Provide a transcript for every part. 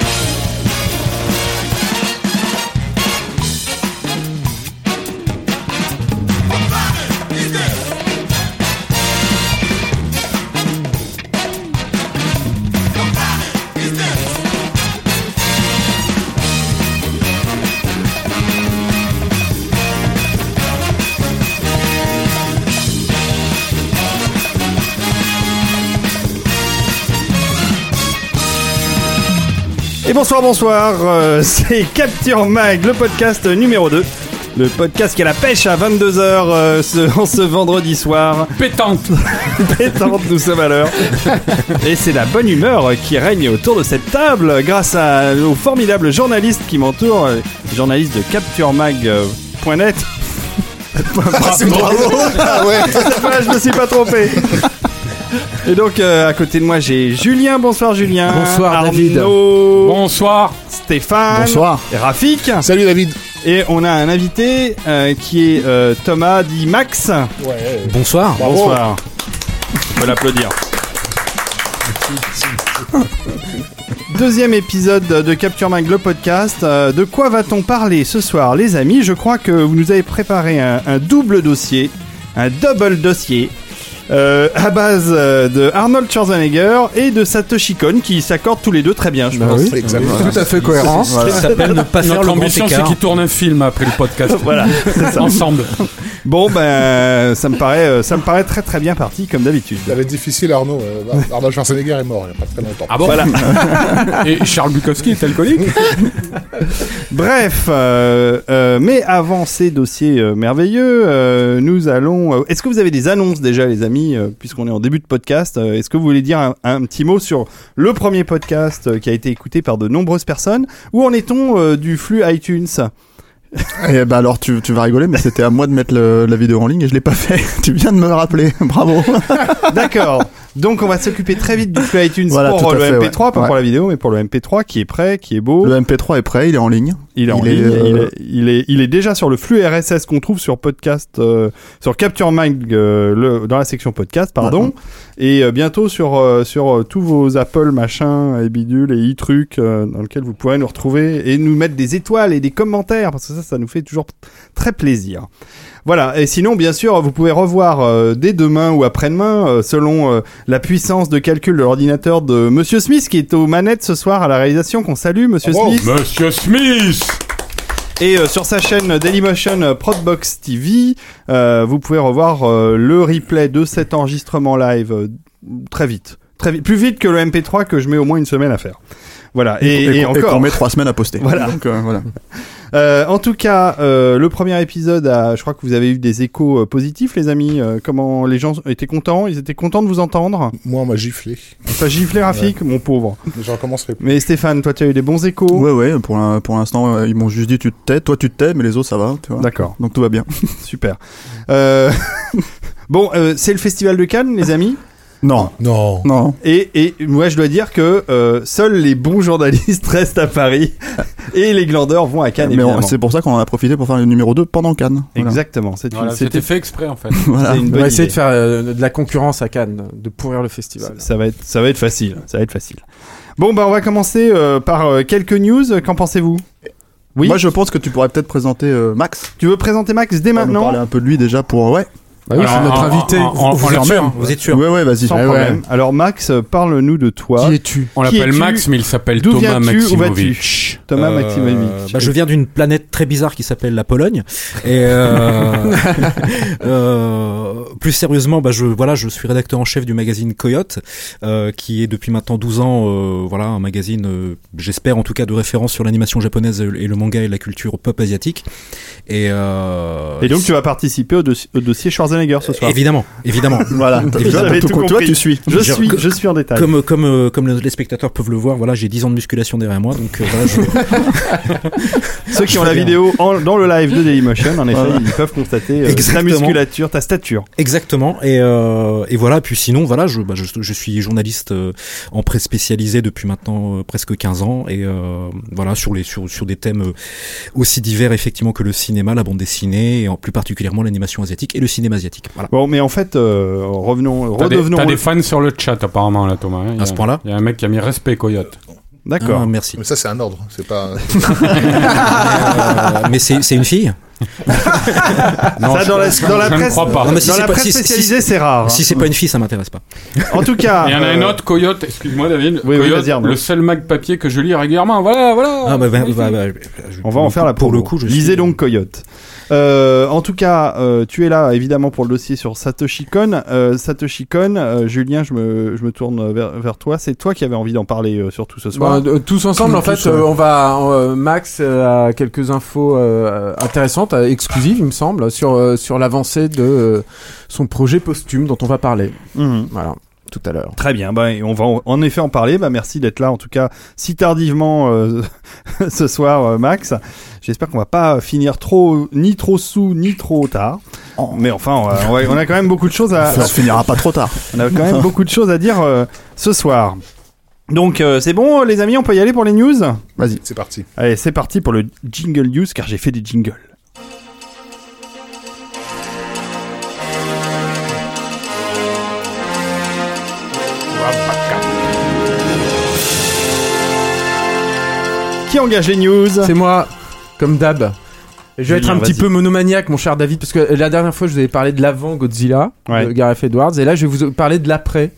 Yeah. Et bonsoir, bonsoir, euh, c'est Capture Mag, le podcast numéro 2. Le podcast qui a la pêche à 22h euh, ce, en ce vendredi soir. Pétante Pétante, nous sommes à l'heure. Et c'est la bonne humeur qui règne autour de cette table grâce à, aux formidables journalistes qui m'entourent, euh, journalistes de CaptureMag.net. bravo Ah ouais Ah, je me suis pas trompé. Et donc euh, à côté de moi j'ai Julien, bonsoir Julien. Bonsoir, Arnaud, David. Bonsoir Stéphane. Bonsoir. Et Rafik. Salut David Et on a un invité euh, qui est euh, Thomas dit Max. Ouais. Bonsoir. Bonsoir. On peut l'applaudir. Deuxième épisode de Capture Mag, le podcast. Euh, de quoi va-t-on parler ce soir, les amis? Je crois que vous nous avez préparé un, un double dossier, un double dossier. Euh, à base euh, de Arnold Schwarzenegger et de Satoshi Kon qui s'accordent tous les deux très bien, je pense. Exactement. Tout à fait cohérent. Ça s'appelle ne pas faire Notre ambition, c'est qu'ils tournent un film après le podcast. Voilà, c'est ça. Ensemble. Bon, ben, ça me paraît, euh, ça me paraît très très bien parti comme d'habitude. Ça va être difficile, Arnaud. Euh, Arnold Schwarzenegger est mort il n'y a pas très longtemps. Ah bon Voilà. Et Charles Bukowski est alcoolique Bref, euh, euh, mais avant ces dossiers euh, merveilleux, euh, nous allons. euh, Est-ce que vous avez des annonces déjà, les amis, euh, puisqu'on est en début de podcast euh, Est-ce que vous voulez dire un, un petit mot sur le premier podcast euh, qui a été écouté par de nombreuses personnes Où en est-on euh, du flux iTunes? Et bah alors tu, tu vas rigoler mais c'était à moi de mettre le- la vidéo en ligne et je l'ai pas fait. tu viens de me le rappeler. Bravo. D'accord. Donc on va s'occuper très vite du flux iTunes Voilà, pour le fait, MP3, ouais. pas Ouais. pour la vidéo, mais pour le MP3 qui est prêt, qui est beau. Le MP3 est prêt, il est en ligne. Il est en Il est, ligne, euh, il, est, il, est, il est déjà sur le flux RSS qu'on trouve sur podcast, euh, sur Capture Mag, euh, le, dans la section podcast, pardon, et bientôt sur, sur tous vos Apple machins et bidules et e-trucs euh, dans lesquels vous pourrez nous retrouver et nous mettre des étoiles et des commentaires parce que ça, ça nous fait toujours très plaisir. Voilà, et sinon, bien sûr, vous pouvez revoir euh, dès demain ou après-demain, euh, selon euh, la puissance de calcul de l'ordinateur de Monsieur Smith, qui est aux manettes ce soir à la réalisation, qu'on salue, Monsieur Bravo. Smith. Monsieur Smith Et euh, sur sa chaîne Dailymotion Prodbox TV, euh, vous pouvez revoir euh, le replay de cet enregistrement live euh, très vite. Très vite. Plus vite que le MP3 que je mets au moins une semaine à faire. Voilà. Et, et qu'on- encore. qu'on met trois semaines à poster. Voilà. Donc, euh, voilà. Euh, en tout cas, euh, le premier épisode, a, je crois que vous avez eu des échos euh, positifs, les amis. Euh, comment les gens étaient contents? Ils étaient contents de vous entendre? Moi, on m'a giflé. Ça giflé, Rafik, mon pauvre. Mais je recommencerai plus. Mais Stéphane, toi, tu as eu des bons échos? Ouais ouais. Pour pour l'instant euh, ils m'ont juste dit tu te tais, toi tu te tais, mais les autres ça va. Tu vois. D'accord. Donc tout va bien. Super. Euh... bon, euh, c'est le festival de Cannes, les amis. Non. Non. Non. Et, et moi, je dois dire que euh, seuls les bons journalistes restent à Paris et les glandeurs vont à Cannes. mais on- c'est pour ça qu'on en a profité pour faire le numéro 2 pendant Cannes. Voilà. Exactement. Voilà, c'était fait exprès en fait. Voilà. On va essayer idée. de faire euh, de la concurrence à Cannes, de pourrir le festival. Ça, ça va être, ça va être facile. Ça va être facile. Bon, bah, on va commencer euh, par euh, quelques news. Qu'en pensez-vous? Oui. Moi je pense que tu pourrais peut-être présenter euh, Max. Tu veux présenter Max dès maintenant? parler un peu de lui déjà pour ouais. Bah oui, Alors, c'est notre invité. en- en- Vous êtes sûr. Vous êtes sûr Ouais ouais vas-y. Sans Ouais, problème. Alors, Max, parle-nous de toi. Qui es-tu On l'appelle Max, mais il s'appelle Thomas Maximovitch. Thomas Euh, Maximovitch. bah, Je viens d'une planète très bizarre qui s'appelle la Pologne. Et euh, euh, plus sérieusement, bah, je voilà, je suis rédacteur en chef du magazine Coyote, euh, qui est depuis maintenant 12 ans, euh, voilà, un magazine, euh, j'espère en tout cas de référence sur l'animation japonaise et le manga et la culture pop asiatique. Et, euh, Et donc, tu vas participer au dossier Schwarzenegger. Schwarzenegger ce soir. Évidemment, évidemment. Voilà, Évidemment. tout tout. Toi, tu suis. Je Je- suis, je suis en détail. Comme, comme, euh, comme le- les spectateurs peuvent le voir, voilà, j'ai 10 ans de musculation derrière moi, donc euh, voilà, je- Ceux qui ont la vidéo en- dans le live de Dailymotion, en effet, ils peuvent constater euh, ta musculature, ta stature. exactement. Et, euh, et voilà, puis sinon, voilà, je, bah, je, je suis journaliste en presse spécialisée depuis maintenant presque 15 ans, et voilà, sur, les, sur, sur des thèmes aussi divers effectivement que le cinéma, la bande dessinée, et en plus particulièrement l'animation asiatique et le cinéma asiatique. Voilà. Bon, mais en fait, euh, revenons, T'as des, redevenons. t'as des fans sur le chat apparemment là Thomas. hein. Il y a- À ce point-là Il y a un mec qui a mis respect Coyote. D'accord. Ah, merci. Mais ça, c'est un ordre. C'est pas. Euh, mais c'est c'est une fille Non, Ça, je- dans la, dans presse, pas. Non, si dans c'est la pas- presse si- si- spécialisée, c'est rare. hein. Si c'est pas une fille, ça m'intéresse pas. En tout cas, Il y en a euh, un autre, Coyote, excuse-moi David, Oui, Coyote, le seul mag papier que je lis régulièrement, voilà, voilà Ah, bah, bah, bah, bah, je- On va en faire la Pour le coup, je Lisez suis- donc Coyote. Euh, en tout cas, euh, tu es là évidemment pour le dossier sur Satoshi Kon. Euh, Satoshi Kon, euh, Julien, je me, je me tourne vers, vers toi. C'est toi qui avais envie d'en parler euh, surtout ce soir. Bah, euh, tous ensemble, en fait, on va. euh, Max a quelques infos euh, intéressantes, exclusives, il me semble, sur euh, sur l'avancée de son projet posthume dont on va parler. Mhm. Voilà, tout à l'heure. Très bien, bah, on va en, effet en parler. Bah, merci d'être là, en tout cas, si tardivement euh, ce soir, Max. J'espère qu'on va pas finir trop, ni trop sous, ni trop tard. Oh. Mais enfin, on, va- on va- on a quand même beaucoup de choses à, Ça se finira pas trop tard. on a quand même beaucoup de choses à dire euh, ce soir. Donc euh, c'est bon, les amis, on peut y aller pour les news. Vas-y. C'est parti. Allez, c'est parti pour le jingle news, car j'ai fait des jingles. Qui engage les news? C'est moi, comme d'hab. Je vais être un petit peu monomaniaque, mon cher David, parce que la dernière fois, je vous avais parlé de l'avant Godzilla, Ouais. de Gareth Edwards, et là, je vais vous parler de l'après.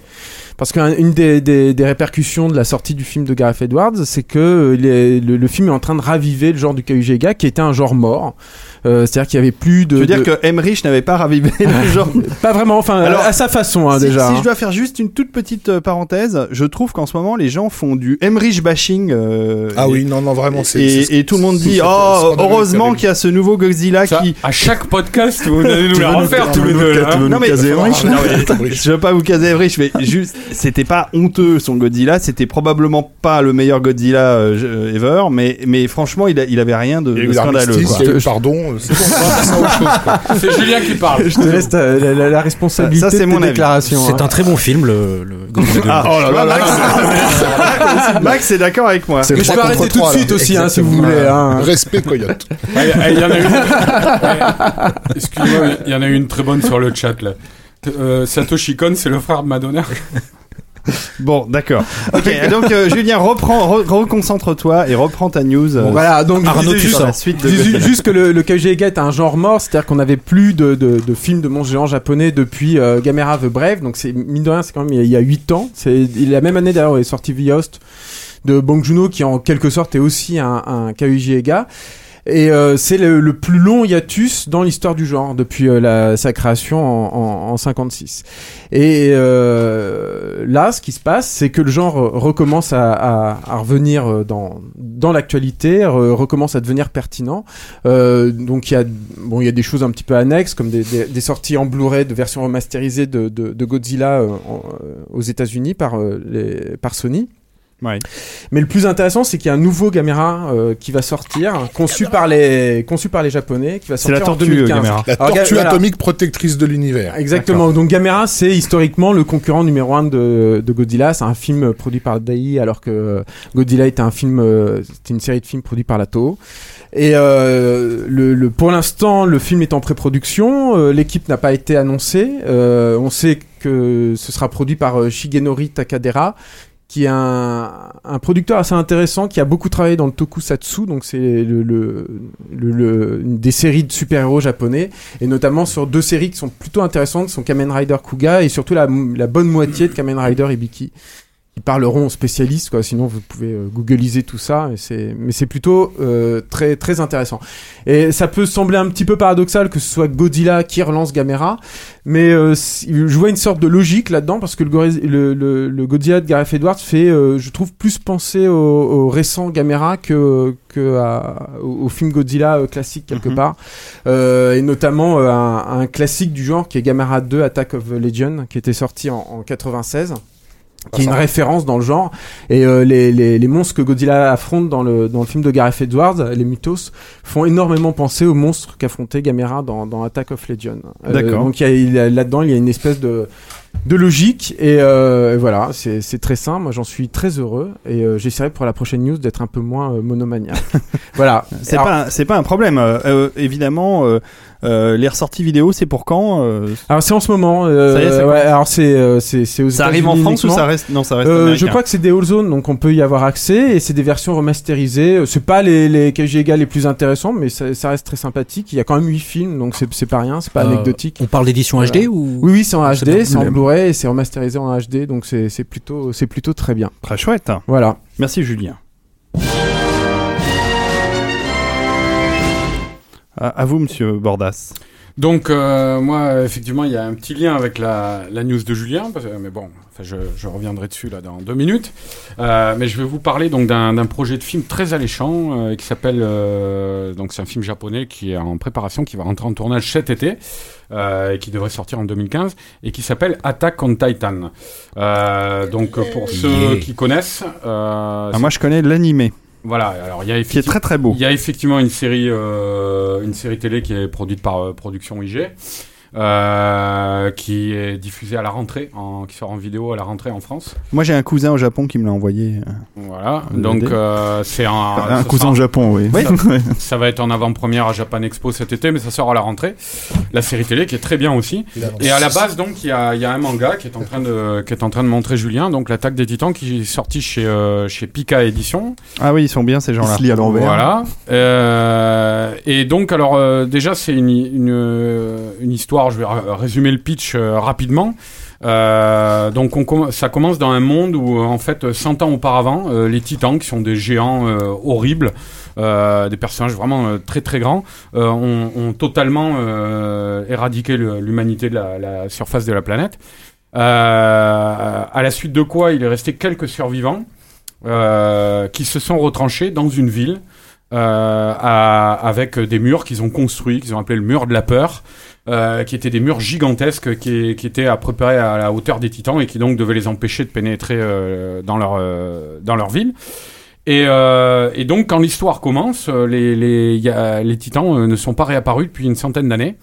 Parce qu'une des, des, des répercussions de la sortie du film de Gareth Edwards, c'est que euh, le, le film est en train de raviver le genre du Kaugega, qui était un genre mort. Euh, C'est-à-dire qu'il y avait plus de. Je veux dire de- que Emmerich n'avait pas ravivé le genre. Pas vraiment, enfin, Alors, à sa façon, hein, si, déjà. si hein. je dois faire juste une toute petite euh, parenthèse, je trouve qu'en ce moment les gens font du Emmerich bashing. euh, Ah et- oui, non, non, vraiment, c'est. Et, tout le monde dit oh heureusement qu'il y a ce nouveau Godzilla Ça, qui à chaque podcast, vous allez nous Tu la veux nous- refaire tu tous les deux. tu Non, mais- je veux pas vous caser Emmerich mais juste c'était pas honteux son Godzilla c'était probablement pas le meilleur Godzilla euh, ever mais mais franchement il, il avait rien de, scandaleux pardon, euh, c'est bon, on va passer à autre chose, quoi. C'est Julien qui parle. Je te laisse ta- la, la- la responsabilité Ça, c'est de mon avis. déclarations. C'est hein. un très bon film, le, le Godzilla 2. Ah, oh là là, Max, Max est d'accord avec moi. Mais je peux arrêter tout de suite aussi, hein, si vous voulez. hein. Respect, Coyote. Ah, Il y en a une. Ouais. Excuse-moi, il y en a une très bonne sur le chat là. Euh, Satoshi Kon, c'est le frère de Madonna. Bon, d'accord. Ok, donc euh, Julien, reprends, re- reconcentre-toi et reprends ta news. euh, Bon, voilà, donc Arnaud, tu juste- sors la suite de juste que le, le est un genre mort, c'est-à-dire qu'on n'avait plus de, de, de films de monstres géants japonais depuis euh, Gamera the Brave, donc c'est mine de rien, c'est quand même il y a- il y a 8 ans. C'est la même année d'ailleurs où est sorti The Host de Bong Joon-ho qui en quelque sorte est aussi un, un Kaijega. Et euh, c'est le, plus long hiatus dans l'histoire du genre depuis euh, la, sa création en, en, en 56. Et euh, là, ce qui se passe, c'est que le genre recommence à, à, à revenir euh, dans, dans l'actualité, re- recommence à devenir pertinent. Euh, donc il y a bon, il y a des choses un petit peu annexes comme des, des, sorties en Blu-ray de versions remasterisées de, de, de Godzilla aux États-Unis par les, par Sony. Ouais. Mais le plus intéressant, c'est qu'il y a un nouveau Gamera euh, qui va sortir, conçu par les conçu par les Japonais, qui va C'est la sortir en tortue, 2015. Gamera. La Alors, tortue voilà. atomique protectrice de l'univers. Exactement. Donc Gamera, c'est historiquement le concurrent numéro un de, de Godzilla. C'est un film produit par Dai, alors que Godzilla était un film, euh, c'était une série de films produits par la Toho. Et euh, le, le- pour l'instant, le film est en pré-production. euh, L'équipe n'a pas été annoncée. Euh, on sait que ce sera produit par euh, Shigenori Takadera qui est un, un producteur assez intéressant qui a beaucoup travaillé dans le tokusatsu donc c'est le, le, le, le- des séries de super-héros japonais et notamment sur deux séries qui sont plutôt intéressantes, sont Kamen Rider Kuga et surtout la, la bonne moitié de Kamen Rider Ibiki, qui parleront aux spécialistes, quoi. Sinon, vous pouvez euh, googliser tout ça, et c'est, mais c'est plutôt euh, très très intéressant. Et ça peut sembler un petit peu paradoxal que ce soit Godzilla qui relance Gamera, mais euh, je vois une sorte de logique là-dedans parce que le, le, le, le Godzilla de Gareth Edwards fait, euh, je trouve, plus penser au, au récent Gamera que que à- au, au film Godzilla euh, classique quelque Mhm. part, Euh, et notamment euh, un, un classique du genre qui est Gamera 2 Attack of the Legion, qui était sorti en, en 96 qui est une référence dans le genre. Et euh, les, les, les monstres que Godzilla affronte dans le dans le film de Gareth Edwards les Mythos font énormément penser aux monstres qu'affrontait Gamera dans, dans Attack of Legion. Euh, D'accord. donc il y a- il y a- là-dedans il y a une espèce de de logique. Et, euh, et voilà c'est c'est très simple moi j'en suis très heureux. Et euh, j'essaierai pour la prochaine news d'être un peu moins euh, monomaniaque. Voilà. C'est Alors- pas, un- c'est pas un problème. Euh, euh, évidemment, euh, les ressorties vidéo, c'est pour quand euh, alors c'est en ce moment euh, Ça y est, ouais, alors c'est euh, c'est c'est aux Ça arrive en France ou ça reste Non, ça reste Euh, je américain. crois que c'est des All Zone, donc on peut y avoir accès et c'est des versions remasterisées. Euh, C'est pas les, les KGG les plus intéressants, mais ça, ça reste très sympathique. Il y a quand même 8 films, donc c'est c'est pas rien, c'est pas Euh, anecdotique. On parle d'édition Voilà. HD ou Oui, oui, c'est en HD, c'est en Blu-ray. Blu-ray et c'est remasterisé en HD, donc c'est c'est plutôt, c'est plutôt très bien. Très chouette. Voilà. Merci Julien. À, à vous, Monsieur Bordas. Donc euh, moi effectivement il y a un petit lien avec la, la news de Julien, parce mais bon, enfin, je, je reviendrai dessus là dans deux minutes. Euh, mais je vais vous parler donc d'un d'un projet de film très alléchant euh, qui s'appelle euh, donc c'est un film japonais qui est en préparation, qui va rentrer en tournage cet été. euh, et qui devrait sortir en 2015 et qui s'appelle Attack on Titan. Euh, donc pour ceux Yeah. qui connaissent, euh, Ah, moi, je connais l'animé, voilà. Alors il y a qui est effectivement très très beau. il y a effectivement une série, euh, une série télé qui est produite par euh, Production IG, euh, qui est diffusée à la rentrée, en, qui sort en vidéo à la rentrée en France. Moi, j'ai un cousin au Japon qui me l'a envoyé. Voilà. Vous Donc euh, c'est un, un ce cousin sera- au Japon, oui. Oui. ça va être en avant-première à Japan Expo cet été, mais ça sort à la rentrée. La série télé qui est très bien aussi. Et à la base, donc, il y a, il y a un manga qui est en train de, qui est en train de montrer Julien, donc l'attaque des Titans, qui est sorti chez, euh, chez Pika Édition. Ah oui, ils sont bien ces gens-là. se lit à l'envers. Voilà. Euh, et donc, alors, euh, déjà, c'est une, une, euh, une histoire, je vais résumer le pitch euh, rapidement. Euh, donc, ça commence dans un monde où, en fait, 100 ans auparavant, euh, les titans, qui sont des géants horribles, des personnages vraiment très très grands, ont, totalement éradiqué l'humanité de la, surface de la planète. À la suite de quoi, il est resté quelques survivants qui se sont retranchés dans une ville avec des murs qu'ils ont construits, qu'ils ont appelé le mur de la peur, euh, qui étaient des murs gigantesques qui, qui étaient à près à la hauteur des titans et qui donc devaient les empêcher de pénétrer euh, dans, leur, euh, dans leur ville. Et, euh, et donc, quand l'histoire commence, euh, les, les, les titans euh, ne sont pas réapparus depuis une centaine d'années.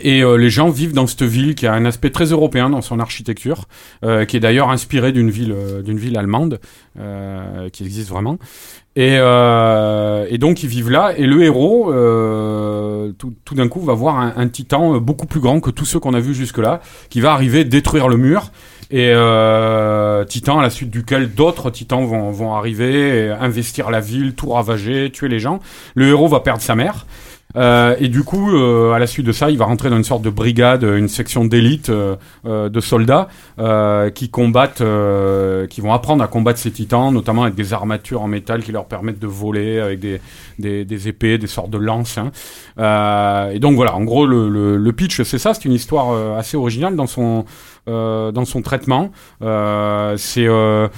Et euh, les gens vivent dans cette ville qui a un aspect très européen dans son architecture, euh, qui est d'ailleurs inspirée d'une ville, euh, d'une ville allemande euh, qui existe vraiment. Et, euh, et donc ils vivent là. Et le héros, tout, tout d'un coup, va voir un, titan beaucoup plus grand que tous ceux qu'on a vus jusque-là, qui va arriver détruire le mur. Et titan à la suite duquel d'autres titans vont, vont arriver, investir la ville, tout ravager, tuer les gens. Le héros va perdre sa mère. Euh, et du coup, euh, à la suite de ça, il va rentrer dans une sorte de brigade, une section d'élite euh, euh, de soldats euh, qui combattent, euh, qui vont apprendre à combattre ces titans, notamment avec des armatures en métal qui leur permettent de voler, avec des, des, des épées, des sortes de lances. hein. Et donc voilà, en gros, le, le, le pitch, c'est ça. C'est une histoire assez originale dans son euh, dans son traitement. Euh, c'est euh,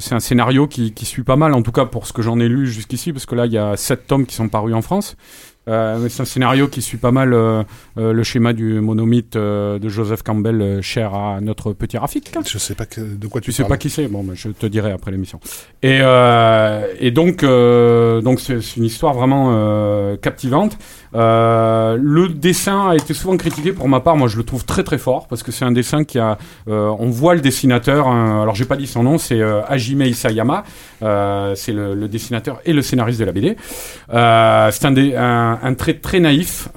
c'est un scénario qui, qui suit pas mal, en tout cas pour ce que j'en ai lu jusqu'ici, parce que là, il y a sept tomes qui sont parus en France. Euh, c'est un scénario qui suit pas mal euh, euh, le schéma du monomythe de Joseph Campbell, cher à notre petit Rafik. Je sais pas que- de quoi tu, Tu sais parles. pas qui c'est Bon, bah, je te dirai après l'émission. Et, et donc, donc c'est une histoire vraiment captivante. Euh, le dessin a été souvent critiqué pour ma part. Moi, je le trouve très très fort parce que c'est un dessin qui a. euh, on voit le dessinateur. hein, alors, j'ai pas dit son nom. C'est euh, Hajime Isayama. Euh, c'est le, dessinateur et le scénariste de la BD. Euh, c'est un, un, un trait très naïf.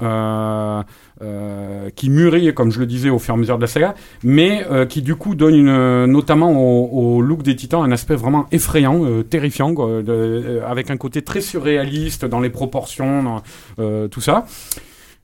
Euh, qui mûrit, comme je le disais, au fur et à mesure de la saga, mais euh, qui du coup donne une, notamment au, au look des Titans un aspect vraiment effrayant, euh, terrifiant, euh, avec un côté très surréaliste dans les proportions, euh, tout ça.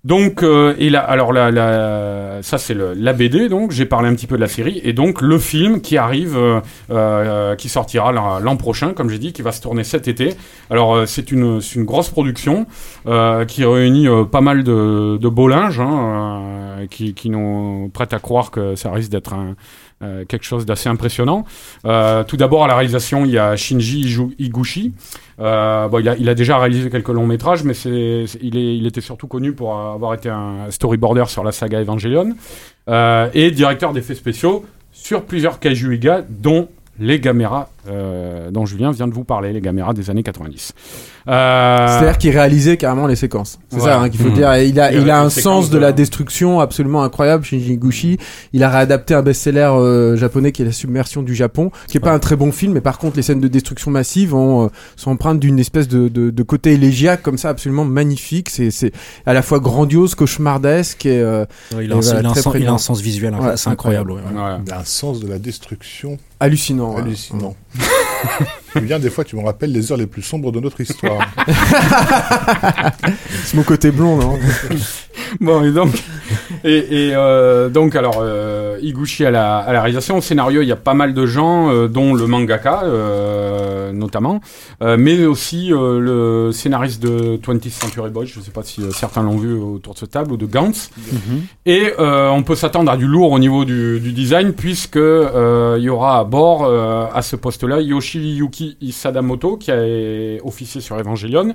Donc, euh, et là, alors la, la, ça c'est la BD, donc j'ai parlé un petit peu de la série, et donc le film qui arrive, euh, euh, qui sortira l'an prochain, comme j'ai dit, qui va se tourner cet été. Alors euh, c'est une, une grosse production euh, qui réunit pas mal de, de beaux linges, hein, qui, qui nous prêtent à croire que ça risque d'être un, euh, quelque chose d'assez impressionnant. Euh, tout d'abord à la réalisation, il y a Shinji Higuchi. Euh, il, a, déjà réalisé quelques longs métrages, mais il, était surtout connu pour avoir été un storyboarder sur la saga Evangelion et directeur d'effets spéciaux sur plusieurs Kaiju dont les euh, dont Julien vient de vous parler, les Gamera des années 90. Euh, C'est-à-dire qu'il réalisait carrément les séquences. C'est ça hein, qu'il faut dire. Et il a, Il il a un sens de la destruction absolument incroyable, Shinji Higuchi. Il a réadapté un best-seller euh, japonais qui est La Submersion du Japon, qui est pas un très bon film, mais par contre les scènes de destruction massive ont, euh, sont empreintes d'une espèce de, de, de côté élégiaque comme ça, absolument magnifique. C'est, c'est à la fois grandiose, cauchemardesque et euh, Ouais, il, Et a un, voilà, il a un très sens, il a un sens visuel, hein, Ouais, c'est incroyable. ouais, ouais. ouais. Il a un sens de la destruction hallucinant. ouais. hallucinant. Julien, des fois, tu me rappelles les heures les plus sombres de notre histoire. C'est mon côté blond, non Bon, et donc, et, et, euh, donc alors, euh, Higuchi à la, à la réalisation, au scénario, il y a pas mal de gens, euh, dont le mangaka, euh, notamment, euh, mais aussi euh, le scénariste de 20th Century Boys, je sais pas si euh, certains l'ont vu autour de cette table, ou de Gantz. Et euh, on peut s'attendre à du lourd au niveau du, du design, puisque euh, il y aura à bord, euh, à ce poste-là, Yoshiyuki Sadamoto, qui a officié sur Evangelion,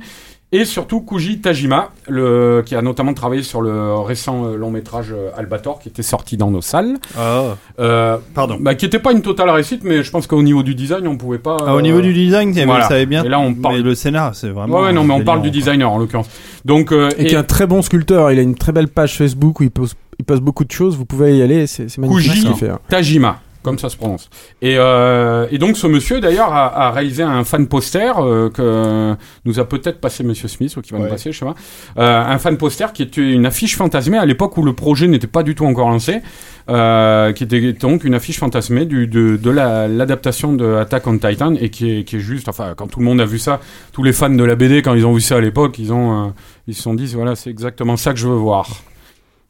et surtout Kuji Tajima, le, qui a notamment travaillé sur le récent euh, long métrage euh, Albator, qui était sorti dans nos salles. Ah, Euh, pardon. bah, qui n'était pas une totale réussite, mais je pense qu'au niveau du design, on pouvait pas. Ah, au euh, niveau du design, ça voilà. savait bien. Et là, on parle- Mais le scénar, c'est vraiment. Ouais, ouais, non, mais on parle du designer en l'occurrence. Donc, euh, Et qui est un très bon sculpteur. Il a une très belle page Facebook où il poste, il poste beaucoup de choses. Vous pouvez y aller. C'est magnifique Kuji ce qu'il fait. hein. Tajima, comme ça se prononce. Et, euh, et donc ce monsieur d'ailleurs a, a réalisé un fan poster euh, que nous a peut-être passé Monsieur Smith ou qui va nous passer, je sais pas. Euh, un fan poster qui était une affiche fantasmée à l'époque où le projet n'était pas du tout encore lancé, qui était donc une affiche fantasmée du, de, de la- l'adaptation de Attack on Titan et qui est, qui est juste, enfin quand tout le monde a vu ça, tous les fans de la BD quand ils ont vu ça à l'époque, ils ont, ils se sont dit voilà c'est exactement ça que je veux voir.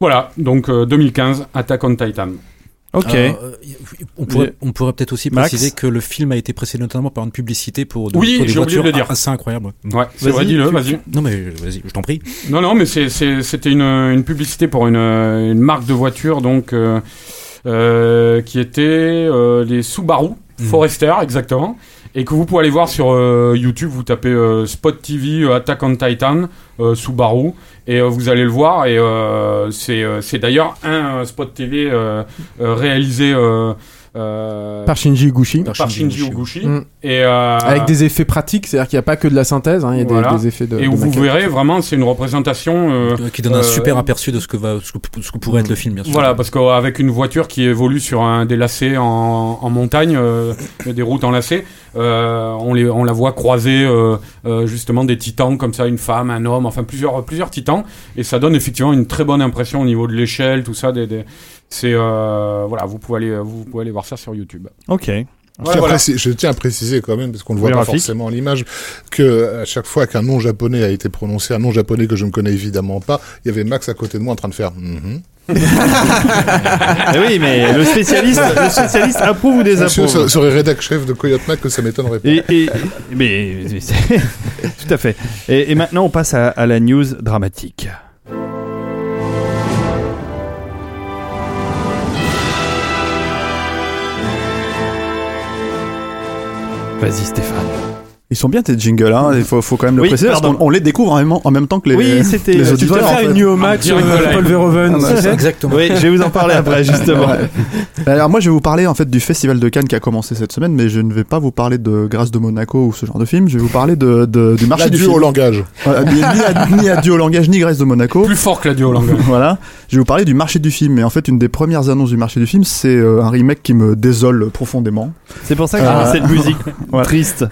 Voilà, donc euh, 2015, Attack on Titan. Ok. Euh, on pourrait, on pourrait peut-être aussi Max préciser que le film a été précédé notamment par une publicité pour, de, Oui, j'ai oublié de le dire. assez incroyable. ouais. C'est vrai, dis-le, vas-y. Non mais vas-y, je t'en prie. Non, non, mais c'est- c'est- c'était une, une publicité pour une, une marque de voiture, donc, euh, euh, qui était les Subaru Mhm. Forester, exactement, et que vous pouvez aller voir sur euh, YouTube, vous tapez euh, Spot TV euh, Attack on Titan Subaru, et vous allez le voir, et c'est d'ailleurs un Spot TV réalisé Par Shinji Higuchi. par Shinji Oguchi, Mm. et, euh, Avec des effets pratiques, c'est-à-dire qu'il n'y a pas que de la synthèse, hein, il y a des- Voilà. des, effets de. et de où vous maquette. verrez vraiment, c'est une représentation... euh, Euh, qui donne un euh, super aperçu de ce que va, ce que, ce que pourrait être le film, bien sûr. Voilà, parce qu'avec une voiture qui évolue sur un des lacets en, en montagne, euh, des routes en lacets, euh, on, les, on la voit croiser euh, euh, justement des titans comme ça, une femme, un homme, enfin plusieurs, plusieurs titans, et ça donne effectivement une très bonne impression au niveau de l'échelle, tout ça. Des, des- c'est euh, voilà, vous pouvez aller, vous pouvez aller voir ça sur YouTube. Ok. Je Voilà, tiens à voilà. préciser- je tiens à préciser quand même, parce qu'on ne voit pas forcément l'image, que à chaque fois qu'un nom japonais a été prononcé, un nom japonais que je ne connais évidemment pas, il y avait Max à côté de moi en train de faire. Mhm. Eh oui, mais le spécialiste, le spécialiste approuve ou désapprouve. serait rédac chef de Coyote Mac que ça m'étonnerait pas. Et, et- mais tout à fait. Et, et maintenant, on passe à, à la news dramatique. Vas-y, Stéphane. Ils sont bien tes jingles, hein. Il faut, faut quand même le Oui, préciser parce pardon. qu'on on les découvre en même, en même temps que les, Oui, c'était- les tu faire en fait. une New Max Direct euh, de live. Paul Verhoeven. Ah, bah, c'est ça Exactement. Oui, je vais vous en parler après, justement. Ouais. Alors moi je vais vous parler en fait du festival de Cannes qui a commencé cette semaine, mais je ne vais pas vous parler de Grâce de Monaco ou ce genre de film. Je vais vous parler de, de- du marché du L'adieu film. au langage. Voilà, ni, ni, à- ni adieu au langage ni Grâce de Monaco. Plus fort que la duo langage. Voilà, je vais vous parler du marché du film. Et en fait, une des premières annonces du marché du film, c'est euh, un remake qui me désole profondément. C'est pour ça que j'ai Ah. mis cette musique triste.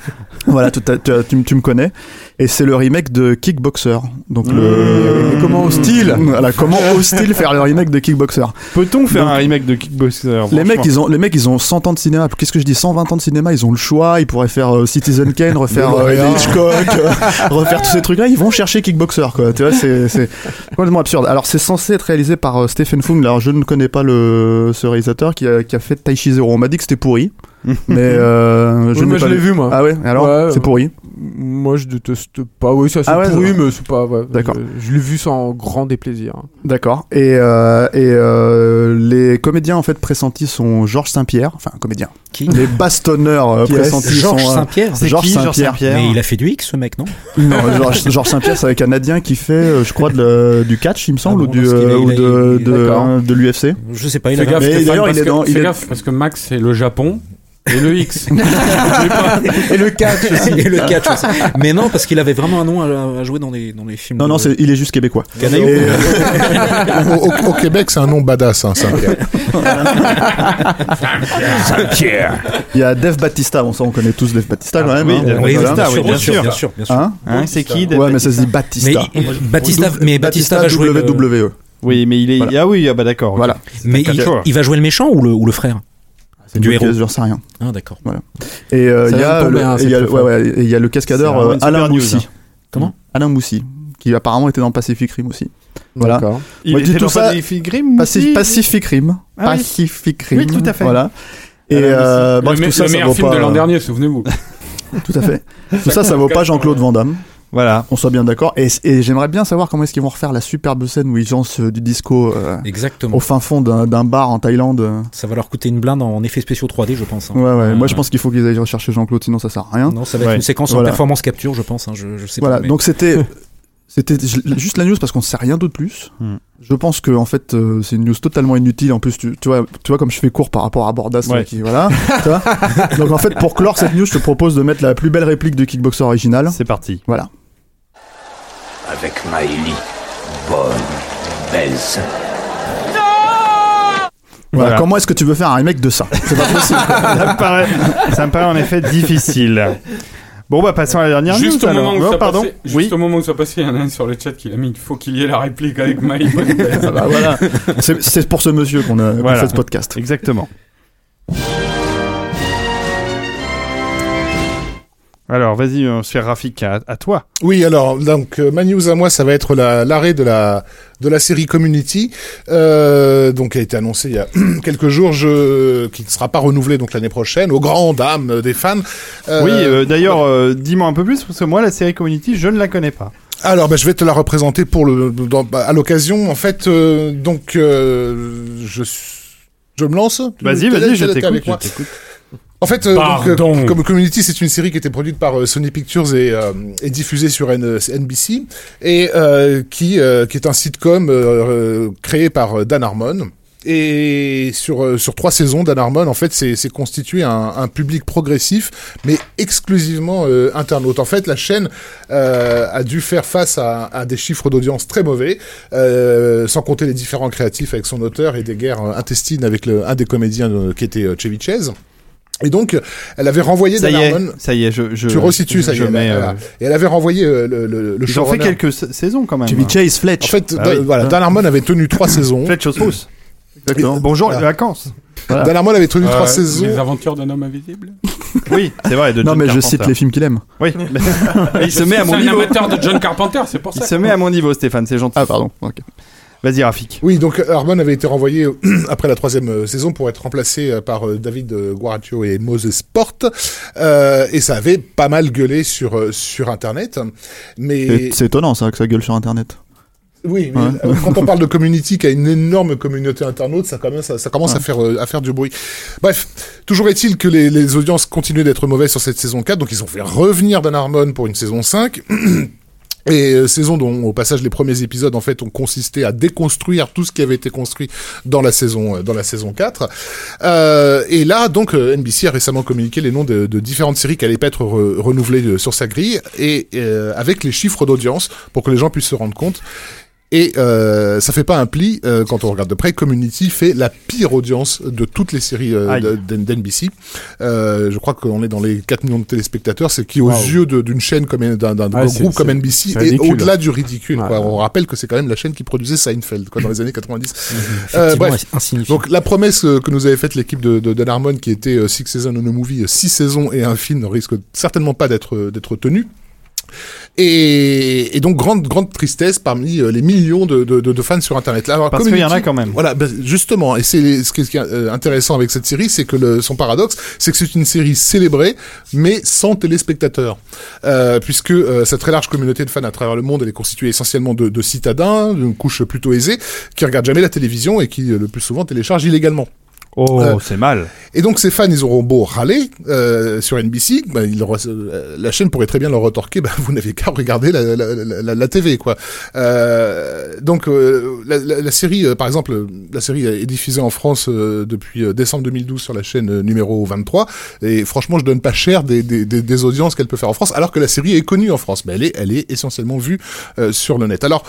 Voilà, tu, tu, tu me connais. Et c'est le remake de Kickboxer. Donc Mmh. le. Comment hostile Voilà, comment hostile faire le remake de Kickboxer Peut-on faire Donc- un remake de Kickboxer Les mecs, ils ont, les mecs, ils ont 100 ans de cinéma. Qu'est-ce que je dis 120 ans de cinéma, ils ont le choix. Ils pourraient faire euh, Citizen Kane, refaire euh. Hitchcock, euh, refaire tous ces trucs-là. Ils vont chercher Kickboxer, quoi. Tu vois, c'est, c'est complètement absurde. Alors, c'est censé être réalisé par euh, Stephen Fung. Alors, je ne connais pas le, ce réalisateur qui a, qui a fait Taichi Zero. On m'a dit que c'était pourri. Mais, euh, je Oui, n'ai moi je pas l'ai vu. vu moi. Ah ouais, alors, Ouais, c'est pourri. Moi je déteste pas. Oui, ça c'est Ah ouais, pourri, mais c'est pas. ouais, D'accord. Je, je l'ai vu sans grand déplaisir. D'accord. Et, euh, et euh, les comédiens, en fait, pressentis sont Georges Saint-Pierre. Enfin, comédiens. Qui Les bastonneurs euh, Qui pressentis Georges sont. euh, Saint-Pierre C'est Georges qui, Georges Saint-Pierre. Mais il a fait du X ce mec, non? Non, Georges Saint-Pierre, c'est un Canadien qui fait, euh, je crois, de du catch, il me semble, Ah bon, ou, du, euh, ou a- de, hein, l'UFC. Je sais pas, il a d'ailleurs, il est dans- il fais est- gaffe, parce que Max, c'est le Japon et le X. Et le catch aussi. et le catch aussi. Mais non, parce qu'il avait vraiment un nom à, à jouer dans les, dans les films. Non, de- non, il est juste québécois. Et, euh, au, au- au Québec, c'est un nom badass, hein, Saint-Pierre. il y a Dave Batista, bon ça on connaît tous Dave Batista quand même. oui, hein. Oui, bien sûr, oui, bien bien sûr, sûr. bien sûr, bien sûr. Hein Hein, c'est qui ouais, mais ça se dit Mais Batista. il- Batista, mais Batista va jouer. le- WWE. Oui, mais il est. Voilà. Ah oui, ah bah d'accord. Voilà. Mais il va jouer le méchant ou le, ou le frère? C'est Du héros. héros. Je sais rien. Ah, d'accord. Et euh, Ça il y vient de a, tomber, le- hein, et il y a, le- ouais, ouais, y a le cascadeur euh, Alain news, Moussy. hein. Comment Alain Moussy, qui apparemment était dans Pacific Rim aussi. Voilà. D'accord. Il Moi, était tout dans ça- Pacific Rim Pacific, aussi Pacific Rim. Ah oui. Pacific Rim. Oui, tout à fait. Voilà. Et euh, le bref, me- tout ça, le ça meilleur vaut film pas. de l'an dernier, souvenez-vous. Tout à fait. Tout ça, ça vaut pas Jean-Claude Van Damme. Voilà. On soit bien d'accord. Et, et j'aimerais bien savoir comment est-ce qu'ils vont refaire la superbe scène où ils lancent euh, du disco euh, Exactement. au fin fond d'un bar en Thaïlande. euh. Ça va leur coûter une blinde en effets spéciaux 3D, je pense. hein. Ouais, ouais. Moi, je pense qu'il faut qu'ils aillent rechercher Jean-Claude, sinon ça sert à rien. Non, ça va être Ouais. une séquence en performance capture, je pense. hein, je, je sais Voilà. pas. mais- Donc c'était. C'était ju- juste la news parce qu'on sait rien d'autre plus. Hmm. Je pense que en fait euh, c'est une news totalement inutile. En plus tu, tu vois, tu vois comme je fais court par rapport à Bordas, Ouais. qui voilà. tu vois Donc en fait pour clore cette news, je te propose de mettre la plus belle réplique de Kickboxer original. C'est parti. Voilà. Avec Maëlie. Bonne, belle. Voilà. Voilà. Comment est-ce que tu veux faire un remake de ça? C'est pas possible. ça, me paraît, ça me paraît en effet difficile. Bon, bah passons à la dernière Juste news au, moment alors. où Oh, ça pardon. passait, juste Oui. au moment où ça passait, il y en a un sur le chat qui l'a mis. Il faut qu'il y ait la réplique avec Maï. Bah, voilà. C'est pour ce monsieur qu'on a Voilà. fait ce podcast. Exactement. Alors, vas-y, on se fait Rafik à, à toi. Oui, alors donc euh, ma news à moi, ça va être la- l'arrêt de la de la série Community, euh, donc qui a été annoncé il y a quelques jours, je, qui ne sera pas renouvelé donc l'année prochaine, aux grandes dames des fans. Euh, oui, euh, d'ailleurs, euh, dis-moi un peu plus, parce que moi, la série Community, je ne la connais pas. Alors, bah, je vais te la représenter pour le dans- bah, à l'occasion. En fait, euh, donc euh, je je me lance. Vas-y, vas-y, je t'écoute. En fait, euh, donc, euh, comme Community, c'est une série qui était produite par euh, Sony Pictures et, euh, et diffusée sur N- NBC, et euh, qui, qui est un sitcom créé par Dan Harmon. Et sur sur trois saisons, Dan Harmon, en fait, c'est constitué un, un public progressif, mais exclusivement euh, internaute. En fait, la chaîne euh, a dû faire face à, à des chiffres d'audience très mauvais, euh, sans compter les différents créatifs avec son auteur et des guerres intestines avec le, un des comédiens qui était Chevy Chase. Et donc, elle avait renvoyé Ça Dan y est, Harmon. ça y est, je, je Tu resitues, ça y est. mets, euh, Et elle avait renvoyé euh, le, le, le Ils ont fait quelques sa- saisons quand même. Chevy Chase, Fletch. En fait, Ah Dan- oui. voilà, Dan Harmon avait tenu trois saisons. Fletch aux trousses. Exactement. Bonjour Voilà. les vacances. Voilà. Dan Harmon avait tenu trois Euh, saisons. Les aventures d'un homme invisible. Oui, c'est vrai. De Non John mais je Carpenter. cite les films qu'il aime. Oui. il se met à mon C'est un niveau. amateur de John Carpenter, c'est pour Il ça. se met à mon niveau, Stéphane. C'est gentil. Ah pardon. ok. Vas-y, Rafik. Oui, donc Harmon avait été renvoyé euh, après la troisième euh, saison pour être remplacé euh, par euh, David euh, Guaraccio et Moses Porte, euh, et ça avait pas mal gueulé sur euh, sur Internet. Mais C'est étonnant ça que ça gueule sur internet. Oui, mais Ouais. euh, quand on parle de community qui a une énorme communauté internaute, ça commence, à, ça commence à Ouais. faire euh, à faire du bruit. Bref, toujours est-il que les, les audiences continuent d'être mauvaises sur cette saison 4, donc ils ont fait revenir Dan Harmon pour une saison 5. Et euh, saison dont, au passage, les premiers épisodes en fait ont consisté à déconstruire tout ce qui avait été construit dans la saison euh, dans la saison 4. Euh, et là, donc, euh, NBC a récemment communiqué les noms de, de différentes séries qui allaient être re- renouvelées euh, sur sa grille et euh, avec les chiffres d'audience pour que les gens puissent se rendre compte. Et euh, ça fait pas un pli euh, quand on regarde de près. Community fait la pire audience de toutes les séries euh, d'NBC. Euh, je crois qu'on est dans les 4 millions de téléspectateurs, ce qui aux yeux d'une chaîne comme d'un Ouais, groupe comme NBC est au-delà du ridicule. Ouais. quoi. On rappelle que c'est quand même la chaîne qui produisait Seinfeld quoi, dans les années 90. Euh, Effectivement, bref. Donc la promesse euh, que nous avait faite l'équipe de, de Dan Harmon, qui était euh, Six Seasons on a Movie, 6 saisons et un film, ne risque certainement pas d'être euh, d'être tenu. Et, et donc grande grande tristesse parmi euh, les millions de, de, de- fans sur Internet. Là, alors, Parce qu'il y en a quand même. Voilà, ben, justement, et c'est ce qui est euh, intéressant avec cette série, c'est que le, son paradoxe, c'est que c'est une série célébrée, mais sans téléspectateurs, euh, puisque euh, cette très large communauté de fans à travers le monde, elle est constituée essentiellement de, de citadins, d'une couche plutôt aisée, qui regardent jamais la télévision et qui euh, le plus souvent téléchargent illégalement. Oh, Euh, c'est mal. Et donc ces fans, ils auront beau râler euh, sur NBC, bah, ils leur- euh, la chaîne pourrait très bien leur retorquer, bah, vous n'avez qu'à regarder la, la, la, la- la TV, quoi. Euh, donc euh, la, série, par exemple, la série est diffusée en France euh, depuis euh, décembre 2012 sur la chaîne numéro 23, et franchement, je donne pas cher des, des, des, des audiences qu'elle peut faire en France, alors que la série est connue en France, mais elle est, elle est essentiellement vue euh, sur le net. Alors,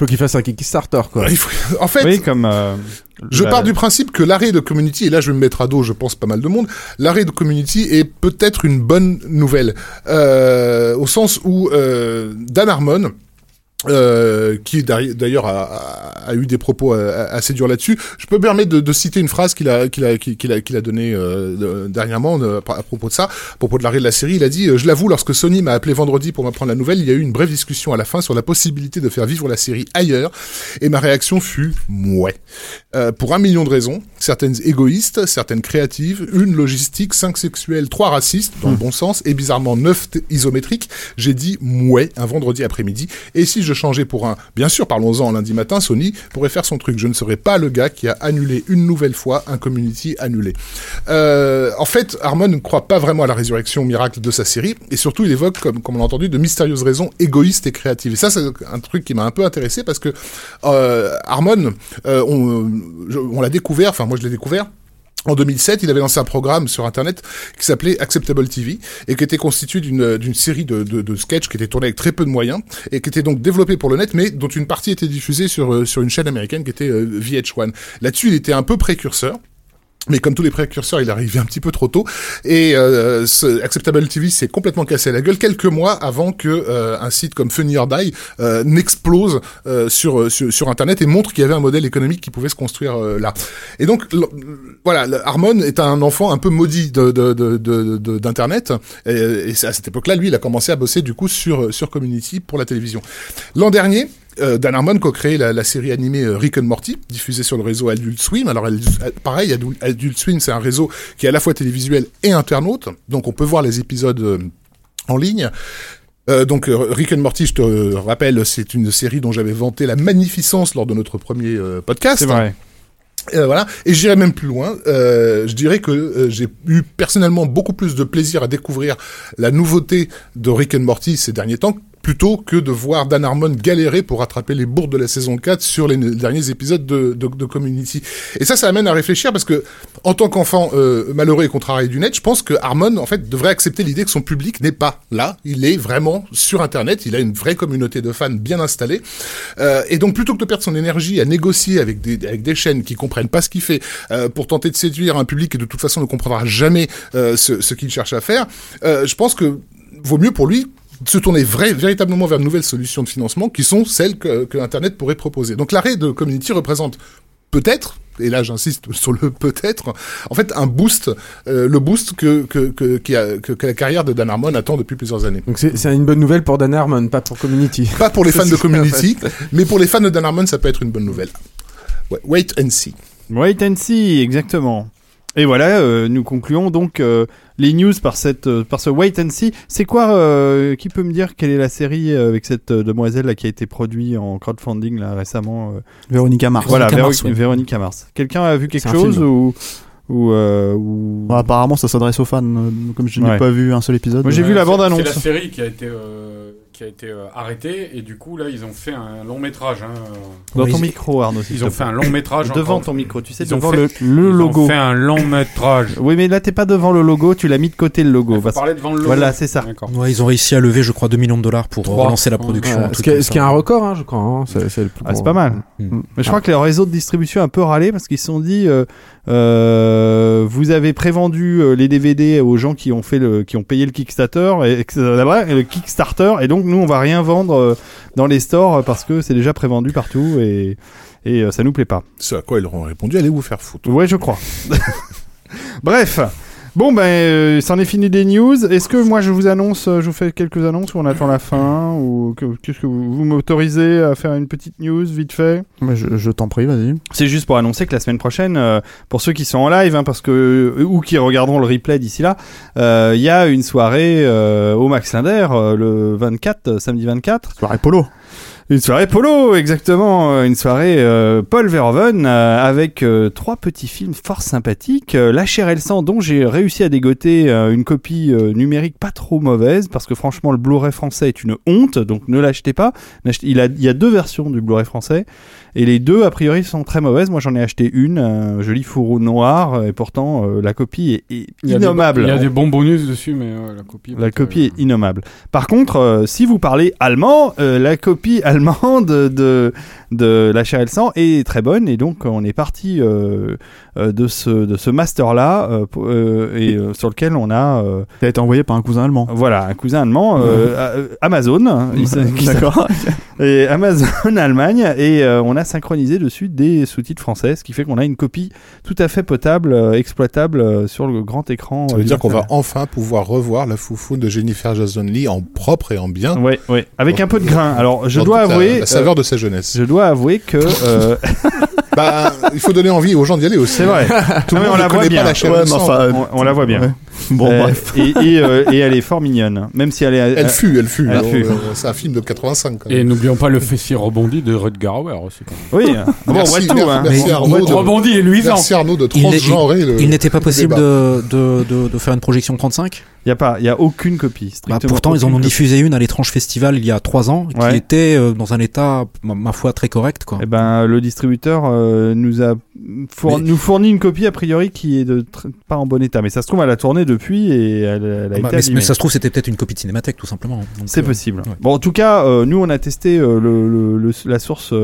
Faut qu'il fasse un Kickstarter, quoi. il faut- en fait, Oui, comme. euh, je la- pars du principe que l'arrêt de Community, et là je vais me mettre à dos, je pense pas mal de monde, l'arrêt de Community est peut-être une bonne nouvelle, euh, au sens où euh, Dan Harmon, euh, qui d'ailleurs a, a- a eu des propos euh, assez durs là-dessus. Je peux me permettre de, de citer une phrase qu'il a qu'il a qu'il a qu'il a donnée euh, de- dernièrement euh, à propos de ça, à propos de l'arrêt de la série. Il a dit euh, "Je l'avoue, lorsque Sony m'a appelé vendredi pour m'apprendre la nouvelle, il y a eu une brève discussion à la fin sur la possibilité de faire vivre la série ailleurs, et ma réaction fut mouais." Euh, pour un million de raisons, certaines égoïstes, certaines créatives, une logistique, cinq sexuelles, trois racistes, dans le bon sens, et bizarrement neuf isométriques, j'ai dit mouais un vendredi après-midi. Et si je changeais pour un, bien sûr, parlons-en lundi matin, Sony pourrait faire son truc. Je ne serais pas le gars qui a annulé une nouvelle fois un community annulé. Euh, en fait, Harmon ne croit pas vraiment à la résurrection miracle de sa série, et surtout il évoque, comme, on l'a entendu, de mystérieuses raisons égoïstes et créatives. Et ça, c'est un truc qui m'a un peu intéressé parce que euh, Harmon, euh, je- on l'a découvert, enfin moi je l'ai découvert. En 2007, il avait lancé un programme sur Internet qui s'appelait Acceptable TV et qui était constitué d'une série de, de, sketchs qui étaient tournés avec très peu de moyens et qui étaient donc développés pour le net, mais dont une partie était diffusée sur euh, sur une chaîne américaine qui était euh, VH1. Là-dessus, il était un peu précurseur. Mais comme tous les précurseurs, il est arrivé un petit peu trop tôt. Et euh, ce Acceptable TV s'est complètement cassé la gueule quelques mois avant que euh, un site comme Funny or Die euh, n'explose euh, sur, sur sur Internet et montre qu'il y avait un modèle économique qui pouvait se construire euh, là. Et donc voilà, Harmon est un enfant un peu maudit de de de de- de- d'internet. Et, et à cette époque-là, lui, il a commencé à bosser du coup sur sur Community pour la télévision. L'an dernier. Euh, Dan Harmon qui a créé la, la série animée euh, Rick and Morty, diffusée sur le réseau Adult Swim. Alors, pareil, Adult, Swim, c'est un réseau qui est à la fois télévisuel et internaute, donc on peut voir les épisodes euh, en ligne. Euh, donc Rick and Morty, je te euh, rappelle, c'est une série dont j'avais vanté la magnificence lors de notre premier euh, podcast. C'est vrai. Voilà. Et j'irai même plus loin. Je dirais que j'ai eu personnellement beaucoup plus de plaisir à découvrir la nouveauté de Rick and Morty ces derniers temps plutôt que de voir Dan Harmon galérer pour rattraper les bourdes de la saison 4 sur les derniers épisodes de, de, de Community. Et ça, ça amène à réfléchir parce que, en tant qu'enfant euh, malheureux et contrarié du net, je pense que Harmon, en fait, devrait accepter l'idée que son public n'est pas là. Il est vraiment sur Internet. Il a une vraie communauté de fans bien installée. Euh, et donc, plutôt que de perdre son énergie à négocier avec des, avec des chaînes qui comprennent pas ce qu'il fait, euh, pour tenter de séduire un public qui de toute façon ne comprendra jamais euh, ce, ce qu'il cherche à faire, euh, je pense que vaut mieux pour lui se tourner vrai, véritablement vers de nouvelles solutions de financement qui sont celles que, que Internet pourrait proposer. Donc l'arrêt de Community représente peut-être, et là j'insiste sur le peut-être, en fait un boost, euh, le boost que, que, que, qui a- que, que la carrière de Dan Harmon attend depuis plusieurs années. Donc c'est c'est une bonne nouvelle pour Dan Harmon, pas pour Community. Pas pour les fans de Community, mais pour les fans de Dan Harmon, ça peut être une bonne nouvelle. Ouais, wait and see. Wait and see, exactement. Et voilà, euh, nous concluons donc euh, les news par cette euh, par ce Wait and See. C'est quoi euh, Qui peut me dire quelle est la série euh, avec cette euh, demoiselle là qui a été produite en crowdfunding là récemment euh Véronica Mars. Voilà, Véronica Véro- Mars, ouais. Véronica Mars. Quelqu'un a vu quelque chose film. ou ou, euh, ou... Apparemment, ça s'adresse aux fans. euh, Comme je n'ai Ouais. pas vu un seul épisode. Moi, j'ai vu la C'est- bande annonce. C'est la série qui a été, euh, qui a été euh, arrêté et du coup là ils ont fait un long métrage. Hein, euh, Dans Oui, ton ils- micro, Arnaud. ils ont fait un long métrage. Devant encore. ton micro, tu sais, Ils ont devant fait- le, le Ils logo. ont fait un long métrage. Oui, mais là, t'es pas devant le logo, tu l'as mis de côté le logo. Parce- parler devant le logo. Voilà, c'est ça. Ouais, ils ont réussi à lever, je crois, 2 millions de dollars pour Trois. relancer la production. Ouais, ce, qui est, comme ce qui est ça. un record, hein, je crois. hein. C'est Ah, pas mal. Mm. Mais je crois que les réseaux de distribution ont un peu râlé parce qu'ils se sont dit euh, euh, vous avez prévendu euh, les DVD aux gens qui ont fait le qui ont payé le Kickstarter et, et le Kickstarter et donc nous on va rien vendre euh, dans les stores parce que c'est déjà prévendu partout et et ça nous plaît pas. Ce à quoi ils leur ont répondu, allez vous faire foutre. Ouais, je crois. Bref. Bon ben, euh, c'en est fini des news. Est-ce que moi je vous annonce, euh, je vous fais quelques annonces ou on attend la fin ou que- qu'est-ce que vous, vous m'autorisez à faire une petite news vite fait? Mais je, je t'en prie, vas-y. C'est juste pour annoncer que la semaine prochaine, euh, pour ceux qui sont en live, hein, parce que ou qui regarderont le replay d'ici là, euh, il y a une soirée euh, au Max Linder euh, le 24, euh, samedi 24. Soirée polo. Une soirée polo, exactement. euh, Une soirée euh, Paul Verhoeven euh, avec euh, trois petits films fort sympathiques. La chair et le sang, dont j'ai réussi à dégoter une copie numérique pas trop mauvaise, parce que franchement le Blu-ray français est une honte, donc ne l'achetez pas. Il, a, il y a deux versions du Blu-ray français, et les deux a priori sont très mauvaises. Moi j'en ai acheté une, un joli fourreau noir, et pourtant la copie est, est Il des- innommable. Il y a des bons bonus dessus, mais la copie. La copie est innommable. Par contre, si vous parlez allemand, la copie allemande de, La chair et le sang est très bonne et donc on est parti euh, euh, de ce, de ce master-là euh, euh, et euh, sur lequel on a euh, Qui a été envoyé par un cousin allemand. voilà un cousin allemand Amazon hein, D'accord. et Amazon Allemagne et euh, on a synchronisé dessus des sous-titres français ce qui fait qu'on a une copie tout à fait potable euh, exploitable euh, sur le grand écran Ça veut dire qu'on va enfin pouvoir revoir la foufoune de Jennifer Jason Lee en propre et en bien. Ouais, ouais, avec un peu de grain. Alors, je dois toute la- avouer, La, saveur de sa jeunesse. je dois avouer que euh, bah, il faut donner envie aux gens d'y aller aussi. c'est vrai. Tout le monde on la voit bien. pas la Ouais, enfin, On, on la voit bien. Ouais. Bon, Euh, bref. Et, et, euh, et elle est fort mignonne, même si elle est. Elle fut, elle fut. Elle Alors, fut. euh, C'est un film de 85 quand Et n'oublions pas le fessier rebondi de Rutger Hauer aussi. Oui. Bon, on Merci, voit tout. merci, hein. merci Mais- Arnaud de- Rebondi et luisant. Merci Arnaud de Il transgenrer n'était pas possible de, de, de, de faire une projection 35 Il y a pas, il y a aucune copie. Bah, Pourtant, ils en ont copie. diffusé une à l'étrange festival il y a 3 ans, qui Ouais. était euh, dans un état, ma, ma foi, très correct. Quoi. Eh ben, le distributeur euh, nous a four- Mais- nous fournit une copie a priori qui est de pas en bon état, mais ça se trouve elle a tourné depuis et elle, elle a Ah bah, été mais, abîmée. mais ça se trouve, c'était peut-être une copie de cinémathèque, tout simplement. C'est euh, possible. ouais. Bon, en tout cas, nous, on a testé le, le- le- la source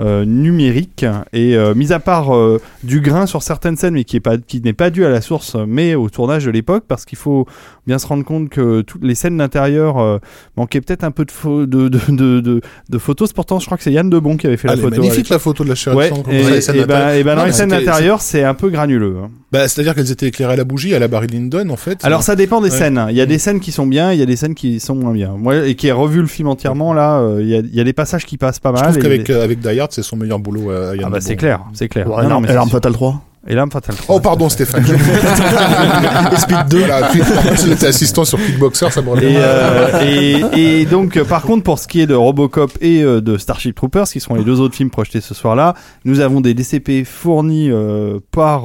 euh, numérique et euh, mis à part euh, du grain sur certaines scènes, mais qui est pas qui n'est pas dû à la source, mais au tournage de l'époque, parce qu'il faut bien se rendre compte que toutes les scènes d'intérieur manquaient peut-être un peu de, pho- de, de, de, de- de photos. Pourtant, je crois que c'est Yann Debon qui avait fait Ah, la est photo. magnifique la photo de la chair et Ouais, et, voit les scènes et ben, d'intérieur. et dans Non, les mais scènes c'était- d'intérieur, c'est un peu granuleux. hein. Bah, c'est-à-dire qu'elles étaient éclairées à la bougie, à la Barry Lyndon, en fait. Alors ça dépend des Ouais. scènes. Il y a des scènes qui sont bien, il y a des scènes qui sont moins bien. Moi, et qui ai revu le film entièrement là, il y, a, il y a des passages qui passent pas je mal. trouve et qu'avec avec Die Hard, c'est son meilleur boulot à Yann ah bah c'est clair, c'est clair. Ouais, Non, non, mais l'arme fatale 3. Et l'arme fatale 3. Oh, pardon, Stéphane. Et Speed 2. voilà, étais assistant sur Kickboxer, ça me. Et, euh, et, et donc, euh, par contre, pour ce qui est de Robocop et euh, de Starship Troopers, qui sont les deux autres films projetés ce soir-là, nous avons des DCP fournis euh, par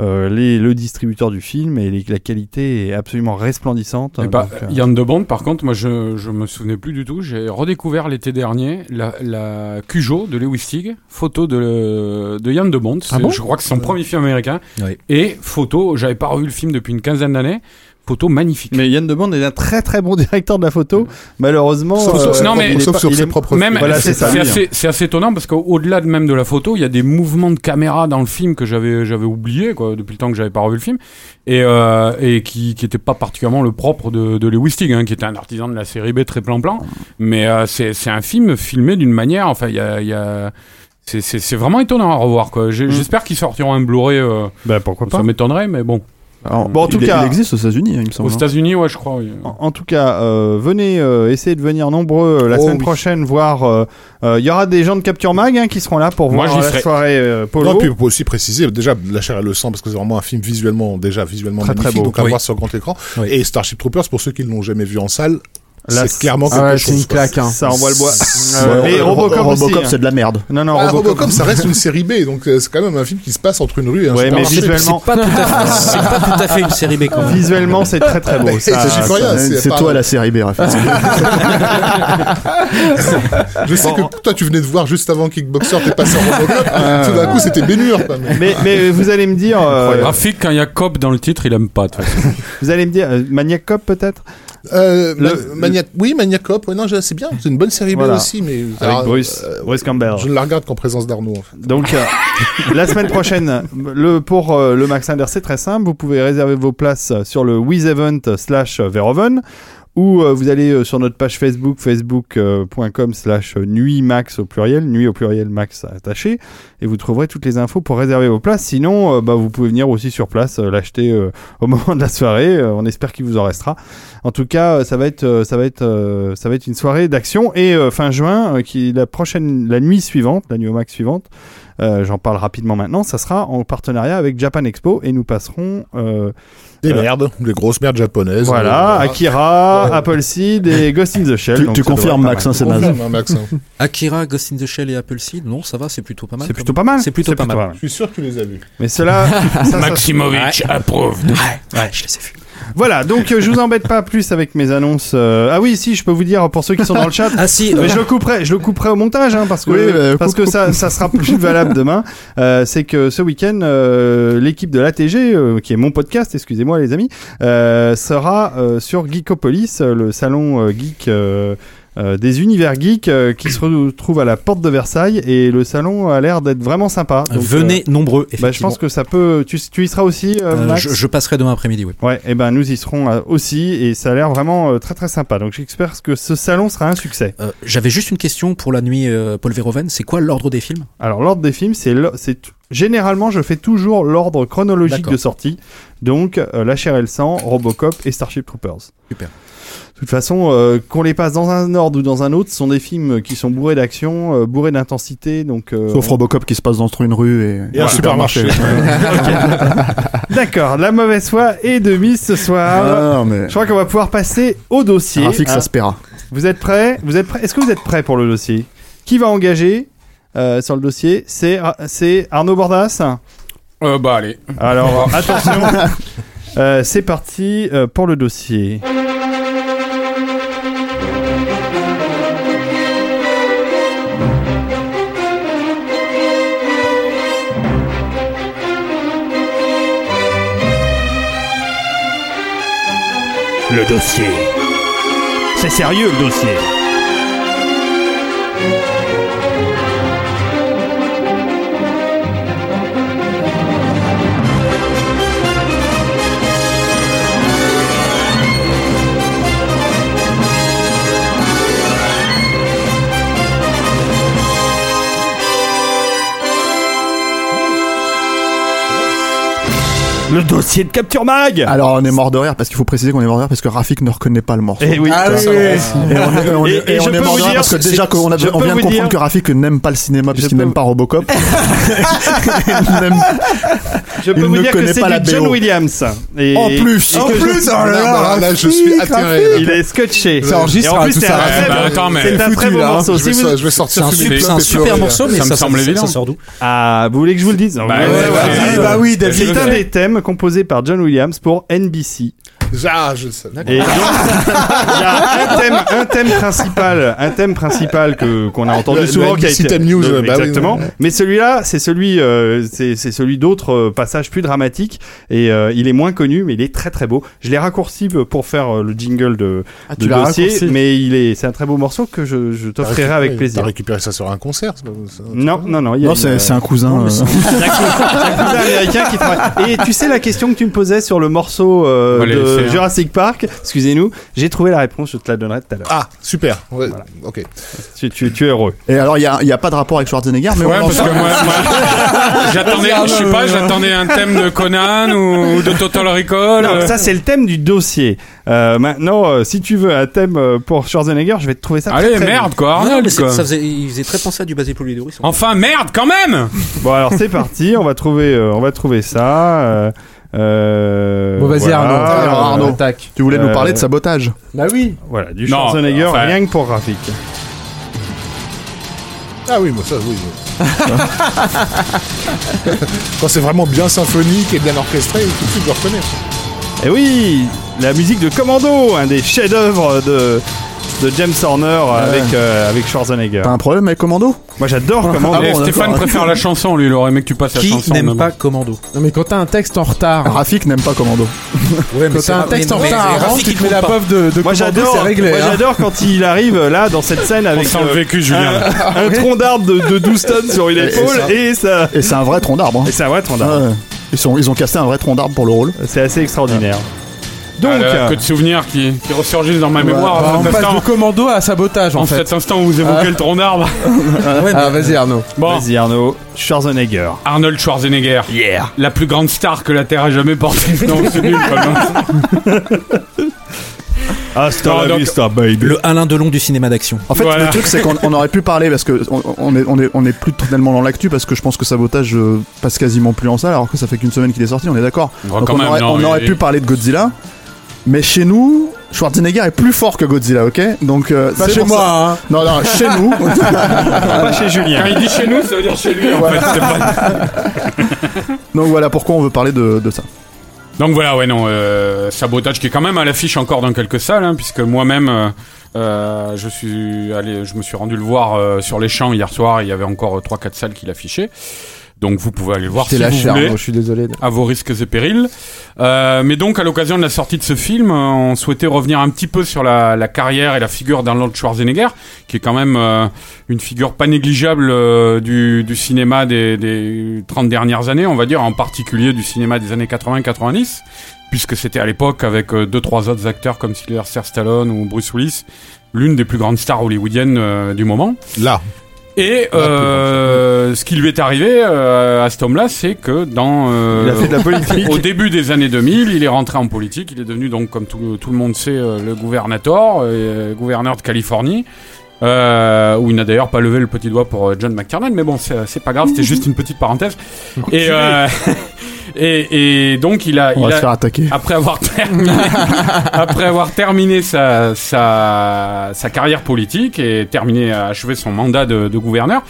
euh, les, le distributeur du film et les- la qualité est absolument resplendissante. Eh bah, Donc, euh, Yann de Bond, par contre, moi je, je me souvenais plus du tout. J'ai redécouvert l'été dernier la, la Cujo de Lewis Stig, photo de, de Yann de Bond. Ah bon? je crois que c'est son premier film américain. Oui. Et photo, j'avais pas revu le film depuis une quinzaine d'années. Photo magnifique. Mais Yann de Bond est un très très bon directeur de la photo. Malheureusement, Sauf sur- euh, non, mais- il est sauf pas- sur il ses propres Même, Voilà, c'est c'est ça. c'est assez, c'est assez étonnant parce qu'au-delà de même de la photo, il y a des mouvements de caméra dans le film que j'avais j'avais oublié quoi depuis le temps que j'avais pas revu le film et euh, et qui qui était pas particulièrement le propre de, de Lewis Stig, hein, qui était un artisan de la série B très plan plan. Mais euh, c'est c'est un film filmé d'une manière, enfin il y a il y a c'est- c'est c'est vraiment étonnant à revoir quoi. J'ai- J'espère qu'ils sortiront un Blu-ray. euh, Bah, pourquoi pas. ça m'étonnerait, mais bon. Alors, Bon, en tout il, cas- il existe aux États-Unis, hein, il me semble. Aux États-Unis, ouais, je crois. oui. En, en tout cas, euh, venez euh, essayer de venir nombreux euh, la Oh semaine oui. prochaine voir. euh, euh, Il y aura des gens de Capture Mag hein, qui seront là pour Moi, voir la soirée euh, polo. Non, puis on peut aussi préciser, déjà, La chair et le sang, parce que c'est vraiment un film visuellement, déjà visuellement Très, très magnifique, beau. donc à Oui. voir sur grand écran. Oui. Et Starship Troopers, pour ceux qui ne l'ont jamais vu en salle, c'est clairement Ah quelque ouais, chose. c'est une claque. Hein. Ça envoie le bois. Ouais, Mais Ro- Robocop, hein. c'est de la merde. Non, non, Ah, Robocop. Robocop, ça reste une série B, donc euh, c'est quand même un film qui se passe entre une rue et un Ouais, mais visuellement, C'est pas, tout à fait- c'est pas tout à fait une série B quand même. visuellement, c'est très très beau. C'est toi la série B, Raphaël. Je sais que toi, tu venais de voir juste avant Kickboxer, t'es passé en Robocop. Tout d'un coup, c'était Bénure, quoi. mais- Mais, mais vous allez me dire, euh, Graphique, quand il y a Cop dans le titre, il aime pas. vous allez me dire, euh, Maniac Cop peut-être? Euh, Le- Maniac, oui, Maniac Cop, ouais, non, c'est bien, c'est une bonne série B Voilà. aussi, mais avec alors, Bruce, euh, Bruce Campbell. je ne la regarde qu'en présence d'Arnaud. En fait. Donc euh, la semaine prochaine, le pour euh, le Max c'est très simple. Vous pouvez réserver vos places sur le WizEvent slash Veroven ou euh, vous allez euh, sur notre page Facebook facebook.com slash nuit max au pluriel, nuit au pluriel max attaché et vous trouverez toutes les infos pour réserver vos places. Sinon, euh, bah, vous pouvez venir aussi sur place l'acheter au moment de la soirée. On espère qu'il vous en restera. En tout cas, ça va être, ça va être, ça va être une soirée d'action et fin juin, qui la prochaine, la nuit suivante, la nuit au max suivante. J'en parle rapidement maintenant. Ça sera en partenariat avec Japan Expo et nous passerons Des Euh, merdes, des grosses merdes japonaises. voilà, Euh, Akira, Appleseed et Ghost in the Shell. Tu, Donc tu confirmes, Max, hein, c'est naze. confirme, hein, Max. hein. Akira, Ghost in the Shell et Appleseed, non, ça va, c'est plutôt pas mal. C'est plutôt pas mal. C'est plutôt pas mal. Je suis sûr que tu les as vus. Mais cela, Maximovic approuve. Ouais, je les ai vus. voilà. Donc euh, je vous embête pas plus avec mes annonces. euh, Ah oui, si, je peux vous dire pour ceux qui sont dans le chat. Ah si, Mais je le couperai, je le couperai au montage, hein, parce que Oui, euh, parce coupe, que ça, ça sera plus valable demain. Euh, c'est que ce week-end, euh, l'équipe de l'ATG, euh, qui est mon podcast, excusez-moi les amis, euh, sera euh, sur Geekopolis, euh, le salon geek. Euh, euh, des univers geeks euh, qui se retrouvent à la porte de Versailles et le salon a l'air d'être vraiment sympa. Donc, venez nombreux, euh, bah, je effectivement. pense que ça peut. Tu, tu y seras aussi, euh, Euh, Max je, je passerai demain après-midi, oui. Ouais, et ben nous y serons euh, aussi et ça a l'air vraiment euh, très très sympa. Donc j'espère que ce salon sera un succès. Euh, J'avais juste une question pour la nuit euh, Paul Verhoeven. C'est quoi l'ordre des films? Alors l'ordre des films, c'est c'est généralement je fais toujours l'ordre chronologique de sortie. Donc euh, La chair et le sang, Robocop et Starship Troopers. Super. De toute façon, euh, qu'on les passe dans un ordre ou dans un autre, ce sont des films qui sont bourrés d'action, euh, bourrés d'intensité. Donc euh, Sauf Robocop qui se passe dans une rue et, Et un supermarché. D'accord, la mauvaise foi est de mise ce soir. Ah, non, mais. Je crois qu'on va pouvoir passer au dossier. Graphique, Ah, ça se paiera. Vous êtes prêts? Vous êtes prêts? Est-ce que vous êtes prêts pour le dossier? Qui va engager euh, sur le dossier? C'est c'est Arnaud Bordas? Euh, bah allez. Alors attention, Euh, c'est parti pour le dossier. Le dossier. C'est sérieux le dossier. Le dossier de Capture Mag Alors on est mort de rire parce qu'il faut préciser qu'on est mort de rire parce que Rafik ne reconnaît pas le morceau. Eh oui. Ah oui. Et on est, on est- Et- et et on je est peux mort vous de rire dire, parce que c'est- déjà qu'on vient de comprendre dire- que Rafik n'aime pas le cinéma puisqu'il n'aime pas Robocop. Je peux Il vous ne dire que connaît c'est pas la du John. Williams. Et, En plus. et En plus, oh là là, Là, là, je suis Rafik, attiré. Il est scotché. Ça enregistre Et en plus, tout c'est ça. un très Eh ben, beau- attends, mais- c'est un C'est très hein. morceau. Je Si vais, sortir C'est un, c'est et super morceau, mais Ça me semble évident. ça sort d'où Ah, vous voulez que je vous le dise Bah, bah oui, C'est David. un des thèmes composés par John Williams pour NBC. Ah, je le sais. Et donc, il y a un thème, un thème principal, un thème principal que qu'on a entendu Le- souvent, le qui a été News, Euh, bah exactement. oui. Mais celui-là, c'est celui, euh, c'est c'est celui d'autres euh, passages plus dramatiques et euh, il est moins connu, mais il est très très beau. Je l'ai raccourci pour faire euh, le jingle de, Ah, de dossier, raccourci. mais il est, c'est un très beau morceau que je, je t'offrirai avec plaisir. T'as récupéré ça sur un concert Non, non, non. Non, c'est euh, c'est un cousin. euh, C'est un c'est un cousin américain qui travaille. Et tu sais la question que tu me posais sur le morceau euh, les de. Jurassic Park, excusez-nous, j'ai trouvé la réponse, je te la donnerai tout à l'heure. Ah, super. Ouais, Ok. Tu, tu, tu es heureux. Et alors, il y a, il y a pas de rapport avec Schwarzenegger, mais Ouais, on en parce que parle. moi, moi, j'attendais, je sais pas, j'attendais un thème de Conan ou, ou de Total Recall. Non, euh. ça c'est le thème du dossier. Euh, maintenant, euh, si tu veux un thème euh, pour Schwarzenegger, je vais te trouver ça. très, Allez, très merde, quoi, Non, Arnold, mais c'est- quoi. ça faisait, il faisait très penser à du basé Paul Enfin, merde, quand même. Bon alors c'est parti, on va trouver, euh, on va trouver ça. euh, Euh, Bon, vas-y, voilà. Arnaud. Alors, Arnaud. attaque. Tu voulais nous Euh, parler de sabotage Bah oui. Voilà, du Non, Schwarzenegger, enfin- rien que pour Rafik. Ah oui, moi ça, oui. Quand c'est vraiment bien symphonique et bien orchestré, tout de suite je le reconnais. Et oui, la musique de Commando, un des chefs-d'œuvre de, de James Horner avec, euh, avec Schwarzenegger. T'as un problème avec Commando? Moi j'adore Commando. Ah bon, Et d'accord. Stéphane préfère la chanson, lui, il aurait aimé que tu passes la Qui chanson. n'aime pas Commando? Non mais quand t'as un texte en retard, Rafik n'aime pas Commando. Ouais, quand t'as un texte en mais- retard, avant, tu il te mets la pof de, de Moi Commando, j'adore, c'est réglé. moi hein. j'adore quand il arrive euh, là dans cette scène avec On sent le euh, vécu, Julien. un, un tronc d'arbre de, de 12 tonnes sur une épaule et ça. Et c'est un vrai tronc d'arbre. hein. Et c'est un vrai tronc d'arbre. Ouais. Ils, sont, ils ont cassé un vrai tronc d'arbre pour le rôle. C'est assez extraordinaire. Donc, Ah, là, euh, que de souvenirs qui, qui ressurgissent dans ma mémoire Bah, en on passe instant. de commando à sabotage en En fait. cet instant où vous évoquez le tronc d'arbre. Ah vas-y Arnaud. Bon, vas-y Arnaud, Schwarzenegger. Arnold Schwarzenegger. Yeah. La plus grande star que la Terre ait jamais portée. Non, c'est nul quand même. Hasta Non, la donc- vista, baby. Le Alain Delon du cinéma d'action. En fait, Voilà. le truc, c'est qu'on on aurait pu parler parce que on, on est, on, est, on est plus tellement dans l'actu parce que je pense que Sabotage euh, passe quasiment plus en salle alors que ça fait qu'une semaine qu'il est sorti, on est d'accord. On même, aurait, non, on aurait pu parler de Godzilla, mais chez nous, Schwarzenegger est plus fort que Godzilla, ok? Donc, euh, Pas chez moi. ça- Hein. Non, non, chez nous. Pas chez Julien. Quand il dit chez nous, ça veut dire chez lui en fait. c'est pas- Donc voilà pourquoi on veut parler de, de ça. Donc voilà, ouais, non, euh, sabotage qui est quand même à l'affiche encore dans quelques salles, hein, puisque moi-même, euh, je suis allé, je me suis rendu le voir euh, sur les champs hier soir. Il y avait encore 3-4 salles qui l'affichaient. Donc vous pouvez aller le voir si lâché vous voulez. Arnaud, je suis désolé. à vos risques et périls. Euh, mais donc, à l'occasion de la sortie de ce film, euh, on souhaitait revenir un petit peu sur la, la carrière et la figure d'Arnold Schwarzenegger, qui est quand même euh, une figure pas négligeable euh, du, du cinéma des, des 30 dernières années, on va dire, en particulier du cinéma des années 80-90, puisque c'était à l'époque, avec euh, deux, trois autres acteurs comme Sylvester Stallone ou Bruce Willis, l'une des plus grandes stars hollywoodiennes euh, du moment. Là. Et euh, ce qui lui est arrivé euh, à cet homme-là, c'est que dans euh, Il a fait de la politique. au début des années 2000, il est rentré en politique. Il est devenu donc, comme tout, tout le monde sait, euh, le gouvernateur, euh, gouverneur de Californie. Euh, où il n'a d'ailleurs pas levé le petit doigt pour euh, John McTiernan, mais bon, c'est c'est pas grave, c'était juste une petite parenthèse. Et, euh, et, et donc il a, On il va a se faire attaquer. après avoir terminé, après avoir terminé sa, sa, sa carrière politique et terminé, achevé son mandat de, de gouverneur,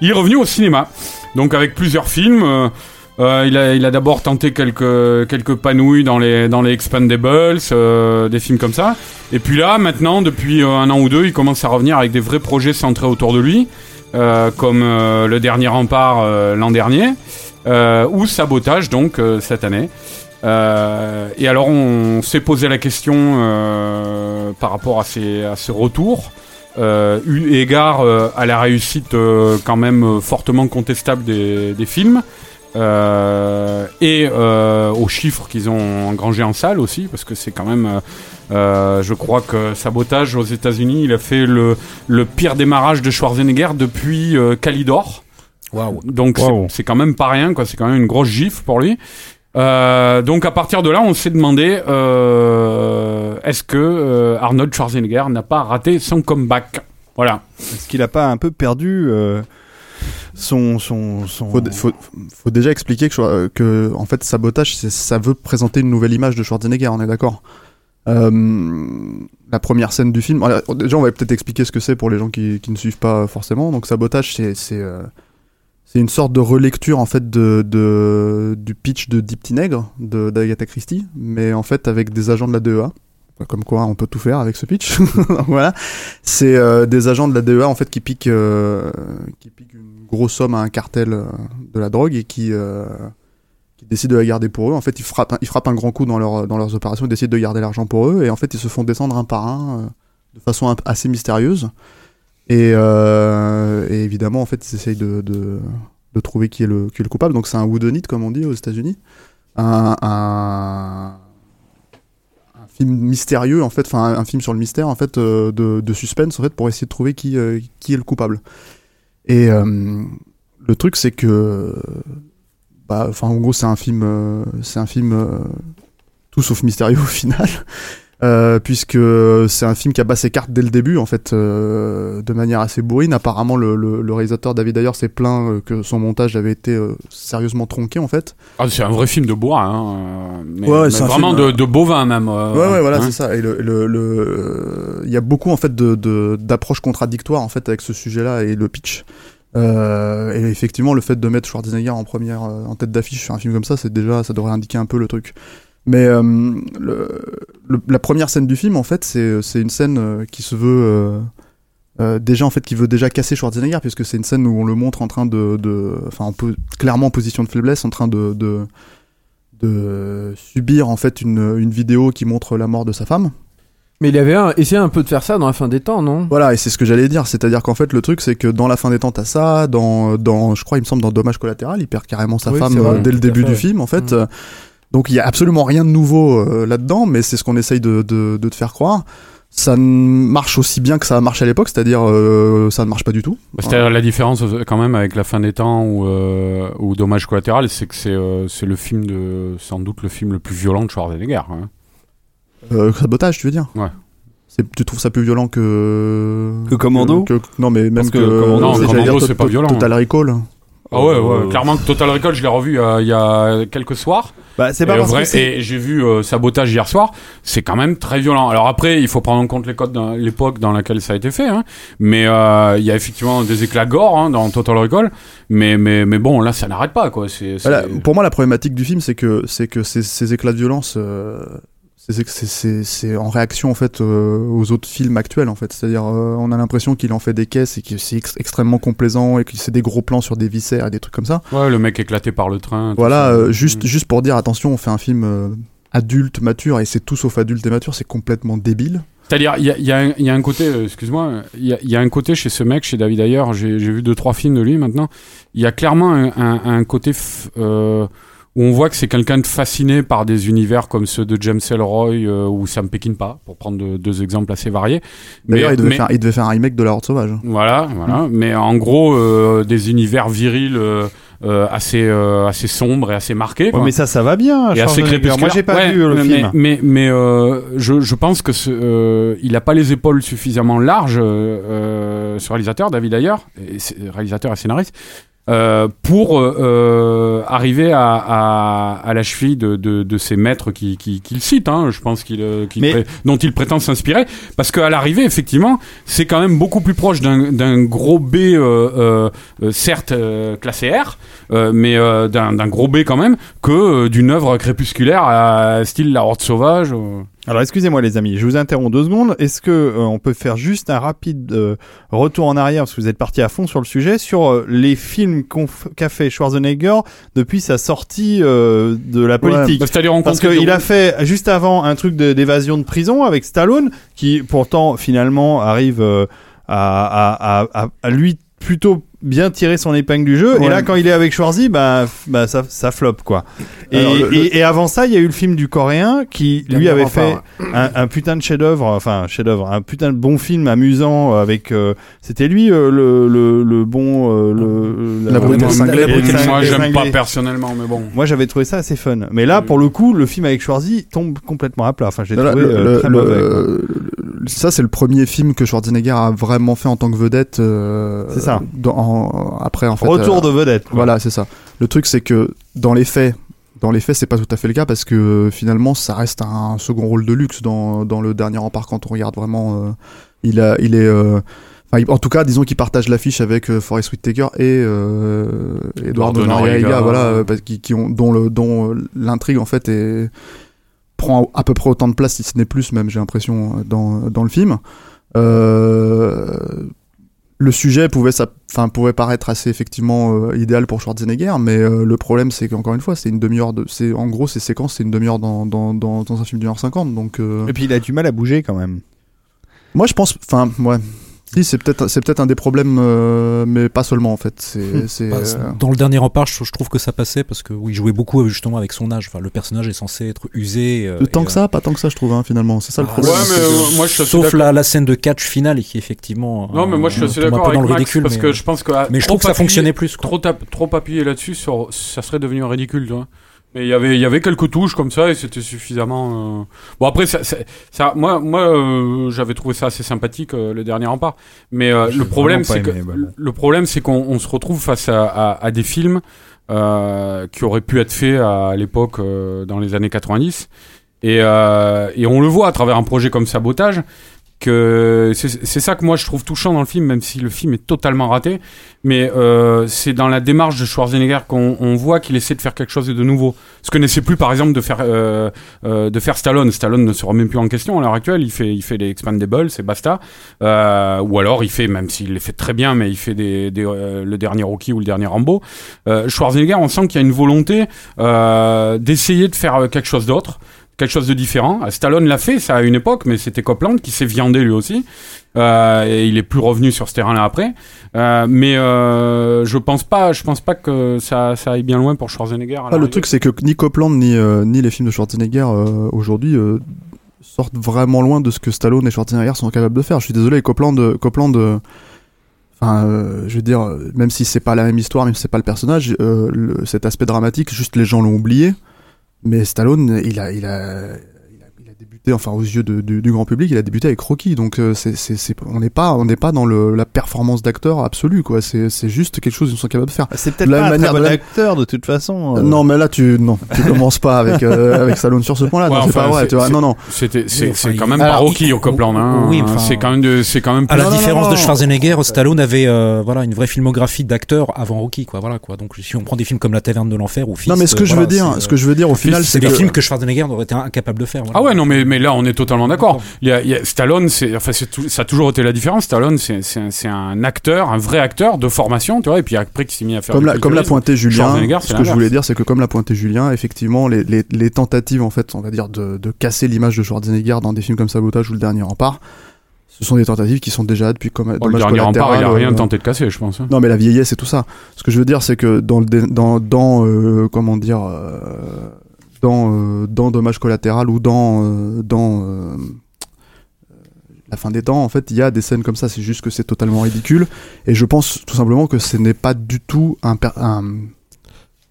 il est revenu au cinéma. Donc avec plusieurs films. euh, euh, il a, il a d'abord tenté quelques, quelques panouilles dans les, dans les Expendables, euh, des films comme ça. Et puis là, maintenant, depuis euh, un an ou deux, il commence à revenir avec des vrais projets centrés autour de lui, euh, comme euh, Le Dernier Rempart euh, l'an dernier, ou Sabotage, donc, euh, cette année. Euh, et alors, on s'est posé la question euh, par rapport à, ces, à ce retour, euh, eu égard euh, à la réussite euh, quand même euh, fortement contestable des, des films. Euh, et euh, aux chiffres qu'ils ont engrangés en salle aussi, parce que c'est quand même, euh, euh, je crois que Sabotage aux États-Unis, il a fait le, le pire démarrage de Schwarzenegger depuis euh, Calidor. Waouh. Donc c'est- quand même pas rien, quoi. C'est quand même une grosse gifle pour lui. Euh, donc à partir de là, on s'est demandé euh, est-ce que euh, Arnold Schwarzenegger n'a pas raté son comeback? Voilà. Est-ce qu'il a pas un peu perdu euh, son, son, son... Faut, faut, faut déjà expliquer que, que en fait, sabotage, ça veut présenter une nouvelle image de Schwarzenegger, on est d'accord? Euh, La première scène du film. alors, Déjà, on va peut-être expliquer ce que c'est pour les gens qui, qui ne suivent pas forcément. Donc, sabotage, c'est c'est une sorte de relecture en fait de, de du pitch de Deep Tinègre d'Agatha Christie, mais en fait avec des agents de la DEA. Comme quoi, on peut tout faire avec ce pitch. voilà, c'est euh, des agents de la DEA en fait qui piquent euh, qui piquent une grosse somme à un cartel euh, de la drogue et qui euh, qui décident de la garder pour eux. En fait, ils frappent ils frappent un grand coup dans dans leurs opérations, ils décident de garder l'argent pour eux et en fait, ils se font descendre un par un de façon assez mystérieuse. Et, euh, et évidemment, en fait, ils essayent de, de, trouver qui est, le, qui est le coupable. Donc, c'est un whodunit, comme on dit aux États-Unis. Un, film mystérieux, en fait, enfin, un, film sur le mystère, en fait, euh, de, suspense, en fait, pour essayer de trouver qui, euh, qui est le coupable. Et le truc, c'est que, bah, enfin, en gros, c'est un film, c'est un film tout sauf mystérieux au final. Euh, puisque c'est un film qui a passé ses cartes dès le début, en fait, euh, de manière assez bourrine. Apparemment, le, le, le réalisateur David Ayer s'est plaint euh, que son montage avait été euh, sérieusement tronqué, en fait. Ah, c'est un vrai film de bois, hein. euh, Mais, Ouais, mais vraiment film, de, de bovin même. euh, ouais, ouais, voilà, hein. c'est ça. Et le, le, le- euh, il y a beaucoup en fait de de- d'approches contradictoires en fait avec ce sujet-là et le pitch. Euh, et effectivement, le fait de mettre Schwarzenegger en première, euh, en tête d'affiche sur un film comme ça, c'est déjà, ça devrait indiquer un peu le truc. Mais euh, le, le- la première scène du film, en fait, c'est c'est une scène euh, qui se veut euh, euh, déjà en fait qui veut déjà casser Schwarzenegger puisque c'est une scène où on le montre en train de, de enfin, clairement en position de faiblesse, en train de, de de subir en fait une, une vidéo qui montre la mort de sa femme. Mais il avait un- essayé un peu de faire ça dans la fin des temps, non? Voilà, et c'est ce que j'allais dire, c'est-à-dire qu'en fait le truc c'est que dans la fin des temps t'as ça, dans, dans je crois il me semble dans Dommage collatéral, il perd carrément sa Oui, femme euh, dès le début fait, du ouais. film en fait. Mm. Donc il y a absolument rien de nouveau euh, là-dedans, mais c'est ce qu'on essaye de, de, de te faire croire. Ça ne marche aussi bien que ça a marché à l'époque, c'est-à-dire euh, ça ne marche pas du tout. Bah, C'est-à-dire la différence euh, quand même avec la fin des temps ou, euh, ou Dommage collatéral, c'est que c'est euh, le film de sans doute le film le plus violent de Schwarzenegger. Hein. Euh, sabotage, tu veux dire? Ouais. Tu trouves ça plus violent que Que Commando? que- Non, mais même Parce que que, Commando, c'est pas violent. Total Recall. Ah ouais, ouais, Euh, clairement que Total Recall, je l'ai revu euh, il y a quelques soirs. Bah, c'est Et, pas parce vrai- que c'est- et j'ai vu euh, Sabotage hier soir, c'est quand même très violent. Alors après, il faut prendre en compte les codes dans- l'époque dans laquelle ça a été fait, hein. mais euh, il y a effectivement des éclats gore hein, dans Total Recall, mais, mais, mais bon, là ça n'arrête pas quoi. C'est, c'est- Voilà, pour moi, la problématique du film, c'est que c'est que ces, ces éclats de violence, euh, c'est- en réaction en fait euh, aux autres films actuels en fait. C'est-à-dire, euh, on a l'impression qu'il en fait des caisses et que c'est ex- extrêmement complaisant et que c'est des gros plans sur des viscères et des trucs comme ça. Ouais, le mec éclaté par le train. Voilà, euh, juste juste pour dire attention, on fait un film euh, adulte, mature et c'est tout sauf adulte et mature, c'est complètement débile. C'est-à-dire, il y a, y a y a un côté, euh, excuse-moi, il y a, il y a un côté chez ce mec, chez David Ayer, j'ai vu deux, trois films de lui maintenant, il y a clairement un, un- un côté euh, où on voit que c'est quelqu'un de fasciné par des univers comme ceux de James Ellroy euh, ou Sam Peckinpah, pour prendre deux, deux exemples assez variés. D'ailleurs, Mais- il, devait mais- faire- il devait faire un remake de La Horde Sauvage. Voilà, voilà. Mais en gros, euh, des univers virils euh, euh, assez, euh, assez sombres et assez marqués. Ouais, quoi. mais ça, ça va bien. et assez. Moi, j'ai pas Ouais, vu euh, le mais, film. Mais, mais euh, je, je pense que ce, euh, il a pas les épaules suffisamment larges, ce réalisateur, David c'est- réalisateur et scénariste, euh, pour euh, euh, arriver à, à, à la cheville de, de, de ces maîtres qu'il qui, qu'il cite, hein, je pense qu'il, euh, qu'il Mais- pré- dont il prétend s'inspirer, parce qu'à l'arrivée, effectivement, c'est quand même beaucoup plus proche d'un, d'un gros B, euh, certes euh, classé R, euh, mais euh, d'un, d'un gros B quand même, que d'une œuvre crépusculaire à style La Horde Sauvage. Alors excusez-moi les amis, je vous interromps deux secondes. Est-ce que euh, on peut faire juste un rapide euh, retour en arrière parce que vous êtes parti à fond sur le sujet sur euh, les films qu'a fait Schwarzenegger depuis sa sortie euh, de la politique? Bah, Parce qu'il a fait juste avant un truc de- d'évasion de prison avec Stallone, qui pourtant finalement arrive euh, à, à, à- à lui plutôt bien tirer son épingle du jeu. Et là, quand il est avec Schwarzy, bah, bah ça, ça floppe quoi. Et, Alors, le- et, et avant ça, il y a eu le film du coréen qui lui avait fait un, un putain de chef-d'œuvre, enfin chef-d'œuvre, un putain de bon film amusant euh, avec. euh, C'était lui euh, le, le, le bon. euh, le, La Moi, moi, la brute moi, j'aime pas personnellement, mais bon. Moi, j'avais trouvé ça assez fun. Mais là, pour le coup, le film avec Schwarzy tombe complètement à plat. Enfin, j'ai trouvé euh, très le- mauvais. Ça, c'est le premier film que Schwarzenegger a vraiment fait en tant que vedette. euh, C'est ça. dans- en- après, en fait. Retour euh, de vedette. quoi. Voilà, c'est ça. Le truc, c'est que dans les faits, dans les faits, c'est pas tout à fait le cas parce que euh, finalement, ça reste un second rôle de luxe dans, dans le dernier rempart quand on regarde vraiment. euh, il a, il est. euh, enfin, en tout cas, disons qu'il partage l'affiche avec euh, Forest Whitaker et euh, Noriega, Noriega. voilà, euh, parce qu'ils- qui ont, dont le, dont l'intrigue en fait est prend à peu près autant de place, si ce n'est plus même, j'ai l'impression, euh, dans, dans le film. Euh, le sujet pouvait, ça, pouvait paraître assez effectivement euh, idéal pour Schwarzenegger, mais euh, le problème c'est qu'encore une fois, c'est une demi-heure de, c'est en gros ces séquences, c'est une demi-heure dans, dans, dans, dans un film d'une heure cinquante, donc Et puis, il a du mal à bouger quand même. moi je pense, enfin ouais, si c'est peut-être c'est peut-être un des problèmes, euh, mais pas seulement en fait, c'est c'est Bah, euh, Dans le dernier rempart, je, je trouve que ça passait parce que oui, il jouait beaucoup euh, justement avec son âge. Enfin, le personnage est censé être usé. euh, tant et, que ça, pas tant que ça je trouve hein, finalement, c'est ça le Ah, problème. Ouais, mais euh, moi je suis assez Sauf la, la scène de catch finale qui effectivement. Non, mais moi je suis euh, d'accord peu avec dans le Max ridicule. parce mais, que je pense que mais je trouve que ça fonctionnait plus. quoi. trop, trop appuyer là-dessus ça serait devenu ridicule tu vois Mais il y avait, il y avait quelques touches comme ça et c'était suffisamment. euh, Bon après, ça, ça, ça- moi, moi, euh, j'avais trouvé ça assez sympathique euh, le dernier rempart. Mais euh, le problème, c'est que voilà. le problème, c'est qu'on on se retrouve face à, à, à des films euh, qui auraient pu être faits à l'époque euh, dans les années 90 et, euh, et on le voit à travers un projet comme Sabotage que c'est ça que moi je trouve touchant dans le film, même si le film est totalement raté. Mais euh, c'est dans la démarche de Schwarzenegger qu'on on voit qu'il essaie de faire quelque chose de nouveau. Ce que n'essaie plus, par exemple, de faire euh, euh, de faire Stallone. Stallone ne se remet plus en question à l'heure actuelle. Il fait il fait les Expandables, c'est basta. Euh, ou alors il fait, même s'il les fait très bien, mais il fait des, des, euh, le dernier Rocky ou le dernier Rambo. Euh, Schwarzenegger, on sent qu'il y a une volonté d'essayer de faire quelque chose d'autre quelque chose de différent. Euh, Stallone l'a fait, ça à une époque, mais c'était Copland qui s'est viandé lui aussi. Euh, et il est plus revenu sur ce terrain-là après. Euh, mais euh, je pense pas, je pense pas que ça, ça aille bien loin pour Schwarzenegger. Ah, le truc, c'est que ni Copland ni, ni les films de Schwarzenegger aujourd'hui sortent vraiment loin de ce que Stallone et Schwarzenegger sont capables de faire. Je suis désolé, Copland, Copland enfin, euh, je veux dire, même si c'est pas la même histoire, même si c'est pas le personnage, euh, le- cet aspect dramatique, juste les gens l'ont oublié. Mais Stallone, il a, il a, débuté, enfin aux yeux de- du, du grand public, il a débuté avec Rocky. Donc euh, c'est, c'est, c'est, on n'est pas, on n'est pas dans le, la performance d'acteur absolue, quoi. C'est, c'est juste quelque chose qu'ils sont capables de faire. C'est peut-être pas un manière- très bon de acteur de toute façon. euh. Non, mais là, tu non, tu commences pas avec euh, avec Stallone sur ce point-là. Ouais, non, c'est enfin, pas vrai. c'est- Tu vois. c'est- Non, non. C'était, c'est, enfin, quand même Alors, pas Rocky il- au Copland. Hein. oui, enfin- c'est quand même de, c'est quand même. À la Non, non, différence non, de. Schwarzenegger, Stallone avait euh, voilà une vraie filmographie d'acteur avant Rocky quoi voilà quoi. Donc si on prend des films comme La Taverne de l'enfer ou Fist, Non, mais ce que euh, je veux dire, c'est, ce que je veux dire au final, c'est des films que Schwarzenegger aurait été incapable de faire. Ah ouais, non, mais, mais là, on est totalement d'accord. Il y a, il y a- Stallone, c'est, enfin, c'est tout- ça a toujours été la différence. Stallone, c'est, c'est, un- c'est un acteur, un vrai acteur de formation, tu vois, et puis après, qui s'est mis à faire comme la comme l'a pointé Julien, ce que je voulais dire, c'est que comme l'a pointé Julien, effectivement, les, les, les tentatives en fait, on va dire de, de casser l'image de Schwarzenegger dans des films comme Sabotage ou Le Dernier Rempart, ce sont des tentatives qui sont déjà depuis comme Oh, le dernier rempart, il a collatéral, rien euh, tenté de casser, je pense. hein. Non, mais la vieillesse et tout ça. Ce que je veux dire, c'est que dans le dans dans euh, comment dire euh, dans euh, dans dommage collatéral ou dans euh, dans euh, la fin des temps, en fait, il y a des scènes comme ça. C'est juste que c'est totalement ridicule. Et je pense tout simplement que ce n'est pas du tout un, per- un-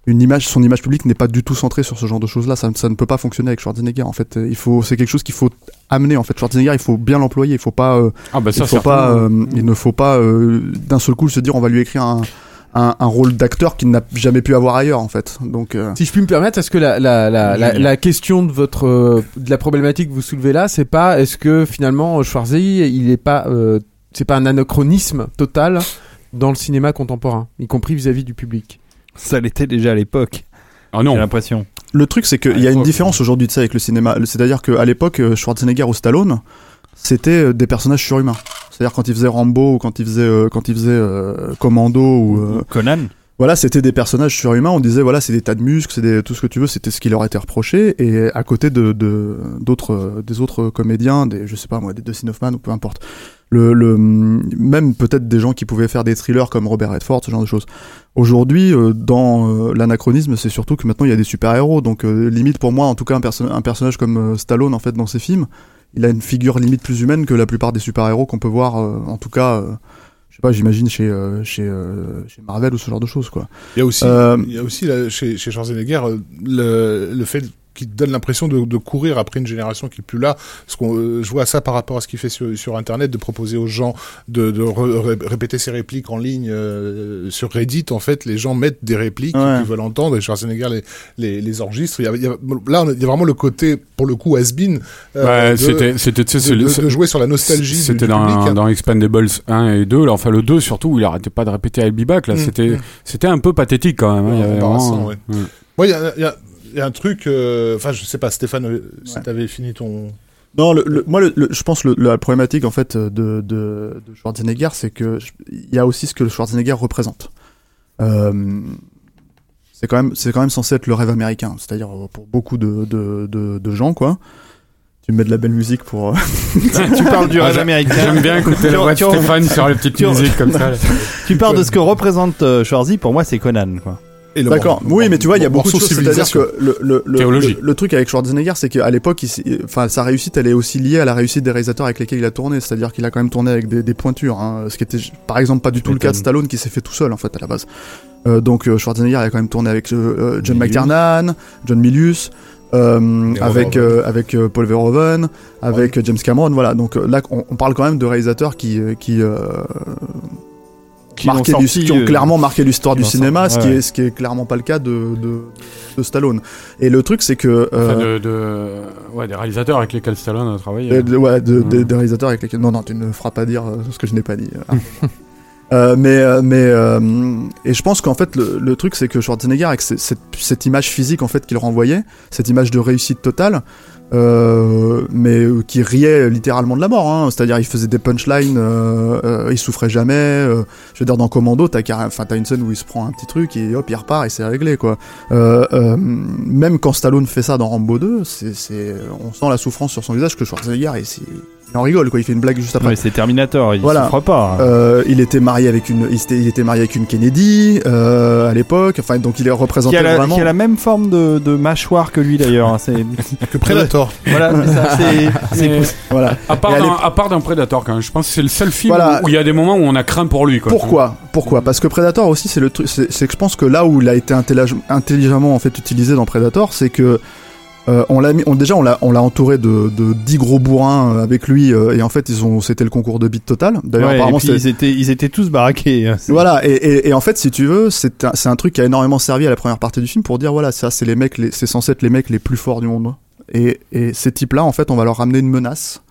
une image, son image publique n'est pas du tout centrée sur ce genre de choses-là. Ça, ça ne peut pas fonctionner avec Schwarzenegger. En fait, il faut, c'est quelque chose qu'il faut amener. En fait, Schwarzenegger, il faut bien l'employer. Il faut pas, euh, Ah, bah, ça, il, faut pas, euh, il ne faut pas euh, d'un seul coup se dire on va lui écrire un, un, un rôle d'acteur qu'il n'a jamais pu avoir ailleurs en fait. Donc euh, Si je puis me permettre, est-ce que la, la, la, la, la question de votre euh, de la problématique que vous soulevez là, c'est pas est-ce que finalement Schwarzy, il est pas euh, c'est pas un anachronisme total dans le cinéma contemporain, y compris vis-à-vis du public? Ça l'était déjà à l'époque. Ah J'ai non. l'impression. le truc c'est qu'il y a une différence aujourd'hui de ça avec le cinéma. C'est-à-dire qu'à l'époque euh, Schwarzenegger ou Stallone, c'était euh, des personnages surhumains. C'est-à-dire quand ils faisaient Rambo ou quand ils faisaient euh, quand ils faisaient euh, Commando ou euh, Conan. voilà, c'était des personnages surhumains. On disait voilà, c'est des tas de muscles, c'est des- tout ce que tu veux. C'était ce qui leur était reproché. Et à côté de d'autres des autres comédiens, des je sais pas moi, des Dustin Hoffman ou peu importe. Le, le même peut-être des gens qui pouvaient faire des thrillers comme Robert Redford, ce genre de choses. Aujourd'hui, dans l'anachronisme, c'est surtout que maintenant il y a des super héros. Donc limite pour moi, en tout cas un, perso- un personnage comme Stallone en fait dans ses films, il a une figure limite plus humaine que la plupart des super héros qu'on peut voir. euh, en tout cas. euh, je sais pas, j'imagine chez euh, chez euh, chez Marvel ou ce genre de choses quoi. Il y a aussi, Euh, il y a aussi là, chez, chez Schwarzenegger euh, le, le fait qu'il donne l'impression de, de courir après une génération qui est plus là. Parce qu'on, euh, je vois ça par rapport à ce qu'il fait sur, sur Internet, de proposer aux gens de, de re- ré- répéter ses répliques en ligne euh, sur Reddit. En fait, les gens mettent des répliques Ouais. qu'ils veulent entendre et Schwarzenegger les, les, les enregistre. Il y a, il y a- là, il y a vraiment le côté, pour le coup, has-been. euh, Ouais, c'était, c'était, de, jouer sur la nostalgie C'était dans, public. hein. dans Expendables 1 et 2, là, enfin le 2 surtout, où il arrêtait pas de répéter I'll be back, là, Mm, c'était, mm. c'était un peu pathétique quand même. hein, il y avait Embarrassant, vraiment- ouais. y a, il y a un truc, euh, enfin, je sais pas, Stéphane, euh, si Ouais. t'avais fini ton. Non, le, le- moi, le, le- je pense que la problématique en fait de, de, de Schwarzenegger, c'est que il y a aussi ce que le Schwarzenegger représente. Euh, c'est quand même, c'est quand même censé être le rêve américain, c'est-à-dire pour beaucoup de, de, de, de gens, quoi. Tu mets de la belle musique pour. tu parles du Ah, rêve j'a- américain. J'aime bien écouter la voix de Stéphane sur les petites musiques comme ça. là. Tu parles de ce que représente euh, Schwarzy. Pour moi, c'est Conan. Quoi. D'accord. Oui, mais tu vois, il y a beaucoup de choses. C'est-à-dire que le, le, le, le, truc avec Schwarzenegger, c'est qu'à l'époque, enfin, sa réussite, elle est aussi liée à la réussite des réalisateurs avec lesquels il a tourné. C'est-à-dire qu'il a quand même tourné avec des, des pointures, hein, ce qui était, par exemple, pas du tout le cas de. Stallone qui s'est fait tout seul, en fait, à la base. Euh, donc euh, Schwarzenegger il a quand même tourné avec euh, euh, John. McTiernan, John Milius, euh, avec euh, avec euh, Paul Verhoeven, avec James Cameron. Voilà. Donc là, on, on parle quand même de réalisateurs qui qui Qui marqué l'ont du- sorti, qui ont euh, clairement marqué l'histoire du cinéma, sorti, ce qui est ce qui est clairement pas le cas de de, de Stallone. Et le truc c'est que Enfin, euh, de, de- ouais, des réalisateurs avec lesquels Stallone a travaillé. euh, de- ouais, de- de- Mm. des réalisateurs avec lesquels non non tu ne feras pas dire ce que je n'ai pas dit. Euh, mais mais euh, et je pense qu'en fait le, le truc c'est que Schwarzenegger avec ce- cette, cette image physique en fait qu'il renvoyait cette image de réussite totale euh, mais euh, qui riait littéralement de la mort hein. c'est-à-dire il faisait des punchlines euh, il souffrait jamais je veux dire dans Commando t'as une scène où il se prend un petit truc et hop il repart et c'est réglé quoi même quand Stallone fait ça dans Rambo 2 c'est c'est on sent la souffrance sur son visage que Schwarzenegger il, c'est- il en rigole quoi il fait une blague juste après Ouais, c'est Terminator, il Voilà. souffre pas. euh, il était marié avec une, il était, il était marié avec une Kennedy euh, à l'époque. Enfin, donc il est qui représenté a, la, vraiment. qui a la même forme de, de mâchoire que lui d'ailleurs. hein, C'est Que Predator. voilà, c'est ça, c'est- c'est Mais Voilà. à part d'un- l'époque- à part d'un Predator, quand même, je pense que c'est le seul film Voilà. où il y a des moments où on a craint pour lui. Quoi, Pourquoi Pourquoi? Parce que Predator aussi, c'est le truc, c'est c'est que je pense que là où il a été intellig- intelligemment en fait utilisé dans Predator, c'est que euh, on l'a mis, on, déjà on l'a, on l'a entouré de, de 10 gros bourrins euh, avec lui euh, et en fait ils ont, c'était le concours de beat total. D'ailleurs Ouais, et apparemment puis ils étaient, ils étaient tous baraqués. hein, Voilà, et, et, et en fait, si tu veux, c'est un, c'est un truc qui a énormément servi à la première partie du film pour dire voilà, ça, c'est les mecs, les- c'est censé être les mecs les plus forts du monde. Et, et ces types-là, en fait, on va leur ramener une menace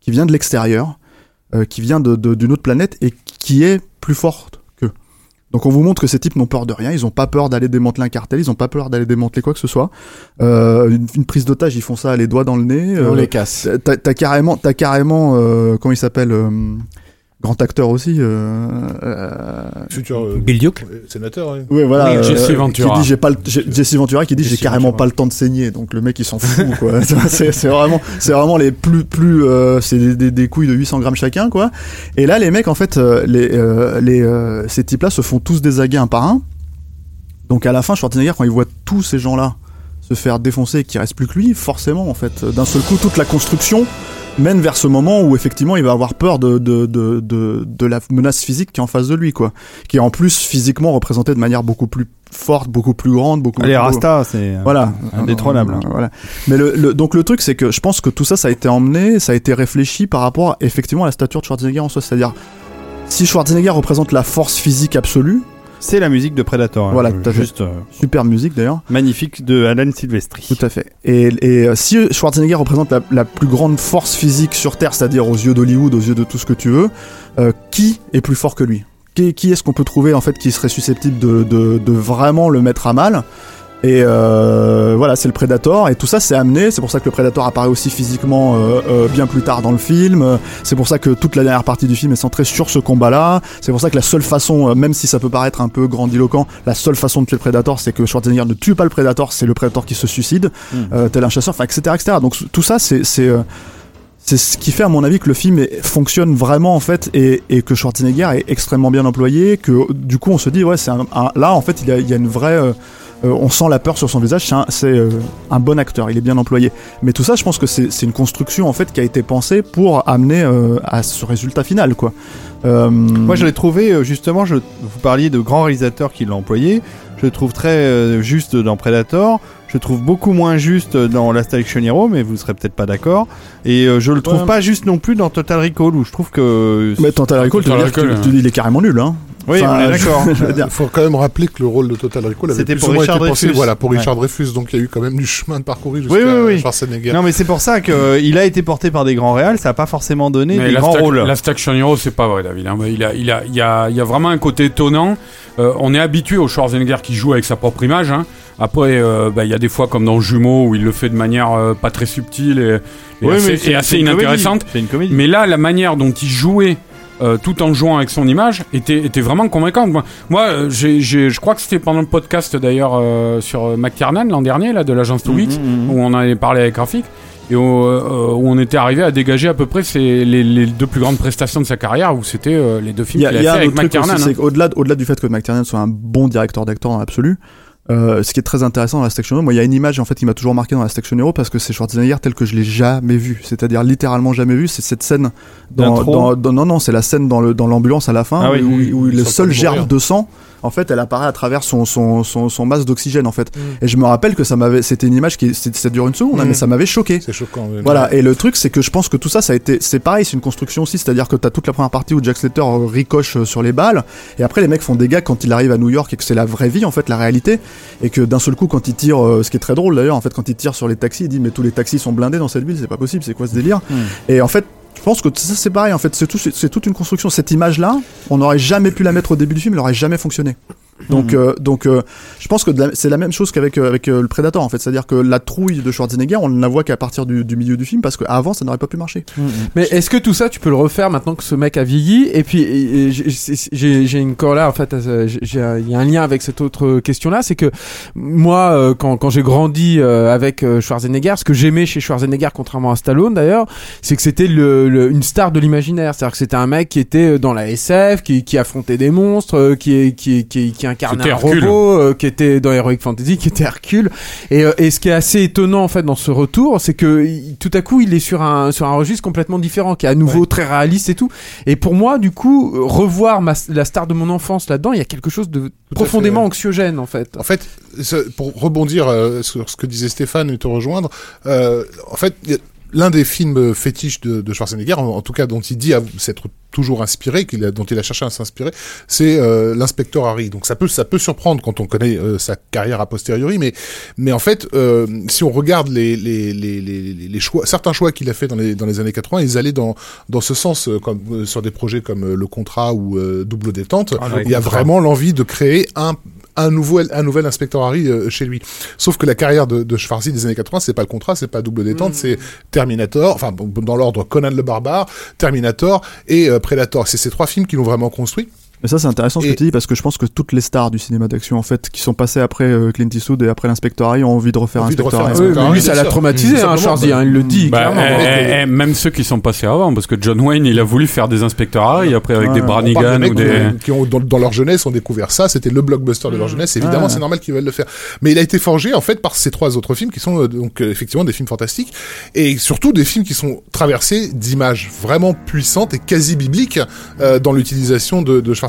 qui vient de l'extérieur, euh, qui vient de- de- d'une autre planète et qui est plus forte. Donc on vous montre que ces types n'ont peur de rien, ils ont pas peur d'aller démanteler un cartel, ils ont pas peur d'aller démanteler quoi que ce soit. Euh, une, une prise d'otage, ils font ça les doigts dans le nez. On euh, les casse. T'as carrément, t'as carrément, euh, comment il s'appelle, euh, grand acteur aussi. Euh, euh, Futur euh, Bill Duke. euh, sénateur, ouais. ouais, voilà. Oui, euh, Jesse Ventura. Qui dit, j'ai pas le, j'ai- Jesse Ventura qui dit, j'ai carrément Ventura. pas le temps de saigner. Donc le mec, il s'en fout, quoi. c'est c'est vraiment, c'est vraiment les plus, plus, euh, c'est des, des, des couilles de 800 grammes chacun, quoi. Et là, les mecs, en fait, euh, les, euh, les, euh, ces types-là se font tous désaguer un par un. Donc à la fin, Schwarzenegger, quand il voit tous ces gens-là se faire défoncer et qu'il reste plus que lui, forcément, en fait, d'un seul coup, toute la construction mène vers ce moment où effectivement il va avoir peur de, de, de, de, de la menace physique qui est en face de lui, quoi. Qui est en plus physiquement représentée de manière beaucoup plus forte, beaucoup plus grande, beaucoup Les plus... Rasta, c'est Voilà. indétrônable. Euh, Voilà. Mais le, le- donc le truc, c'est que je pense que tout ça, ça a été emmené, ça a été réfléchi par rapport effectivement à la stature de Schwarzenegger en soi. C'est-à-dire, si Schwarzenegger représente la force physique absolue, C'est la musique de Predator. hein, Voilà, juste euh, super musique d'ailleurs, magnifique de Alan Silvestri. tout à fait. Et, et euh, si Schwarzenegger représente la, la plus grande force physique sur Terre, c'est-à-dire aux yeux d'Hollywood, aux yeux de tout ce que tu veux, euh, qui est plus fort que lui? Qui, qui est-ce qu'on peut trouver en fait qui serait susceptible de, de, de vraiment le mettre à mal? Et euh, voilà, c'est le Predator, et tout ça c'est amené. C'est pour ça que le Predator apparaît aussi physiquement euh, euh, bien plus tard dans le film. C'est pour ça que toute la dernière partie du film est centrée sur ce combat-là. C'est pour ça que la seule façon, euh, même si ça peut paraître un peu grandiloquent, la seule façon de tuer le Predator, c'est que Schwarzenegger ne tue pas le Predator, c'est le Predator qui se suicide, Mm. euh, tel un chasseur, enfin, etc., etc. Donc tout ça, c'est c'est euh, c'est ce qui fait à mon avis que le film est- fonctionne vraiment en fait et, et que Schwarzenegger est extrêmement bien employé que du coup on se dit ouais c'est un, un- là en fait il y a, il y a une vraie euh, on sent la peur sur son visage c'est un, euh, un bon acteur il est bien employé mais tout ça je pense que c'est une construction en fait qui a été pensée pour amener euh, à ce résultat final quoi Euh, Moi, je l'ai trouvé justement. Je, vous parliez de grands réalisateurs qui l'ont employé. Je le trouve très euh, juste dans Predator. Je le trouve beaucoup moins juste dans Last Action Hero, mais vous serez peut-être pas d'accord. Et euh, je le trouve Ouais. pas juste non plus dans Total Recall, où je trouve que. mais Total Recall, tu veux Total dire que Recall, tu- tu dis, il est carrément nul hein Oui, Enfin, on est d'accord. Il faut quand même rappeler que le rôle de Total Recall avait C'était plus pour ou moins Richard été pensé, voilà, pour Ouais. Richard Dreyfus, donc il y a eu quand même du chemin de parcourir jusqu'à Oui, oui, oui. Schwarzenegger. Non, mais c'est pour ça qu'il a été porté par des grands réals. Ça a pas forcément donné Mais des grands rôles. Last Action Hero, c'est pas vrai, David. hein. Il, a, il, a, il, y a, il y a vraiment un côté étonnant. Euh, on est habitué au Schwarzenegger qui joue avec sa propre image. hein. Après, euh, bah, il y a des fois, comme dans Jumeaux, où il le fait de manière euh, pas très subtile et, et Oui, assez, mais c'est- et assez c'est une comédie. inintéressante. C'est une comédie. Mais là, la manière dont il jouait, euh, tout en jouant avec son image, était, était vraiment convaincante. Moi, moi euh, je crois que c'était pendant le podcast d'ailleurs euh, sur euh, McTiernan l'an dernier, là, de l'agence To Weeks, Mhm, mhm. où on avait parlé avec Graphique. Et où, euh, où on était arrivé à dégager à peu près ces, les, les deux plus grandes prestations de sa carrière, où c'était euh, les deux Il films a, qu'il il y a a fait avec McTiernan. hein. c'est qu'au-delà, au-delà du fait que McTiernan soit un bon directeur d'acteur dans l'absolu, euh, ce qui est très intéressant dans la Action Hero, moi il y a une image en fait qui m'a toujours marqué dans la Action Hero parce que c'est Schwarzenegger tel que je l'ai jamais vu, c'est-à-dire littéralement jamais vu, c'est cette scène dans, dans, dans- non non c'est la scène dans le dans l'ambulance à la fin Ah oui, où, où il le seul mourir. de sang en fait, elle apparaît à travers son son son, d'oxygène en fait. Mm. Et je me rappelle que ça m'avait, c'était une image qui, ça dure une seconde, hein, Mm. mais ça m'avait choqué. C'est choquant. Voilà, et le truc c'est que je pense que tout ça, ça a été, c'est pareil, c'est une construction aussi, c'est-à-dire que t'as toute la première partie où Jack Slater ricoche euh, sur les balles, et après les mecs font des gags quand il arrive à New York et que c'est la vraie vie en fait, la réalité, et que d'un seul coup quand il tire, euh, ce qui est très drôle d'ailleurs, en fait quand il tire sur les taxis, il dit mais tous les taxis sont blindés dans cette ville, c'est pas possible, c'est quoi ce délire? Et en fait je pense que ça c'est pareil en fait, c'est tout, toute une construction. Cette image là, on n'aurait jamais pu la mettre au début du film, elle aurait jamais fonctionné. Donc, euh, donc, euh, je pense que de la- c'est la même chose qu'avec euh, avec euh, le Predator en fait, c'est-à-dire que la trouille de Schwarzenegger, on ne la voit qu'à partir du, du milieu du film parce qu'avant ça n'aurait pas pu marcher. Mais est-ce que tout ça, tu peux le refaire maintenant que ce mec a vieilli? Et puis, j'ai- c'est- j'ai j'ai une corrélation, en fait, euh, j'ai- j'ai un- il y a un lien avec cette autre question-là, c'est que moi, euh, quand, quand j'ai grandi euh, avec euh, Schwarzenegger, ce que j'aimais chez Schwarzenegger, contrairement à Stallone d'ailleurs, c'est que c'était le, le- une star de l'imaginaire. C'est-à-dire que c'était un mec qui était dans la SF, qui, qui affrontait des monstres, qui, qui, qui, qui incarnait un Hercule. robot, euh, qui était dans Heroic Fantasy, qui était Hercule. Et, euh, et ce qui est assez étonnant en fait dans ce retour, c'est que il- tout à coup il est sur un sur un registre complètement différent, qui est à nouveau très réaliste et tout. Et pour moi, du coup, revoir ma, la star de mon enfance là-dedans, il y a quelque chose de profondément fait. anxiogène en fait. En fait, pour rebondir euh, sur ce que disait Stéphane et te rejoindre, euh, en fait, y a- l'un des films fétiches de, de Schwarzenegger, en, en tout cas dont il dit s'être toujours inspiré, qu'il a, dont il a cherché à s'inspirer, c'est euh, l'inspecteur Harry. Donc ça peut ça peut surprendre quand on connaît euh, sa carrière a posteriori, mais mais en fait, euh, si on regarde les les, les, les, les choix, certains choix qu'il a fait dans les dans les années 80, ils allaient dans dans ce sens, comme sur des projets comme Le Contrat ou Double Détente. il y a vraiment l'envie de créer un un nouvel, un nouvel inspecteur Harry euh, chez lui. Sauf que la carrière de, de Schwarzy des années 80, c'est pas le contrat, c'est pas double détente, c'est Terminator, enfin dans l'ordre Conan le barbare, Terminator et euh, Predator. C'est ces trois films qui l'ont vraiment construit. Mais ça c'est intéressant ce Et- que tu dis parce que je pense que toutes les stars du cinéma d'action en fait qui sont passées après euh, Clint Eastwood et après l'inspecteur Harry ont envie de refaire Envie de inspecteur refaire Harry. Inspector Oui, lui, ça l'a traumatisé, Mmh. hein, Schwarzy, hein, il le dit Bah, eh, eh, même ceux qui sont passés avant, parce que John Wayne, il a voulu faire des inspecteurs Harry après avec Ouais, des Branigan de ou des. qui, ont, dans, dans leur jeunesse, ont découvert ça. C'était le blockbuster de leur jeunesse. Évidemment, Ouais. c'est normal qu'ils veulent le faire. Mais il a été forgé, en fait, par ces trois autres films qui sont, euh, donc, euh, effectivement, des films fantastiques. Et surtout des films qui sont traversés d'images vraiment puissantes et quasi bibliques, euh, dans l'utilisation de, de Schwarzenegger.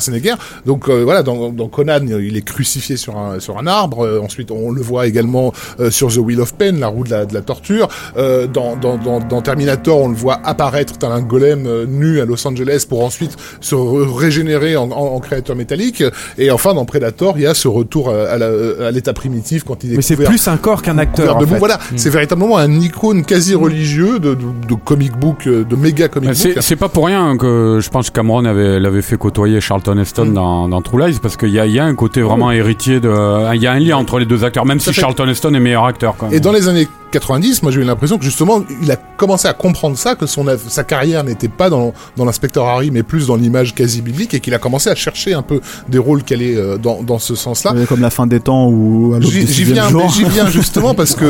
Donc, euh, voilà, dans, dans Conan, il est crucifié sur un, sur un arbre. Euh, ensuite, on le voit également euh, sur The Wheel of Pain, la roue de la, de la torture. Euh, dans, dans, dans, dans Terminator, on le voit apparaître tel un golem euh, nu à Los Angeles pour ensuite se re- régénérer en, en, en créateur métallique. Et enfin, dans Predator, il y a ce retour à, l'état primitif quand il est Mais c'est plus un corps qu'un acteur. en fait. Voilà, c'est véritablement un icône quasi religieux de, de, de comic book, de méga comic book. c'est pas pour rien que je pense que Cameron avait l'avait fait côtoyer Charlton Heston Mm. dans, dans True Lies parce qu'il y a, il y a un côté vraiment héritier de il y a un lien entre les deux acteurs même si fait. Charlton Heston est meilleur acteur quand même. Et dans les années 90, moi j'ai eu l'impression que justement il a commencé à comprendre ça, que son sa carrière n'était pas dans, dans l'inspecteur Harry, mais plus dans l'image quasi biblique, et qu'il a commencé à chercher un peu des rôles qui allaient euh, dans, dans ce sens-là. Comme la fin des temps ou J'y viens, j'y viens justement parce que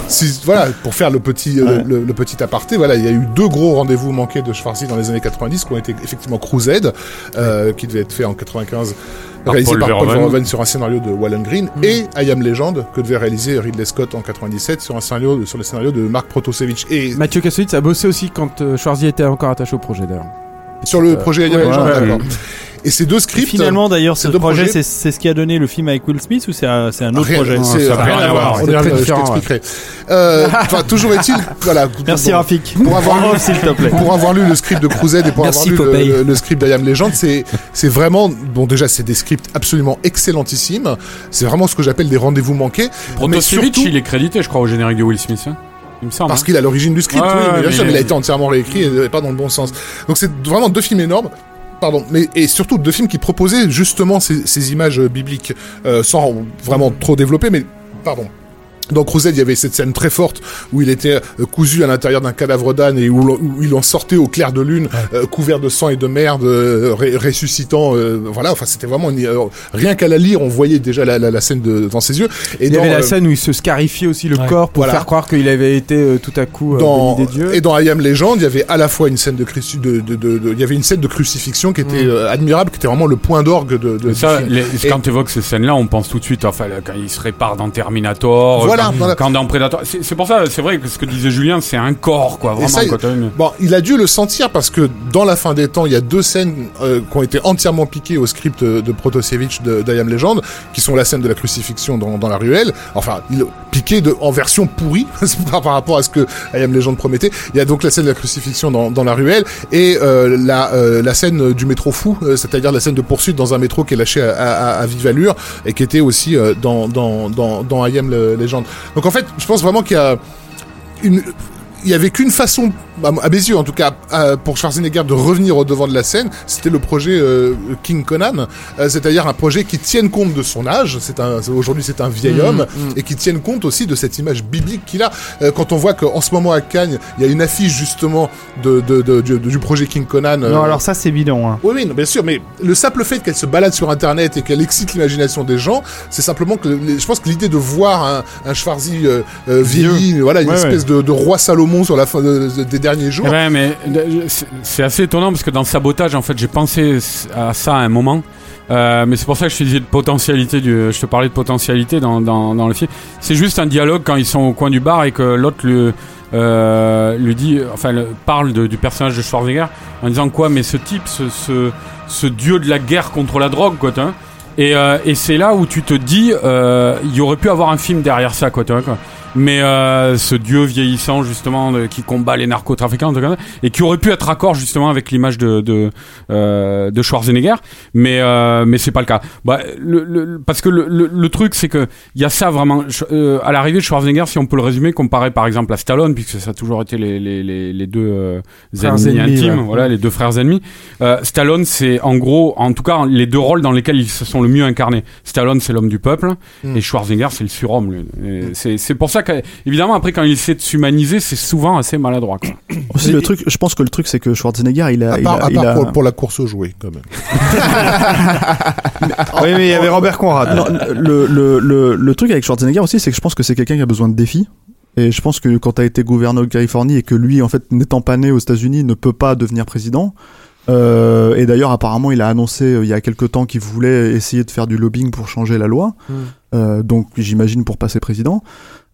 si, voilà, pour faire le petit, euh, Ouais. le, le petit aparté, voilà, il y a eu deux gros rendez-vous manqués de Schwarzy dans les années 90 qui ont été effectivement Crusade, euh, qui devait être fait en 95, Par réalisé Paul par Paul Verhoeven. Verhoeven sur un scénario de Wallen Green, et I Am Legend, que devait réaliser Ridley Scott en 97 sur un scénario, sur le scénario de Mark Protosevich. Et Mathieu Kassovitz a bossé aussi quand euh, Schwarzy était encore attaché au projet d'ailleurs. sur le projet I Am ouais, Legend, ouais, d'accord. Et ces deux Et scripts. finalement, d'ailleurs, ces ce deux projet, projets- c'est c'est ce qui a donné le film avec Will Smith ou c'est un, c'est un autre Rien- projet c'est- Ça a rien, à voir. On je t'expliquerai. Euh, Enfin, toujours est-il, voilà. Merci Bon, Rafik. Pour avoir lu, s'il te plaît. pour avoir lu le script de Cruzet et pour Merci, avoir lu le, le script d'I Am Legend, c'est c'est vraiment bon déjà c'est des scripts absolument excellentissimes. C'est vraiment ce que j'appelle des rendez-vous manqués. mais Protosevich, surtout il est crédité je crois au générique de Will Smith. hein. Il me semble. parce hein. qu'il a l'origine du script, Ouais, oui, mais bien mais sûr, il mais il a été entièrement réécrit et pas dans le bon sens. Donc c'est vraiment deux films énormes. Pardon, mais et surtout deux films qui proposaient justement ces, images euh, bibliques euh, sans vraiment trop développer, mais pardon. Dans Crusade, il y avait cette scène très forte où il était euh, cousu à l'intérieur d'un cadavre d'âne et où, il en sortait au clair de lune, euh, couvert de sang et de merde, euh, ré- ressuscitant. euh, voilà, enfin c'était vraiment une- euh, rien qu'à la lire, on voyait déjà la, la, la scène de, dans ses yeux. Et Il y dans, avait la euh, scène où il se scarifiait aussi le Ouais. corps pour Voilà. faire croire qu'il avait été euh, tout à coup euh, dans, des dieux. et dans I Am Legend, il y avait à la fois une scène de, cruci- de, de, de- de- il y avait une scène de crucifixion qui était euh, admirable, qui était vraiment le point d'orgue de, de Mais du ça, film. les- quand tu évoques ces scènes-là, on pense tout de suite, enfin, quand il se répare dans Terminator, Voilà, Voilà, voilà. Quand dans Predator, c'est pour ça, c'est vrai que ce que disait Julien, c'est un corps, quoi, vraiment. ça, quoi, une- Bon, il a dû le sentir parce que dans la fin des temps, il y a deux scènes euh, qui ont été entièrement piquées au script de, Protosevich de d'I Am Legend, qui sont la scène de la crucifixion dans, dans la ruelle. Enfin, il piqué de, en version pourrie par, par rapport à ce que I Am Legend promettait. Il y a donc la scène de la crucifixion dans, dans la ruelle et euh, la, euh, la scène du métro fou, euh, c'est-à-dire la scène de poursuite dans un métro qui est lâché à, à, à vive allure et qui était aussi euh, dans, dans, dans, dans I Am Legend. Donc en fait, je pense vraiment qu'il y a une il y avait qu'une façon, à à mes yeux en tout cas, euh, pour Schwarzenegger de revenir au devant de la scène, c'était le projet euh, King Conan, euh, c'est-à-dire un projet qui tienne compte de son âge. C'est un, c'est- aujourd'hui c'est un vieil homme et qui tienne compte aussi de cette image biblique qu'il a. Euh, quand on voit qu'en ce moment à Cannes, il y a une affiche justement de, de, de- du, du projet King Conan. Non, alors ça, c'est bidon. Hein. oui, oui, non, bien sûr, mais le simple fait qu'elle se balade sur Internet et qu'elle excite l'imagination des gens, c'est simplement que je pense que l'idée de voir un, un Schwarzy vieilli, voilà, une Ouais, espèce de roi Salomon sur la fin de- de- des derniers jours. Eh ben, mais c'est- assez étonnant parce que dans Sabotage, en fait, j'ai pensé à ça à un moment. Euh, mais c'est pour ça que je te parlais de potentialité dans, le film. C'est juste un dialogue quand ils sont au coin du bar et que l'autre lui, euh, dit, enfin, le- parle du personnage de Schwarzenegger en disant quoi, mais ce type, ce, ce, dieu de la guerre contre la drogue, quoi. Et, euh, et c'est là où tu te dis, euh, il y aurait pu avoir un film derrière ça, quoi, tu vois, quoi. Mais euh, ce dieu vieillissant justement de- qui combat les narcotrafiquants, et qui aurait pu être raccord justement avec l'image de de, euh, de Schwarzenegger, mais euh, mais c'est pas le cas. Bah, le, le- parce que le, le, le truc c'est que il y a ça vraiment euh, à l'arrivée de Schwarzenegger, si on peut le résumer, comparé par exemple à Stallone, puisque ça a toujours été les les les, les deux euh, ennemis, ennemis, intimes, ouais. voilà les deux frères ennemis. Euh, Stallone c'est en gros, en tout cas les deux rôles dans lesquels ils se sont le mieux incarnés. Stallone c'est l'homme du peuple Mm. et Schwarzenegger c'est le surhomme. C'est c'est pour ça qu'évidemment après quand il essaie de s'humaniser, c'est souvent assez maladroit. Quoi. Aussi, le truc, je pense que le truc, c'est que Schwarzenegger, il a, À il part, a, à il part a- pour, pour la course aux jouets, quand même. Oui, mais il y avait Robert Conrad. Non, le, le, le, le truc avec Schwarzenegger aussi, c'est que je pense que c'est quelqu'un qui a besoin de défis. Et je pense que quand tu as été gouverneur de Californie et que lui, en fait, n'étant pas né aux États-Unis, ne peut pas devenir président. Euh, et d'ailleurs, apparemment, il a annoncé euh, il y a quelque temps qu'il voulait essayer de faire du lobbying pour changer la loi. Mm. Euh, donc, j'imagine pour passer président.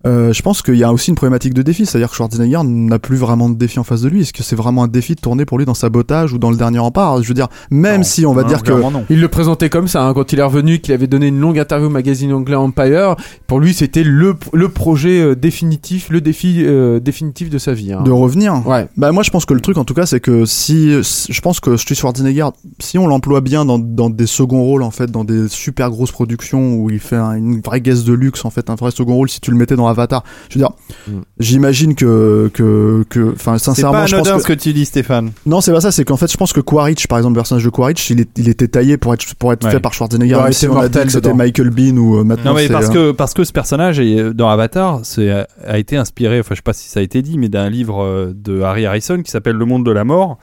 Euh, je pense qu'il y a aussi une problématique de défi, c'est-à-dire que Schwarzenegger n'a plus vraiment de défi en face de lui. Est-ce que c'est vraiment un défi de tourner pour lui dans sabotage ou dans le dernier rempart? Je veux dire, même Non, si on va non, dire que non. Il le présentait comme ça hein, quand il est revenu, qu'il avait donné une longue interview au magazine anglais Empire. Pour lui, c'était le, le projet euh, définitif, le défi euh, définitif de sa vie. hein. de revenir. Ouais. Bah moi je pense que le truc en tout cas c'est que si je pense que Stu Schwarzenegger si on l'emploie bien dans, dans des seconds rôles en fait dans des super grosses productions où il fait un- une vraie guest de luxe en fait un vrai second rôle si tu le mettais dans Avatar je veux dire Mm. j'imagine que que que enfin C'est sincèrement pas je pense que ce que tu dis, Stéphane. non c'est pas ça c'est qu'en fait je pense que Quaritch par exemple le personnage de Quaritch il, est, il était taillé pour être pour être Ouais. fait par Schwarzenegger été si on a dit que c'était. Michael Bean ou euh, maintenant Non, mais parce euh, que, parce que ce personnage est, dans Avatar c'est, a, a été inspiré, enfin, je sais pas si ça a été dit, mais d'un livre euh, de Harry Harrison qui s'appelle Le Monde de la Mort,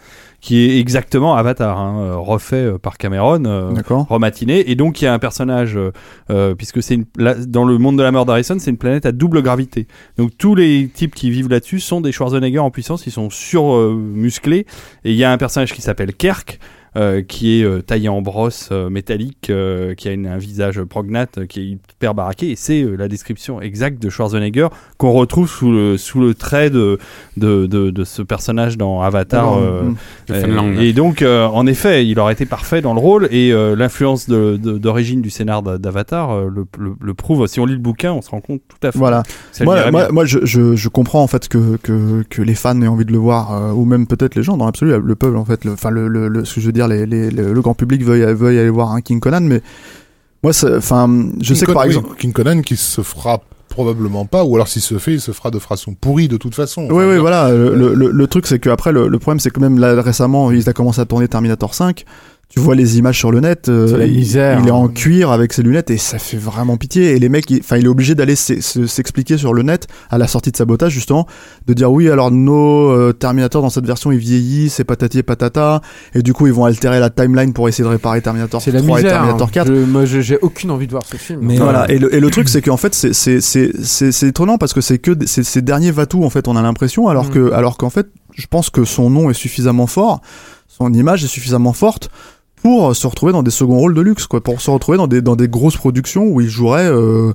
qui est exactement Avatar, hein, euh, refait euh, par Cameron. euh, rematiné et donc il y a un personnage euh, puisque c'est dans le monde de la mort d'Harrison c'est une planète à double gravité. Donc tous les types qui vivent là-dessus sont des Schwarzenegger en puissance. Ils sont sur euh, musclés et il y a un personnage qui s'appelle Kerk euh, qui est euh, taillé en brosse euh, métallique, euh, qui a une- un visage prognate, euh, qui est hyper baraqué, et c'est euh, la description exacte de Schwarzenegger qu'on retrouve sous le, sous le trait de, de, de, de ce personnage dans Avatar. euh, et, donc, euh, en effet, il aurait été parfait dans le rôle et euh, l'influence d'origine du scénar d'A- d'Avatar euh, le, le- le prouve. Si on lit le bouquin, on se rend compte tout à fait. voilà moi, je, je, je comprends en fait que, que, que les fans aient envie de le voir, euh, ou même peut-être les gens dans l'absolu, le peuple en fait, enfin le, le, le- ce que je veux dire, les, les, le, le grand public veuille, veuille aller voir un King Conan, mais moi, enfin, je King sais que par oui, exemple, King Conan qui se fera probablement pas, ou alors s'il se fait, il se fera de façon pourrie de toute façon. oui, Enfin, oui, voilà, le, le, le- truc c'est que après le, le problème c'est que même là récemment, il a commencé à tourner Terminator 5. Tu vois les images sur le net, euh, misère, il est en cuir avec ses lunettes et ça fait vraiment pitié. Et les mecs, il- enfin, il, est obligé d'aller s'e- se- s'expliquer sur le net à la sortie de sabotage justement, de dire oui, alors nos euh, Terminator dans cette version ils vieillissent, c'est patati et patata, et du coup ils vont altérer la timeline pour essayer de réparer Terminator C'est la 3 et misère. Terminator hein. 4. Je- moi, j'ai aucune envie de voir ce film. Mais- Voilà. Et le, et le truc, c'est qu'en fait, c'est- c'est c'est- c'est- c'est étonnant parce que c'est que ces derniers Vatou, en fait, on a l'impression, alors Mm. que, alors qu'en fait, je pense que son nom est suffisamment fort, son image est suffisamment forte pour se retrouver dans des seconds rôles de luxe, quoi, pour se retrouver dans des, dans des grosses productions où il jouerait, euh,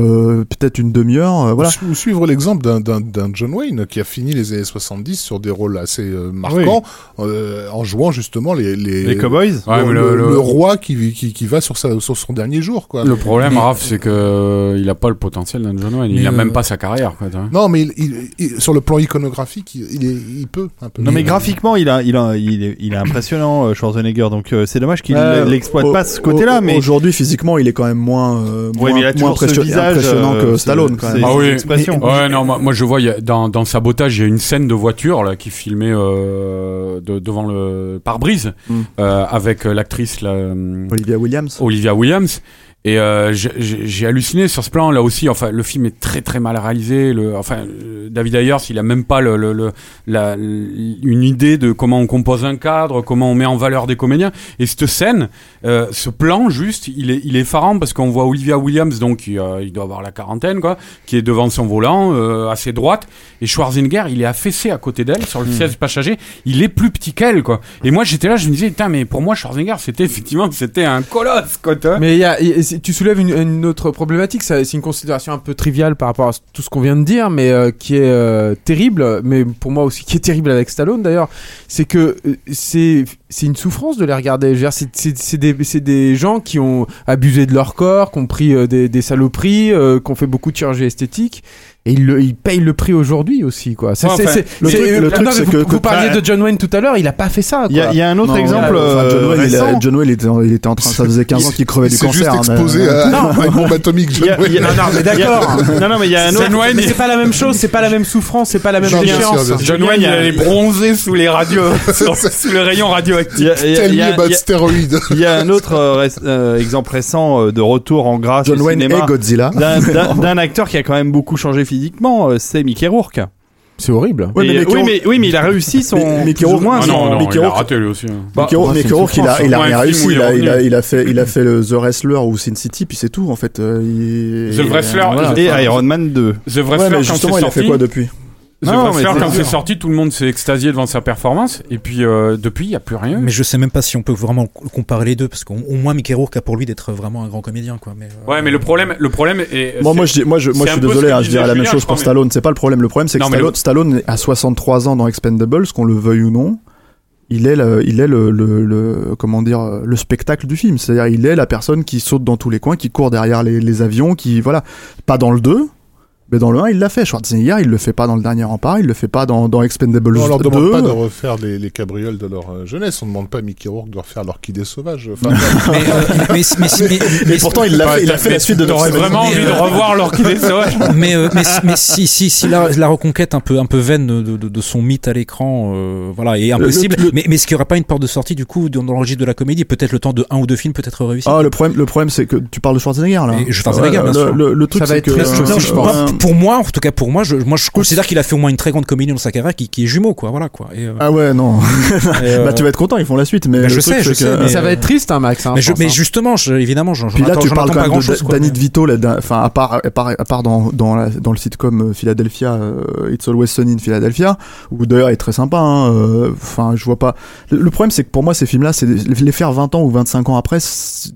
euh, peut-être une demi-heure. euh, voilà. Ou su- Ou suivre l'exemple d'un- d'un d'un John Wayne qui a fini les années 70 sur des rôles assez euh, marquants euh, en jouant justement les les, Les Cowboys Ouais, le, mais le- le- le roi qui, qui, qui va sur, sa, sur son dernier jour quoi. Le problème, Raph, c'est que euh, il a pas le potentiel d'un John Wayne. Il Mais, a euh, même pas sa carrière. Quoi. Non mais il, il- il- sur le plan iconographique il, il, est, il peut un peu. Non mais graphiquement il a il a il est, il est impressionnant Schwarzenegger donc euh, c'est dommage qu'il Euh, l'exploite au- pas ce côté-là au- mais Aujourd'hui, physiquement, il est quand même moins, euh, Ouais, moins, mais il a moins toujours ce impressio- visage, impressionnant euh, que c'est- Stallone, quand c'est- même. Ah oui. expression. Ouais, non, moi, moi, je vois y a- dans, dans Sabotage, il y a une scène de voiture là qui filmait euh, de- devant le pare-brise Mm. euh, avec euh, l'actrice euh, Olivia Williams. Olivia Williams. Et euh, j'ai- halluciné sur ce plan là aussi. Enfin, le film est très très mal réalisé. Le, enfin, euh, David Ayers, il a même pas le, le, le- la, une idée de comment on compose un cadre, comment on met en valeur des comédiens. Et cette scène, euh, ce plan juste, il est, il est effarant parce qu'on voit Olivia Williams, donc il, euh, il doit avoir la quarantaine, quoi, qui est devant son volant, euh, à ses droites, et Schwarzenegger, il est affaissé à côté d'elle sur le siège passager. Il est plus petit qu'elle, quoi. Et moi, j'étais là, je me disais, putain, mais pour moi, Schwarzenegger, c'était effectivement, c'était un colosse, quoi. Mais il y a, il y a- tu soulèves une, autre problématique, c'est une considération un peu triviale par rapport à tout ce qu'on vient de dire, mais euh, qui est euh, terrible, mais pour moi aussi qui est terrible avec Stallone d'ailleurs, c'est que euh, c'est c'est une souffrance de les regarder. C'est- des, des gens qui ont abusé de leur corps, qui ont pris des, des saloperies, qui ont fait beaucoup de chirurgie esthétique. Et ils, le- ils payent le prix aujourd'hui aussi, quoi. C'est- enfin, c'est- le c'est- truc- le non, truc, c'est vous, que- vous que- parliez bah, de John Wayne tout à l'heure, il a pas fait ça, il y, a- quoi. il y a un autre Non, exemple enfin, John euh, Wayne, il, a- récent. John Wayne, il était, en- il était en train, ça faisait 15 ans qu'il crevait Il du s'est juste cancer. hein, exposé mais- à à une bombe atomique. Il John il Wayne. Non, non, mais d'accord. non non mais il y a un autre John Wayne, Mais c'est pas la même chose, c'est pas la même souffrance, c'est pas la même Non, déchéance. sûr. John Wayne, il allait bronzer sous les radios, sous, les rayons radioactifs. il y a- il il il stéroïdes. il y un autre euh, euh, exemple récent euh, de retour en grâce John Wayne et Godzilla. d'un acteur qui a quand même beaucoup changé physiquement, euh, c'est Mickey Rourke. C'est horrible. Ouais, mais Mickey oui, mais, oui, mais il a réussi son. Mais- Mickey Rourke- moins Ah non, non, Mickey il a raté lui aussi. hein. Mickey Rourke- bah, Mickey Rourke, il a, il a rien Ouais, réussi. Il a, il a, il a fait, il a fait le The Wrestler ou Sin City, puis c'est tout en fait. euh, il- The Wrestler, voilà. Et Iron Man 2. The Ouais, Wrestler, mais quand justement, c'est il a fait sorti, quoi depuis Non, mais quand c'est sorti, tout le monde s'est extasié devant sa performance. Et puis, euh, depuis, il n'y a plus rien. Mais je sais même pas si on peut vraiment comparer les deux, parce qu'au au moins Mickey Rourke a pour lui d'être vraiment un grand comédien, quoi. Mais, euh, Ouais, mais le problème, le problème est. Moi, moi, je, dis- moi, je, moi, suis désolé, hein, je dirais la même chose pour crois, Stallone. C'est pas le problème. Le problème, c'est que Non, mais Stallone, le- Stallone, à 63 ans dans Expendables, qu'on le veuille ou non, il est, le, il est le, le, le- comment dire, le spectacle du film. C'est-à-dire, il est la personne qui saute dans tous les coins, qui court derrière les, les avions, qui, voilà, pas dans le 2. Mais dans le 1, il l'a fait. Schwarzenegger, il le fait pas dans le dernier rempart, il le fait pas dans, dans Expendables On leur 2. demande pas de refaire les, les cabrioles de leur euh, jeunesse. On demande pas à Mickey Rourke de refaire l'orchidée sauvage. Enfin, mais, euh, mais, mais, mais, mais- Et pourtant, il l'a fait, il a fait la suite de Dr. vraiment Mais, envie de euh, revoir l'orchidée sauvage. mais, euh, mais, mais si, si, si la, la reconquête un peu, un peu vaine de, de, de son mythe à l'écran, euh, voilà, est impossible. le- Mais, mais est-ce qu'il n'y aura pas une porte de sortie du coup dans, le registre de la comédie? Peut-être le temps de un ou deux films peut être réussi. Ah, le problème, le problème, c'est que tu parles de Schwarzenegger, là. Et Schwarzenegger, Ouais, bien le, sûr. Le, le truc, c'est que, euh, je pense. Pour moi, en tout cas pour moi, je, moi je considère qu'il a fait au moins une très grande comédie dans sa carrière qui, qui est jumeau, quoi. Voilà, quoi. Et, euh, Ah ouais, non. et, euh, bah, tu vas être content, ils font la suite, mais Bah, je truc, sais, je sais, que- mais- ça va être triste, hein, Max. hein, mais, je mais justement, je, évidemment, j'en j'en Puis là, attends, tu parles quand pas même de Danny DeVito, enfin, à part, à part, à part dans, dans, la- dans le sitcom euh, Philadelphia, euh, It's Always Sunny in Philadelphia, où d'ailleurs est très sympa, hein, euh, enfin, je vois pas. Le, le problème, c'est que pour moi, ces films-là, c'est les faire 20 ans ou 25 ans après,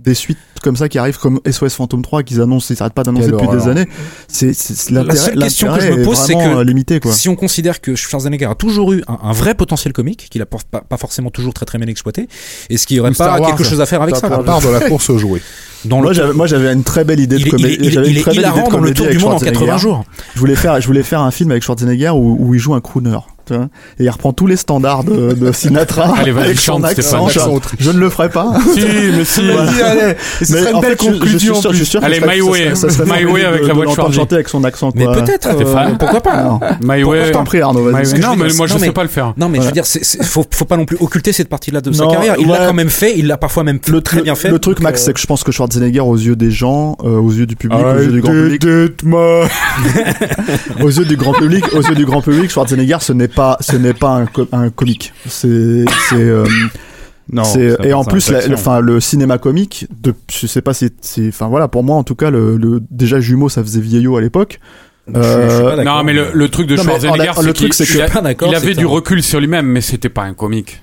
des suites comme ça qui arrivent comme SOS Phantom 3 qu'ils annoncent, ils s'arrêtent pas d'annoncer depuis des années. C'est- La seule question que je me pose, c'est que euh, limité, quoi. Si on considère que Schwarzenegger a toujours eu un, un vrai potentiel comique, qu'il a pas, forcément toujours très très bien exploité, est-ce qu'il y aurait Ou Star pas Wars, quelque chose à faire avec ça? à part de la course aux jouets. Dans Moi le j'avais, moi j'avais une très belle idée de il, est- comédie. il j'avais il une est très belle idée hilarant de dans le comédie tour du monde en Schwarzenegger. 80 jours. Je voulais faire, je voulais faire un film avec Schwarzenegger où, où il joue un crooner. tu vois. Et il reprend tous les standards de, de Sinatra Allez, vas-y, avec son accent. Je, je ne le ferai pas. si, mais si. Allez. Ce Mais serait une en belle fait, je- je suis conclusion. sûr- en je suis plus. sûr que Allez, My ça Way. serait- ça serait My Way avec de- la de voix de Schwarzy. chanter avec son accent. Mais quoi. peut-être, euh, pourquoi pas Non. My Pour- Way. Je t'en prie Arnaud, Non, mais moi, je non, sais mais- pas le faire. Non, mais je Voilà. veux dire, faut, faut pas non plus occulter cette partie-là de sa carrière. Il l'a quand même fait, il l'a parfois même très le- bien fait. le truc, Max, c'est que je pense que Schwarzenegger, aux yeux des gens, euh, aux yeux du public, aux yeux du grand public, aux yeux du grand public, aux yeux du grand public, Schwarzenegger, ce n'est pas, ce n'est pas un, co- un comique. C'est, c'est, euh, Non. et en plus, la- le, enfin, le cinéma comique, de, je sais pas si, c'est, enfin voilà, pour moi en tout cas, le, le déjà jumeau, ça faisait vieillot à l'époque. Euh. Non, mais le, le truc de Schwarzenegger, c'est truc, qu'il avait du un- recul sur lui-même, mais c'était pas un comique.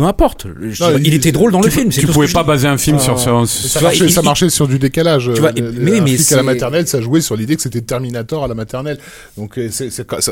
Peu importe. Je- Non, il, il- était drôle dans le film. tu tout ce pouvais pas baser un film sur sur- ça, marchait, il- ça il- marchait sur du décalage. Tu vois, Euh, mais- un mais à la maternelle, ça jouait sur l'idée que c'était Terminator à la maternelle. Donc euh,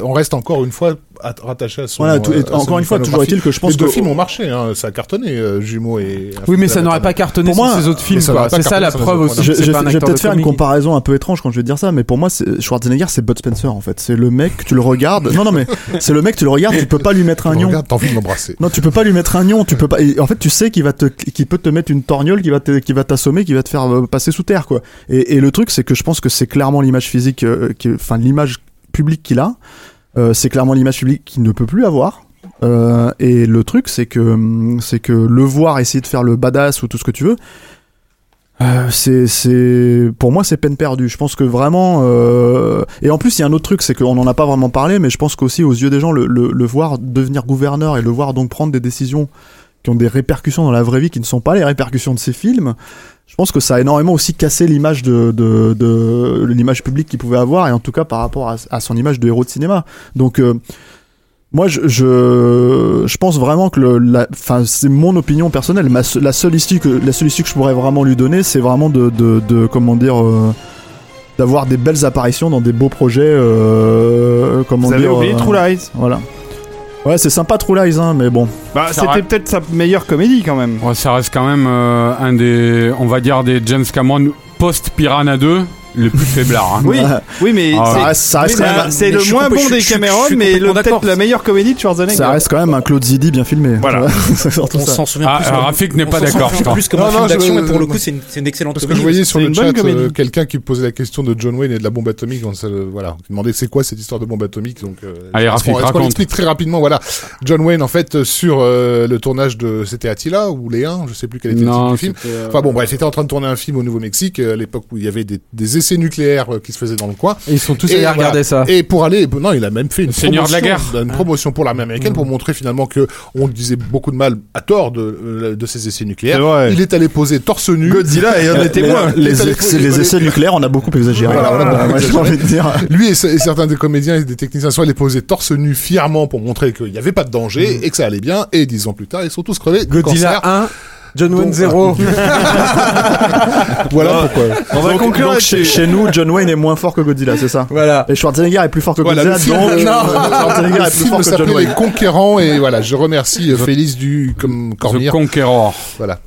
on reste encore une fois at- rattaché à son. Voilà, tout- et euh, à son encore une fois, toujours est-il que je pense Les deux que- films ont marché, hein, ça a cartonné, euh, Jumeaux et. Oui, mais ça n'aurait pas cartonné Pour sur moi- ces autres films, C'est ça la preuve les aussi. Je, vais peut-être faire une comparaison un peu étrange quand je vais dire ça, mais pour moi, Schwarzenegger, c'est Bud Spencer en fait. C'est le mec, tu le regardes. Non, non, mais c'est le mec, tu le regardes, tu peux pas lui mettre un Tu nion. regardes, t'as envie de l'embrasser. Non, tu peux pas lui mettre un nion. Tu peux pas. et en fait, tu sais qu'il va te, qu'il peut te mettre une torgnole, qui va te, qui va t'assommer, qui va te faire euh, passer sous terre, quoi. Et, et le truc, c'est que je pense que c'est clairement l'image physique, euh, qui- enfin l'image publique qu'il a. Euh, c'est clairement l'image publique qu'il ne peut plus avoir. Euh, et le truc, c'est que, c'est que le voir essayer de faire le badass ou tout ce que tu veux, euh, c'est, c'est, pour moi, c'est peine perdue. Je pense que vraiment, euh, et en plus, il y a un autre truc, c'est qu'on n'en a pas vraiment parlé, mais je pense qu'aussi aux yeux des gens, le, le, le voir devenir gouverneur et le voir donc prendre des décisions qui ont des répercussions dans la vraie vie qui ne sont pas les répercussions de ces films. Je pense que ça a énormément aussi cassé l'image de, de, de l'image publique qu'il pouvait avoir et en tout cas par rapport à, à son image de héros de cinéma. Donc euh, moi je, je je pense vraiment que le la enfin c'est mon opinion personnelle ma la seule issue que la seule issue que je pourrais vraiment lui donner c'est vraiment de, de de comment dire euh, d'avoir des belles apparitions dans des beaux projets euh, comment Vous avez oublié euh, True Lies. voilà ouais c'est sympa True Lies hein mais bon Bah, c'était peut-être sa meilleure comédie quand même. Ouais, ça reste quand même euh, un des, on va dire, des James Cameron post-Piranha 2 le plus faiblard. hein. Oui, oui, mais Ah, c'est- mais le moins bon des Cameron, mais peut-être la meilleure comédie de Schwarzenegger. ça reste quand même un Claude Zidi bien filmé Voilà. On s'en souvient Ah, plus. comme- Rafik n'est on pas d'accord, je crois. plus comme Non, un film non, je- d'action, mais pour le coup, c'est une, une excellente Parce que comédie. je voyais sur le chat euh, quelqu'un qui posait la question de John Wayne et de la bombe atomique. Euh, voilà, qui demandait c'est quoi cette histoire de bombe atomique. Donc, euh, Allez, Rafik, raconte. l'explique très rapidement. Voilà, John Wayne en fait euh, sur le tournage de c'était Attila ou les 1, je sais plus quel était le Non, titre du film. Enfin bon, bref, il était en train de tourner un film au Nouveau-Mexique à l'époque où il y avait des, des essais nucléaires euh, qui se faisaient dans le coin. Et ils sont tous allés voilà. regarder ça. Et pour aller, non, il a même fait une Le Seigneur de la promotion, guerre. une promotion pour l'armée américaine pour montrer finalement que on disait beaucoup de mal à tort de, euh, de ces essais nucléaires. Il est allé poser torse nu. Godzilla et un des témoins. les, Les- ex- les essais nucléaires on a beaucoup exagéré Voilà, on a beaucoup Moi, j'ai exagéré. envie de dire Lui et, et certains des comédiens et des techniciens sont allés poser torse nu fièrement pour montrer qu'il n'y avait pas de danger et que ça allait bien. Et dix ans plus tard, ils sont tous crevés. Godzilla cancer. 1, John Wayne Donc, 0. Voilà pourquoi. On va donc, conclure donc, chez, chez nous John Wayne est moins fort que Godzilla c'est ça Voilà. et Schwarzenegger est plus fort que Voilà, Godzilla film, donc non, Schwarzenegger le est plus film fort que John s'appelait Les Wayne Conquérants et voilà, je remercie euh, Félix du comme The Cormire, Conqueror. voilà,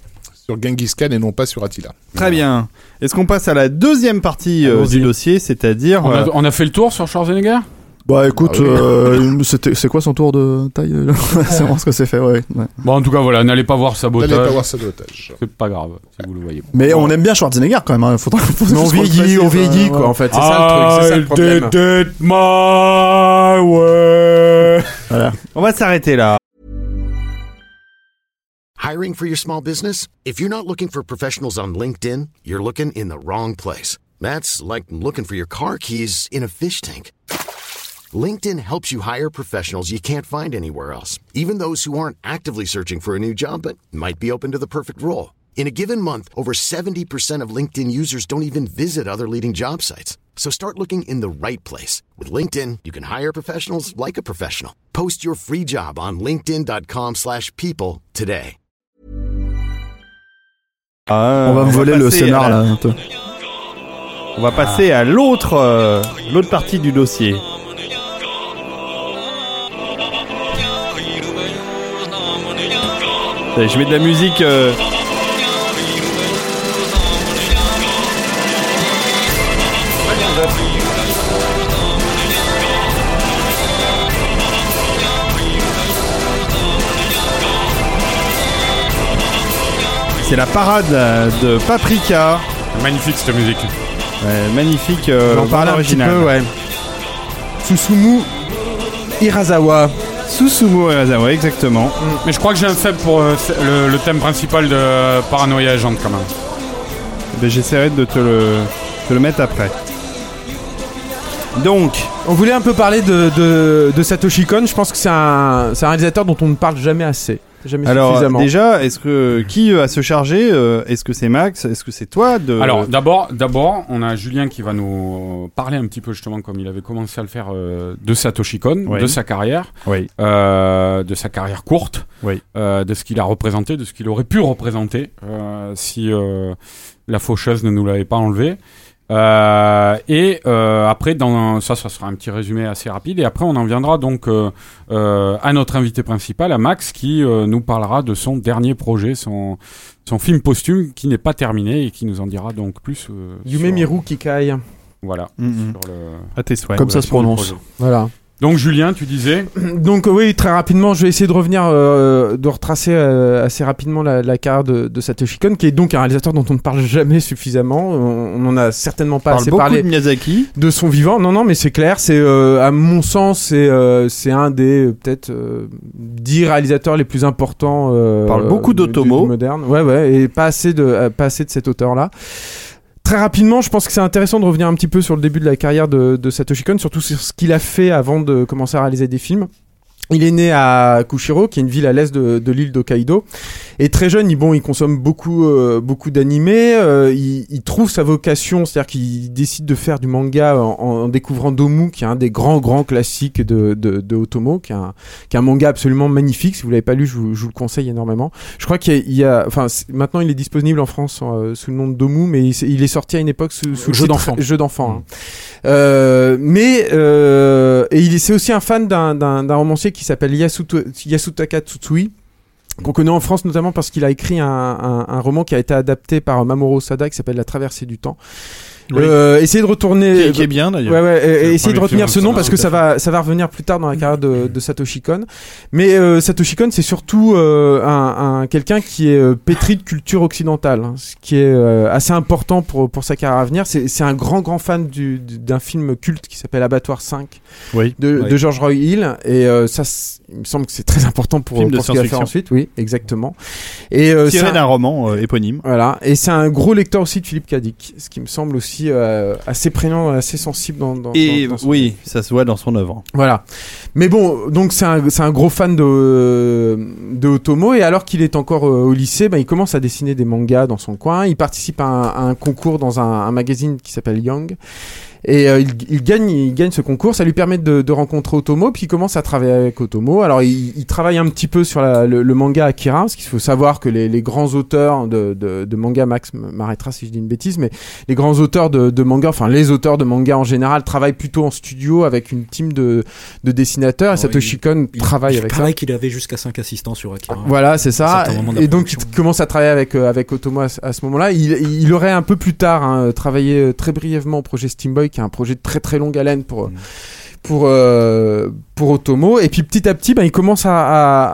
sur Genghis Khan et non pas sur Attila. Très bien. Est-ce qu'on passe à la deuxième partie euh, du dossier, c'est-à-dire On euh, on a fait le tour sur Schwarzenegger? Bah écoute Ah oui. euh, c'était- c'est quoi son tour de taille c'est vraiment ce que c'est fait ouais, ouais. Bon, en tout cas, voilà, n'allez pas voir Sabotage. N'allez pas voir sabotage. C'est pas grave, si vous le voyez. mais on aime bien Schwarzenegger quand même hein. Faudra- faut- Mais on vieillit, on vieillit, quoi, en fait. C'est ça le truc, c'est ça le problème. did it my way. voilà. on va s'arrêter là. Hiring for your small business? If you're not looking for professionals on LinkedIn, you're looking in the wrong place. That's like looking for your car keys in a fish tank. LinkedIn helps you hire professionals you can't find anywhere else, even those who aren't actively searching for a new job but might be open to the perfect role. In a given month, over 70% of LinkedIn users don't even visit other leading job sites. So start looking in the right place. With LinkedIn, you can hire professionals like a professional. Post your free job on linkedin.com/people slash people today. Ah, on va me voler le scénar la- là un peu. On va passer à l'autre euh, l'autre partie du dossier. Je mets de la musique. euh, C'est la parade de Paprika. Magnifique cette musique. Ouais, magnifique. Euh, On parle un petit peu, ouais. Susumu Hirasawa. Susumu Erasawa, exactement. Mais je crois que j'ai un faible pour euh, le, le thème principal de Paranoia Agent quand même. Ben, J'essaierai de te le, te le mettre après. Donc, On voulait un peu parler de, de, de Satoshi Kon. Je pense que c'est un, c'est un réalisateur dont on ne parle jamais assez. Jamais Alors suffisamment. déjà, est-ce que qui va se charger euh, Est-ce que c'est Max Est-ce que c'est toi de Alors d'abord, d'abord, on a Julien qui va nous parler un petit peu justement comme il avait commencé à le faire euh, de Satoshi Kon, Oui. de sa carrière, Oui. euh, de sa carrière courte, Oui. euh, de ce qu'il a représenté, de ce qu'il aurait pu représenter euh, si euh, la faucheuse ne nous l'avait pas enlevé. Euh, et euh, après, dans ça, ça sera un petit résumé assez rapide. Et après, on en viendra donc euh, euh, à notre invité principal, à Max, qui euh, nous parlera de son dernier projet, son son film posthume qui n'est pas terminé et qui nous en dira donc plus. Euh, Yume sur- Miru Kikai. Voilà. Sur le- à tes souhaits Comme ça se prononce. Voilà. Donc Julien, tu disais. Donc oui, très rapidement, je vais essayer de revenir, euh, de retracer euh, assez rapidement la, la carrière de, de Satoshi Kon, qui est donc un réalisateur dont on ne parle jamais suffisamment. On on en a certainement pas On parle assez beaucoup parlé de Miyazaki. de son vivant. Non, non, mais c'est clair. C'est euh, à mon sens, c'est euh, c'est un des euh, peut-être euh, dix réalisateurs les plus importants. Euh, On parle beaucoup d'Otomo. moderne. Ouais, ouais, et pas assez de euh, pas assez de cet auteur-là. Très rapidement, je pense que c'est intéressant de revenir un petit peu sur le début de la carrière de, Satoshi Kon, surtout sur ce qu'il a fait avant de commencer à réaliser des films. Il est né à Kushiro, qui est une ville à l'est de, de l'île d'Hokkaido. Et très jeune, il, bon, il consomme beaucoup, euh, beaucoup d'animés. euh, il, il trouve sa vocation, c'est-à-dire qu'il décide de faire du manga en, en découvrant Domu, qui est un des grands, grands classiques de, de, de Otomo, qui est, un, qui est un manga absolument magnifique. Si vous l'avez pas lu, je vous, je vous le conseille énormément. Je crois qu'il y a, il y a- enfin, maintenant il est disponible en France euh, sous le nom de Domu, mais il, est sorti à une époque sous, sous le Jeu d'enfant. Jeu d'enfant. hein. Euh, mais euh, et il est c'est aussi un fan d'un d'un d'un romancier qui s'appelle Yasuto- Yasutaka Tsutsui qu'on connaît en France notamment parce qu'il a écrit un, un, roman qui a été adapté par Mamoru Osada qui s'appelle La Traversée du temps. Oui. Euh, essayez de retourner. Qui, qui est bien d'ailleurs. Ouais, ouais, essayez de retenir ce nom parce que ça va, ça va revenir plus tard dans la carrière de, de Satoshi Kon. Mais euh, Satoshi Kon, c'est surtout euh, un, un- quelqu'un qui est pétri de culture occidentale, hein, ce qui est assez important pour, pour sa carrière à venir. C'est un grand, grand fan du- du- d'un film culte qui s'appelle Abattoir 5 Oui. de, Oui. de George Roy Hill. Et ça, il me semble que c'est très important pour, Film de pour ce qu'il va faire ensuite. Oui, exactement. Et Tiré un- d'un roman éponyme. voilà, et c'est un gros lecteur aussi de Philippe Cadic, ce qui me semble aussi euh, assez prégnant, assez sensible dans, dans Et dans- dans son- oui, ça se voit dans son œuvre. Voilà. Mais bon, donc c'est un, un gros fan de, de Otomo, et alors qu'il est encore euh, au lycée, bah, il commence à dessiner des mangas dans son coin, il participe à un, à un concours dans un, un magazine qui s'appelle Young. Et euh, il, il gagne, il gagne ce concours, ça lui permet de, de rencontrer Otomo, puis il commence à travailler avec Otomo. Alors il, il travaille un petit peu sur la- le, le manga Akira, parce qu'il faut savoir que les, les grands auteurs de, de, de manga, Max m'arrêtera si je dis une bêtise, mais les grands auteurs de, de manga, enfin les auteurs de manga en général, travaillent plutôt en studio avec une team de, de dessinateurs. Et Satoshi Kon Il- travaille il avec ça. paraît qu'il avait jusqu'à 5 assistants sur Akira. Voilà, c'est ça. Et donc, il commence à travailler avec, euh, avec Otomo à, ce- à ce moment-là. Il, il aurait un peu plus tard hein, travaillé euh, très brièvement au projet Steamboy, qui est un projet de très très longue haleine pour, Mm. pour, euh, pour Otomo. Et puis petit à petit, ben, il commence à, à,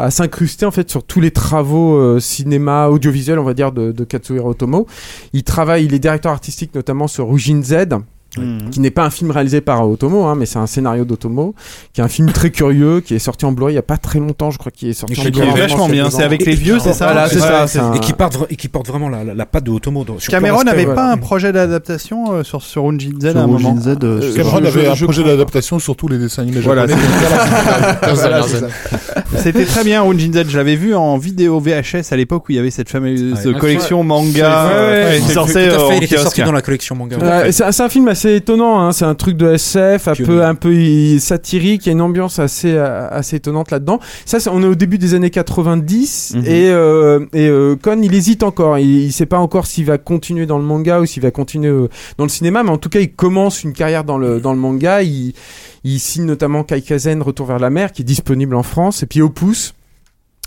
à- à s'incruster en fait sur tous les travaux euh, cinéma, audiovisuel, on va dire, de, de Katsuhiro Otomo. Il travaille, il est directeur artistique notamment sur Rujin Z. Mhm. qui n'est pas un film réalisé par Otomo, hein, mais c'est un scénario d'Otomo, qui est un film très curieux, qui est sorti en Blu-ray il y a pas très longtemps, je crois qu'il est sorti Et en qui- Qui Blu-ray. est vachement bien. C'est avec les vieux, c'est ça Voilà, c'est ça, c'est un- Et qui, porte, et qui porte vraiment la, la, la patte de Otomo. dans- sur Cameron n'avait pas ouais. un projet d'adaptation euh, sur sur Unjin Z à un moment. Z, euh, sais Cameron avait je- un je projet d'adaptation sur tous les dessins animés Voilà. C'était très bien Unjin Z. Je l'avais vu en vidéo VHS à l'époque où il y avait cette fameuse Ouais. collection C'est- manga euh, euh, il était sorti dans la collection manga. C'est un film assez étonnant, hein. c'est un truc de SF, un Pionnier. peu, un peu i- satirique, il y a une ambiance assez, euh, assez étonnante là-dedans. Ça, on est au début des années 90 Mhm. et, euh, et euh, il hésite encore, il, il sait pas encore s'il va continuer dans le manga ou s'il va continuer euh, dans le cinéma, mais en tout cas, il commence une carrière dans le, dans le manga, il, il signe notamment Kaikazen, Retour vers la mer, qui est disponible en France, et puis Opus.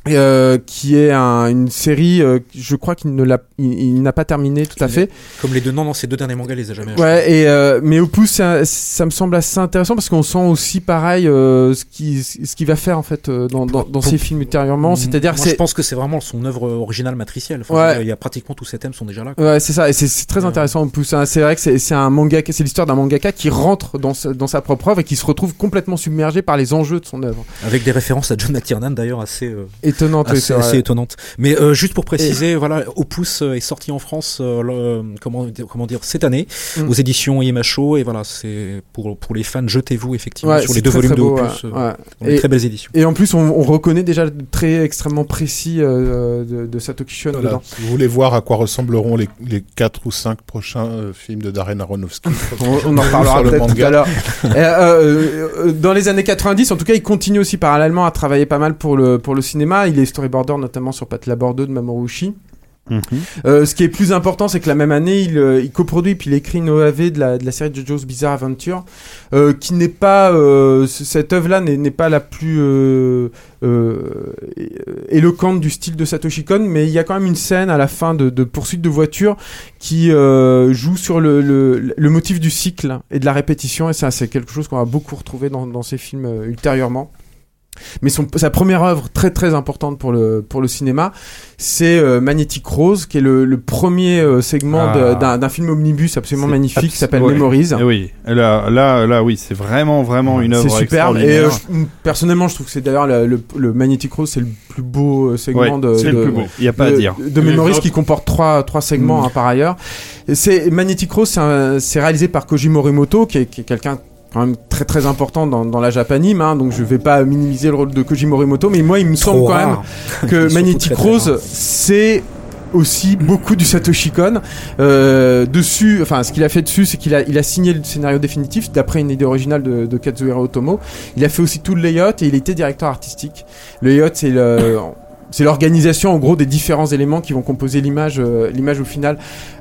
Euh, qui est un- une série, euh, je crois qu'il ne l'a, il, il n'a pas terminé tout à fait. Comme les deux noms dans ces deux derniers mangas, il les a jamais achetés. Ouais, et euh, mais Opus, ça, ça me semble assez intéressant parce qu'on sent aussi pareil euh, ce qui ce qu'il va faire en fait euh, dans dans, dans ses films ultérieurement, c'est-à-dire Moi, je c'est pense que c'est vraiment son œuvre originale matricielle. Enfin, Ouais. Il y a pratiquement tous ces thèmes sont déjà là. quoi. Ouais, c'est ça, et c'est- c'est très Ouais. intéressant Opus. hein. C'est vrai que c'est c'est un mangaka, c'est l'histoire d'un mangaka qui rentre dans, sa- dans sa propre œuvre et qui se retrouve complètement submergé par les enjeux de son œuvre. Avec des références à John McTiernan d'ailleurs assez. euh, étonnante. c'est assez étonnante. Mais euh, juste pour préciser, voilà, Opus euh, est sorti en France, euh, le- comment, dire- comment dire, cette année, Mm. aux éditions IMHO, et voilà, c'est pour, pour les fans, jetez-vous effectivement Ouais, sur les deux très, volumes très de beau, Opus. ouais, euh, Et- très belles éditions. Et en plus, on, on reconnaît déjà le trait extrêmement précis euh, de, de Satoshi Shon Voilà. dedans. Si vous voulez voir à quoi ressembleront les, les 4 ou 5 prochains euh, films de Darren Aronofsky? On, on en le peut-être tout à l'heure. Et, euh, euh, dans les années 90, en tout cas, il continue aussi parallèlement à travailler pas mal pour le, pour le cinéma. Il est storyboarder notamment sur Bordeaux de Mamoru Oshii. Mhm. Euh, ce qui est plus important, c'est que la même année, il, euh, il coproduit puis il écrit une OAV de la, de la série JoJo's Bizarre Adventure, euh, qui n'est pas euh, cette œuvre-là n'est pas la plus éloquente du style de Satoshi Kon, mais il y a quand même une scène à la fin de, de poursuite de voiture qui joue sur le, le, le motif du cycle et de la répétition, et ça, c'est quelque chose qu'on va beaucoup retrouver dans, dans ces films ultérieurement. Mais son, sa première œuvre très très importante pour le, pour le cinéma, c'est euh, Magnetic Rose, qui est le, le premier euh, segment Ah. d'un d'un film omnibus absolument magnifique qui s'appelle ouais. Memories. Eh oui, là, là, là, oui, c'est vraiment, vraiment une œuvre C'est superbe. Et euh, je- personnellement, je trouve que c'est d'ailleurs le, le, le Magnetic Rose, c'est le plus beau segment Ouais, de, c'est le plus beau. Il y a pas à dire. De Memories autres- qui comporte trois, trois segments Mm. hein, par ailleurs. Et C'est Magnetic Rose, c'est réalisé par Koji Morimoto, qui est, qui est quelqu'un quand même très très important dans, dans la japanime, hein, donc je vais pas minimiser le rôle de Koji Morimoto, mais moi il me semble quand même que Magnetic Rose, c'est aussi beaucoup du Satoshi Kon. Euh, dessus, enfin, ce qu'il a fait dessus, c'est qu'il a, il a signé le scénario définitif d'après une idée originale de, de Kazuhiro Otomo. Il a fait aussi tout le layout et il était directeur artistique. Le layout, c'est le c'est l'organisation en gros des différents éléments qui vont composer l'image euh, l'image au final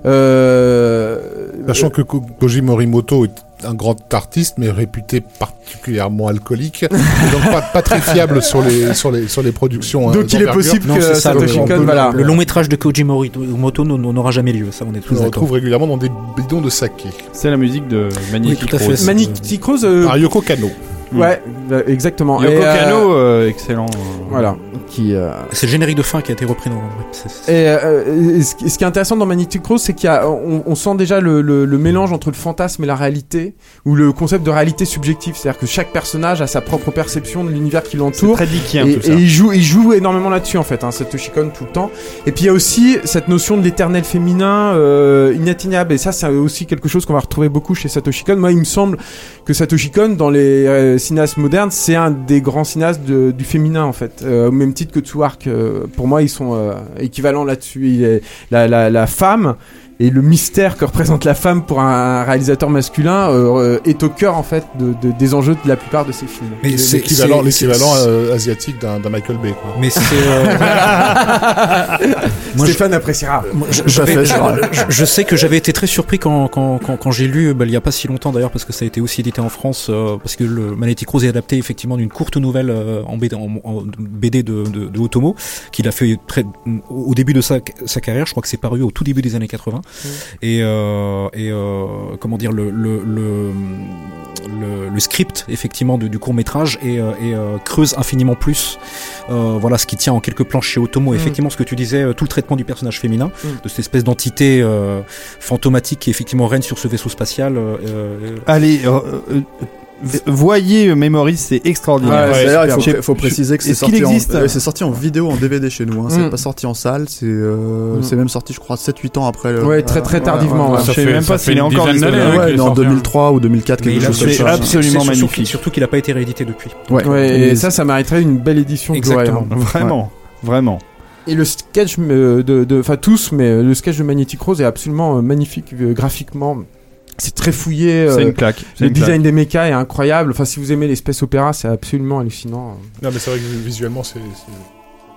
euh, Sachant que Ko- Koji Morimoto est un grand artiste, mais réputé particulièrement alcoolique, et donc pas, pas très fiable sur les, sur les, sur les productions. hein, donc il est possible Non, que c'est ça, Satoshi le- Kon le- voilà Le long métrage de Koji Morimoto n'aura jamais lieu, ça on est On tous le d'accord. retrouve régulièrement dans des bidons de saké. C'est la musique de Magnifique Oui. Rose. Magnetic Rose euh, Yoko Kano. Ouais euh, exactement Yoko Et, euh, Kano, euh, excellent. voilà qui euh, C'est le générique de fin qui a été repris dans. c'est- c'est- Et, euh, et ce, qui- est intéressant dans Magnetic Rose, c'est qu'il y a, on, on sent déjà le, le- le mélange entre le fantasme et la réalité, ou le concept de réalité subjective, c'est-à-dire que chaque personnage a sa propre perception de l'univers qui C'est l'entoure. très dickien Et, tout ça. et il joue, il joue énormément là-dessus en fait, hein, Satoshi Kon tout le temps. Et puis il y a aussi cette notion de l'éternel féminin euh, inatteignable. Et ça, c'est aussi quelque chose qu'on va retrouver beaucoup chez Satoshi Kon. Moi, il me semble que Satoshi Kon, dans les cinéastes modernes, c'est un des grands cinéastes du féminin en fait, Euh, au même titre que Tsuark. euh, pour moi, ils sont euh, équivalents là-dessus. La femme. Et le mystère que représente la femme pour un réalisateur masculin euh, euh, est au cœur en fait de, de- des enjeux de la plupart de ses films. Mais c'est- L'équivalent, l'équivalent euh, asiatique d'un d'un Michael Bay. Quoi. Mais c'est. euh, je- Stéphane appréciera. Moi, je, fait, sais que j'avais été très surpris quand, quand, quand, quand j'ai lu, bah, il y a pas si longtemps d'ailleurs, parce que ça a été aussi édité en France, euh, parce que le Magnetic Rose est adapté effectivement d'une courte nouvelle euh, en BD, en, en BD de, de, de Otomo, qu'il a fait très, au début de sa, sa carrière, je crois que c'est paru au tout début des années 80. Et, euh, et euh, comment dire, le, le, le, le, le script effectivement du, du court métrage et, euh, et creuse infiniment plus voilà ce qui tient en quelques planches chez Otomo Mm. effectivement ce que tu disais tout le traitement du personnage féminin Mm. de cette espèce d'entité fantomatique qui effectivement règne sur ce vaisseau spatial Allez, voyez euh, Memories, c'est extraordinaire. Ouais, il faut, préciser que c'est sorti, en- existe euh, c'est sorti en vidéo, en DVD chez nous. Hein. C'est Mm. pas sorti en salle. C'est euh, Mm. c'est même sorti, je crois, 7-8 ans après. Le... Ouais, très très tardivement. ouais, ouais. Je Ça sais fait- même ça pas fait s'il est une encore dizaine disponible. d'années, Ouais, en sorti, hein. 2003 ou 2004, mais quelque a chose c'est comme ça. absolument surtout- magnifique. surtout qu'il n'a pas été réédité depuis Ouais. Et ça, ça mériterait une belle édition. Exactement. hein. Vraiment, vraiment. Et le sketch euh, de, enfin tous, mais le sketch de Magnetic Rose est absolument euh, magnifique graphiquement. C'est très fouillé. euh, C'est une claque. le une claque. design des mechas est incroyable. Enfin, si vous aimez l'espèce opéra, c'est absolument hallucinant. Non, mais c'est vrai que visuellement, c'est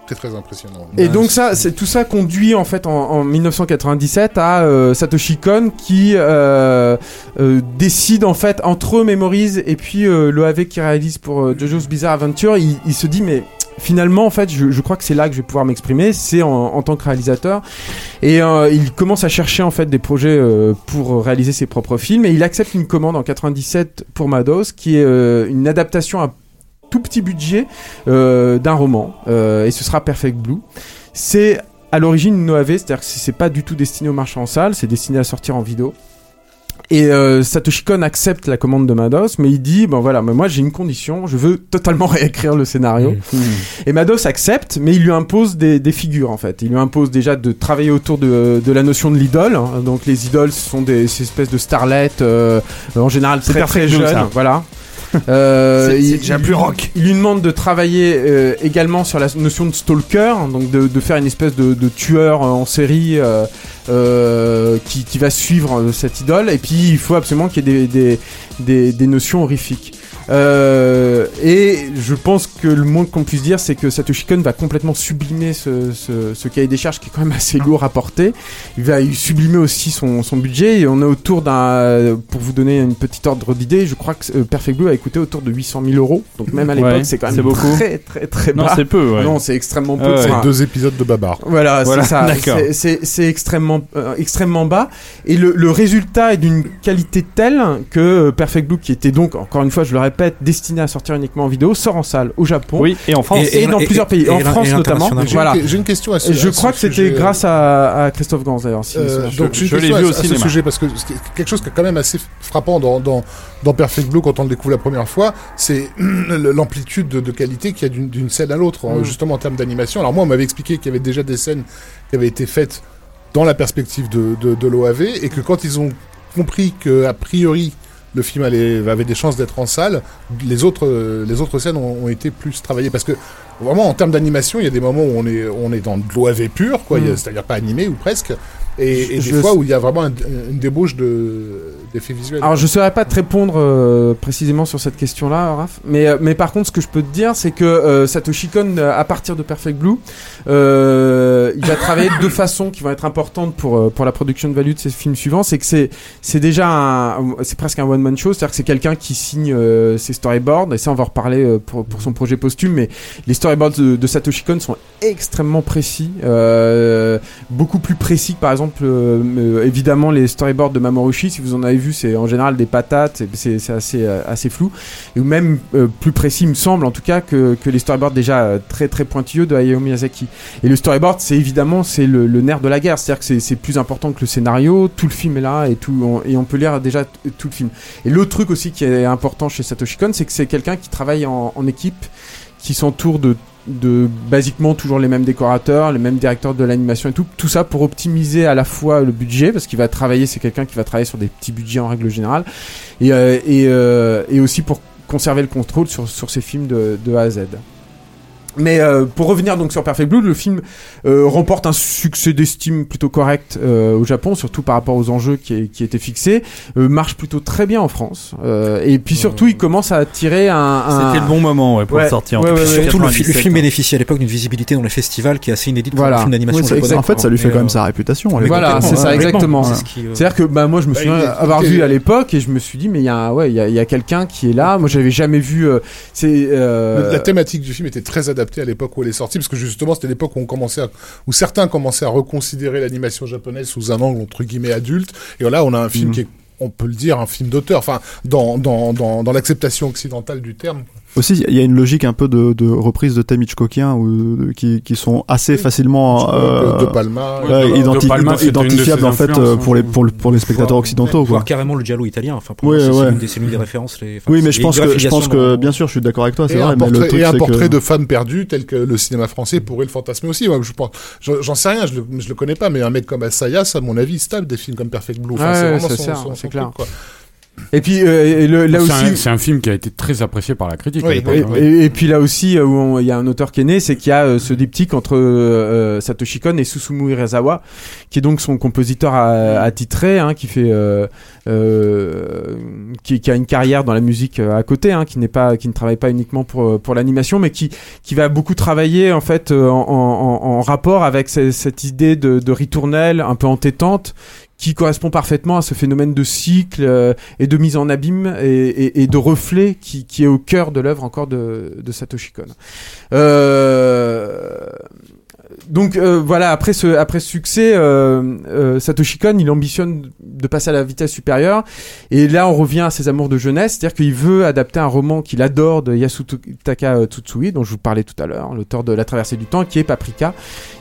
très très impressionnant. Et donc ça, c'est tout ça conduit en fait en, en 1997 à euh, Satoshi Kon qui euh, euh, décide en fait entre Memories et puis euh, l'OAV qui réalise pour euh, JoJo's Bizarre Adventure, il, il se dit mais finalement en fait je, crois que c'est là que je vais pouvoir m'exprimer, c'est en, tant que réalisateur. Et euh, il commence à chercher en fait des projets euh, pour réaliser ses propres films. Et il accepte une commande en 97 pour Mados qui est euh, une adaptation à tout petit budget d'un roman. Et ce sera Perfect Blue. C'est à l'origine une c'est-à-dire que c'est pas du tout destiné au marché en salle, c'est destiné à sortir en vidéo. Et euh, Satoshi Kon accepte la commande de Mados, mais il dit bon voilà, mais moi j'ai une condition, je veux totalement réécrire le scénario. Et Mados accepte, mais il lui impose des, des figures en fait. Il lui impose déjà de travailler autour de, de la notion de l'idole. hein. Donc les idoles ce sont des ces espèces de starlettes euh, en général très très jeunes, voilà. Euh, il- déjà plus rock. Il lui demande de travailler euh, également sur la notion de stalker, donc de, de faire une espèce de, de tueur euh, en série euh, euh, qui, qui va suivre cette idole. Et puis il faut absolument qu'il y ait des, des, des, des notions horrifiques. Euh, et je pense que le moins qu'on puisse dire, c'est que Satoshi Kon va complètement sublimer ce, ce, ce cahier des charges qui est quand même assez lourd à porter. Il va sublimer aussi son, son budget. Et on est autour d'un, pour vous donner une petite ordre d'idée, je crois que euh, Perfect Blue a coûté autour de 800 000 euros. Donc même à l'époque, Ouais, c'est quand même beaucoup. très très très Non, bas. c'est peu, ouais. Non, c'est extrêmement peu. Ah C'est deux épisodes de Babar. voilà, Voilà, c'est ça. d'accord. C'est- C'est c'est extrêmement, euh, extrêmement bas. Et le, le résultat est d'une qualité telle que Perfect Blue, qui était donc, encore une fois, je le répète, destiné à sortir uniquement en vidéo, sort en salle au Japon. Oui, et en France. Et, et dans plusieurs pays, en France notamment. J'ai une- Voilà. J'ai une question à ce Et je à ce crois que c'était sujet. grâce à, à Christophe Gans d'ailleurs. si Euh, donc une je l'ai vu à, au ce sujet parce que c'est quelque chose qui est quand même assez frappant dans, dans, dans Perfect Blue quand on le découvre la première fois, c'est l'amplitude de, de qualité qu'il y a d'une- scène à l'autre, Mm. en- justement en termes d'animation. Alors moi, on m'avait expliqué qu'il y avait déjà des scènes qui avaient été faites dans la perspective de, de, de l'OAV et que quand ils ont compris que a priori le film allait, avait des chances d'être en salle, les autres, euh, les autres scènes ont, ont été plus travaillées parce que vraiment en termes d'animation, il y a des moments où on est, on est dans de l'OAV pur, quoi, Mm. c'est-à-dire pas animé ou presque, et, des fois où il y a vraiment un- une débauche de Alors je saurais pas te répondre euh, précisément sur cette question-là, Raph. Mais euh, mais par contre, ce que je peux te dire, c'est que euh, Satoshi Kon, à partir de Perfect Blue, il va travailler de deux façons qui vont être importantes pour pour la production de value de ses films suivants. C'est que c'est c'est déjà c'est presque un one man show, c'est-à-dire que c'est quelqu'un qui signe ses storyboards. Et ça, on va reparler pour pour son projet posthume. Mais les storyboards de, Satoshi Kon sont extrêmement précis, beaucoup plus précis que par exemple évidemment les storyboards de Mamorushi. Si vous en avez vu, c'est en général des patates, c'est- assez euh, assez flou, ou même euh, plus précis, me semble en tout cas que, que les storyboards déjà euh, très très pointilleux de Hayao Miyazaki. Et le storyboard, c'est évidemment c'est le, nerf de la guerre, c'est-à-dire que c'est- plus important que le scénario. Tout le film est là et tout, on- et on peut lire déjà tout le film. Et l'autre truc aussi qui est important chez Satoshi Kon, c'est que c'est quelqu'un qui travaille en, en équipe, qui s'entoure de de basiquement toujours les mêmes décorateurs, les mêmes directeurs de l'animation et tout, tout ça pour optimiser à la fois le budget parce qu'il va travailler, c'est quelqu'un qui va travailler sur des petits budgets en règle générale et euh, et, euh, et aussi pour conserver le contrôle sur sur ses films de, de A à Z. Mais euh, pour revenir donc sur Perfect Blue, le film euh, remporte un succès d'estime plutôt correct euh, au Japon, surtout par rapport aux enjeux qui, qui étaient fixés. Euh, marche plutôt très bien en France. Euh, et puis surtout, il commence à attirer un. un- C'était le bon moment ouais, pour Ouais, le sortir. en ouais. Surtout, le, fi- le 97, film hein. bénéficie à l'époque d'une visibilité dans les festivals qui est assez inédite pour Voilà. un film d'animation japonais. En fait, ça lui fait quand même euh, sa réputation. Voilà, c'est ça, ouais, exactement. C'est ce qui, euh, C'est-à-dire que bah, moi je me Bah, souviens avoir vu à l'époque et je me suis dit mais il y a ouais il y a, il y a quelqu'un qui est là. Moi j'avais jamais vu. euh, c'est euh, La thématique du film était très adaptée à l'époque où elle est sortie, parce que justement c'était l'époque où on commençait à, où certains commençaient à reconsidérer l'animation japonaise sous un angle entre guillemets adulte. Et là, on a un film Mhm. qui est, on peut le dire, un film d'auteur, enfin dans dans dans, dans l'acceptation occidentale du terme. Aussi, il y a une logique un peu de, de reprise de thèmes Hitchcockiens ou de- qui, qui sont assez facilement euh, de Palma. ouais, identi- identifiables en fait euh, hein. pour les pour, le- pour les spectateurs occidentaux voire quoi. carrément le giallo italien. Enfin, moi, c'est ouais. c'est une des- l'une des références. les- Oui, mais je pense que je pense que dans- bien sûr, je suis d'accord avec toi, c'est vrai, un mais le portrait, truc et un portrait que de femme perdue tel que le cinéma français pourrait le fantasmer aussi. Moi, je pense, j'en sais rien, je le, je le connais pas, mais un mec comme Asayas, à mon avis, tape des films comme Perfect Blue. C'est clair. Et puis euh, et le- là C'est aussi. un- C'est un film qui a été très apprécié par la critique. Oui, Et, hein. et- et puis là aussi, euh, où il y a un auteur qui est né, c'est qu'il y a euh, ce diptyque entre euh, Satoshi Kon et Susumu Hirasawa, qui est donc son compositeur à- attitré, hein, qui fait, euh, euh, qui, qui a une carrière dans la musique euh, à côté, hein, qui n'est pas, qui ne travaille pas uniquement pour euh, pour l'animation, mais qui qui va beaucoup travailler en fait euh, en, en- en rapport avec ce- cette idée de, de ritournelle un peu entêtante qui correspond parfaitement à ce phénomène de cycle euh, et de mise en abîme et, de reflet qui, qui est au cœur de l'œuvre encore de, de Satoshi Kon. Euh, donc euh, voilà, après ce, après ce succès, euh, euh, Satoshi Kon, il ambitionne de passer à la vitesse supérieure. Et là, on revient à ses amours de jeunesse, c'est-à-dire qu'il veut adapter un roman qu'il adore de Yasutaka Tsutsui, dont je vous parlais tout à l'heure, l'auteur de La Traversée du Temps, qui est Paprika.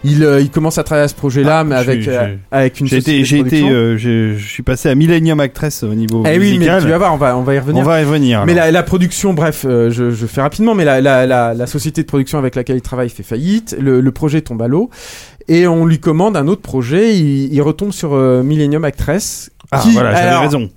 Il, euh, il commence à travailler à ce projet-là, mais avec euh, avec une J'ai société été, j'ai été, je suis passé à Millennium Actress au niveau Eh oui, mais tu vas voir, on va, on va y revenir. On va y revenir. Mais la, la production, bref, je, je fais rapidement, mais la, la, la, la société de production avec laquelle il travaille fait faillite, le, le projet tombe à l'eau, et on lui commande un autre projet, il, il retombe sur euh, Millennium Actress. Ah, qui, voilà, j'avais raison.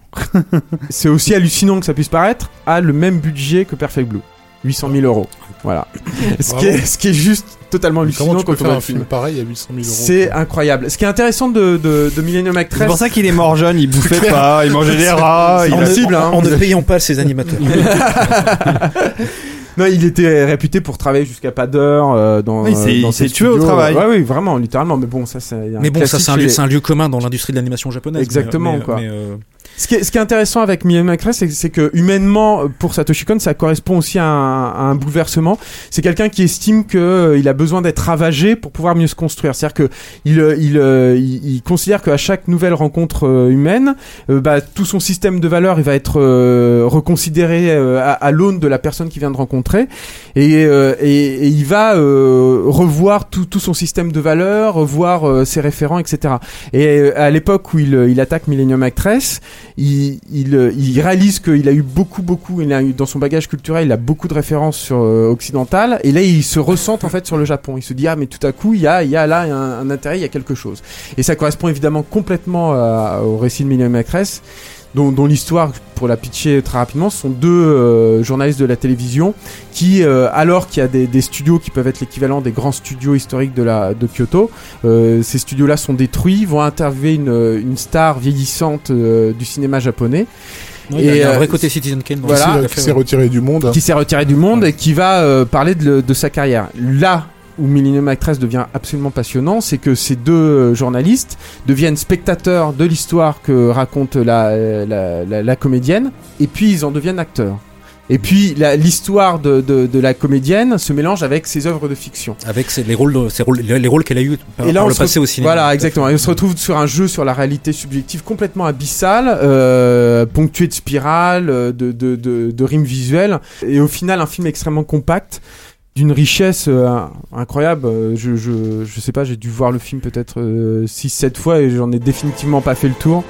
C'est aussi hallucinant que ça puisse paraître, a le même budget que Perfect Blue. 800 000 euros. Voilà. ce, qui est, ce qui est juste totalement hallucinant Comment tu peux quand on un film film. pareil à 800 000 euros C'est incroyable. Ce qui est intéressant de, de, de Millennium C'est Actress. pour ça qu'il est mort jeune, il bouffait pas, il mangeait des rats. il en, a- cible, hein. en ne payant pas ses animateurs. Non, il était réputé pour travailler jusqu'à pas d'heure euh, dans, Oui, c'est- dans il s'est ses tué au travail. Ouais, oui, vraiment, littéralement. Mais bon, ça, c'est. un mais bon, ça classique c'est un, lieu- les- c'est un lieu commun dans l'industrie de l'animation japonaise. mais- Exactement, mais- quoi. mais, euh, Ce qui, est, ce qui est intéressant avec Millennium Actress, c'est, c'est que humainement, pour Satoshi Kon, ça correspond aussi à un, à un bouleversement. C'est quelqu'un qui estime que euh, il a besoin d'être ravagé pour pouvoir mieux se construire. C'est-à-dire que il, euh, il, euh, il, considère qu'à chaque nouvelle rencontre euh, humaine, bah, tout son système de valeurs, il va être reconsidéré à, à l'aune de la personne qu'il vient de rencontrer, et, et, et il va revoir tout, tout son système de valeurs, revoir ses référents, etc. Et à l'époque où il, il attaque Millennium Actress, il, il, euh, il réalise qu'il a eu beaucoup, beaucoup, il a eu dans son bagage culturel, il a beaucoup de références sur euh, occidentales, et là il se ressent en fait sur le Japon. Il se dit ah mais tout à coup il y a, il y a là un, intérêt, il y a quelque chose. Et ça correspond évidemment complètement à- au récit de Millennium Actress. Dont, dont l'histoire, pour la pitcher très rapidement, sont deux euh, journalistes de la télévision qui, euh, alors qu'il y a des, des studios qui peuvent être l'équivalent des grands studios historiques de, la, de Kyoto, euh, ces studios-là sont détruits, vont interviewer une, une star vieillissante euh, du cinéma japonais. y a- il y a un euh, vrai côté Citizen Kane. voilà. Qui s'est- retiré du monde. qui s'est retiré du monde et qui va euh, parler de, de sa carrière. Là où Millennium Actress devient absolument passionnant, c'est que ces deux euh, journalistes deviennent spectateurs de l'histoire que raconte la, euh, la, la- la comédienne, et puis ils en deviennent acteurs. Et puis l'histoire de, de, de la comédienne se mélange avec ses œuvres de fiction. Avec ses- les rôles, de- ses rôles, les les rôles qu'elle a eu par, Et là, par on le passé au cinéma. Voilà, exactement. Et on se retrouve sur un jeu sur la réalité subjective complètement abyssal, euh, ponctué de spirales, euh, de, de, de rimes visuelles, et au final un film extrêmement compact d'une richesse euh, incroyable. Euh, Je, je, je sais pas, j'ai dû voir le film peut-être 6-7 fois et j'en ai définitivement pas fait le tour.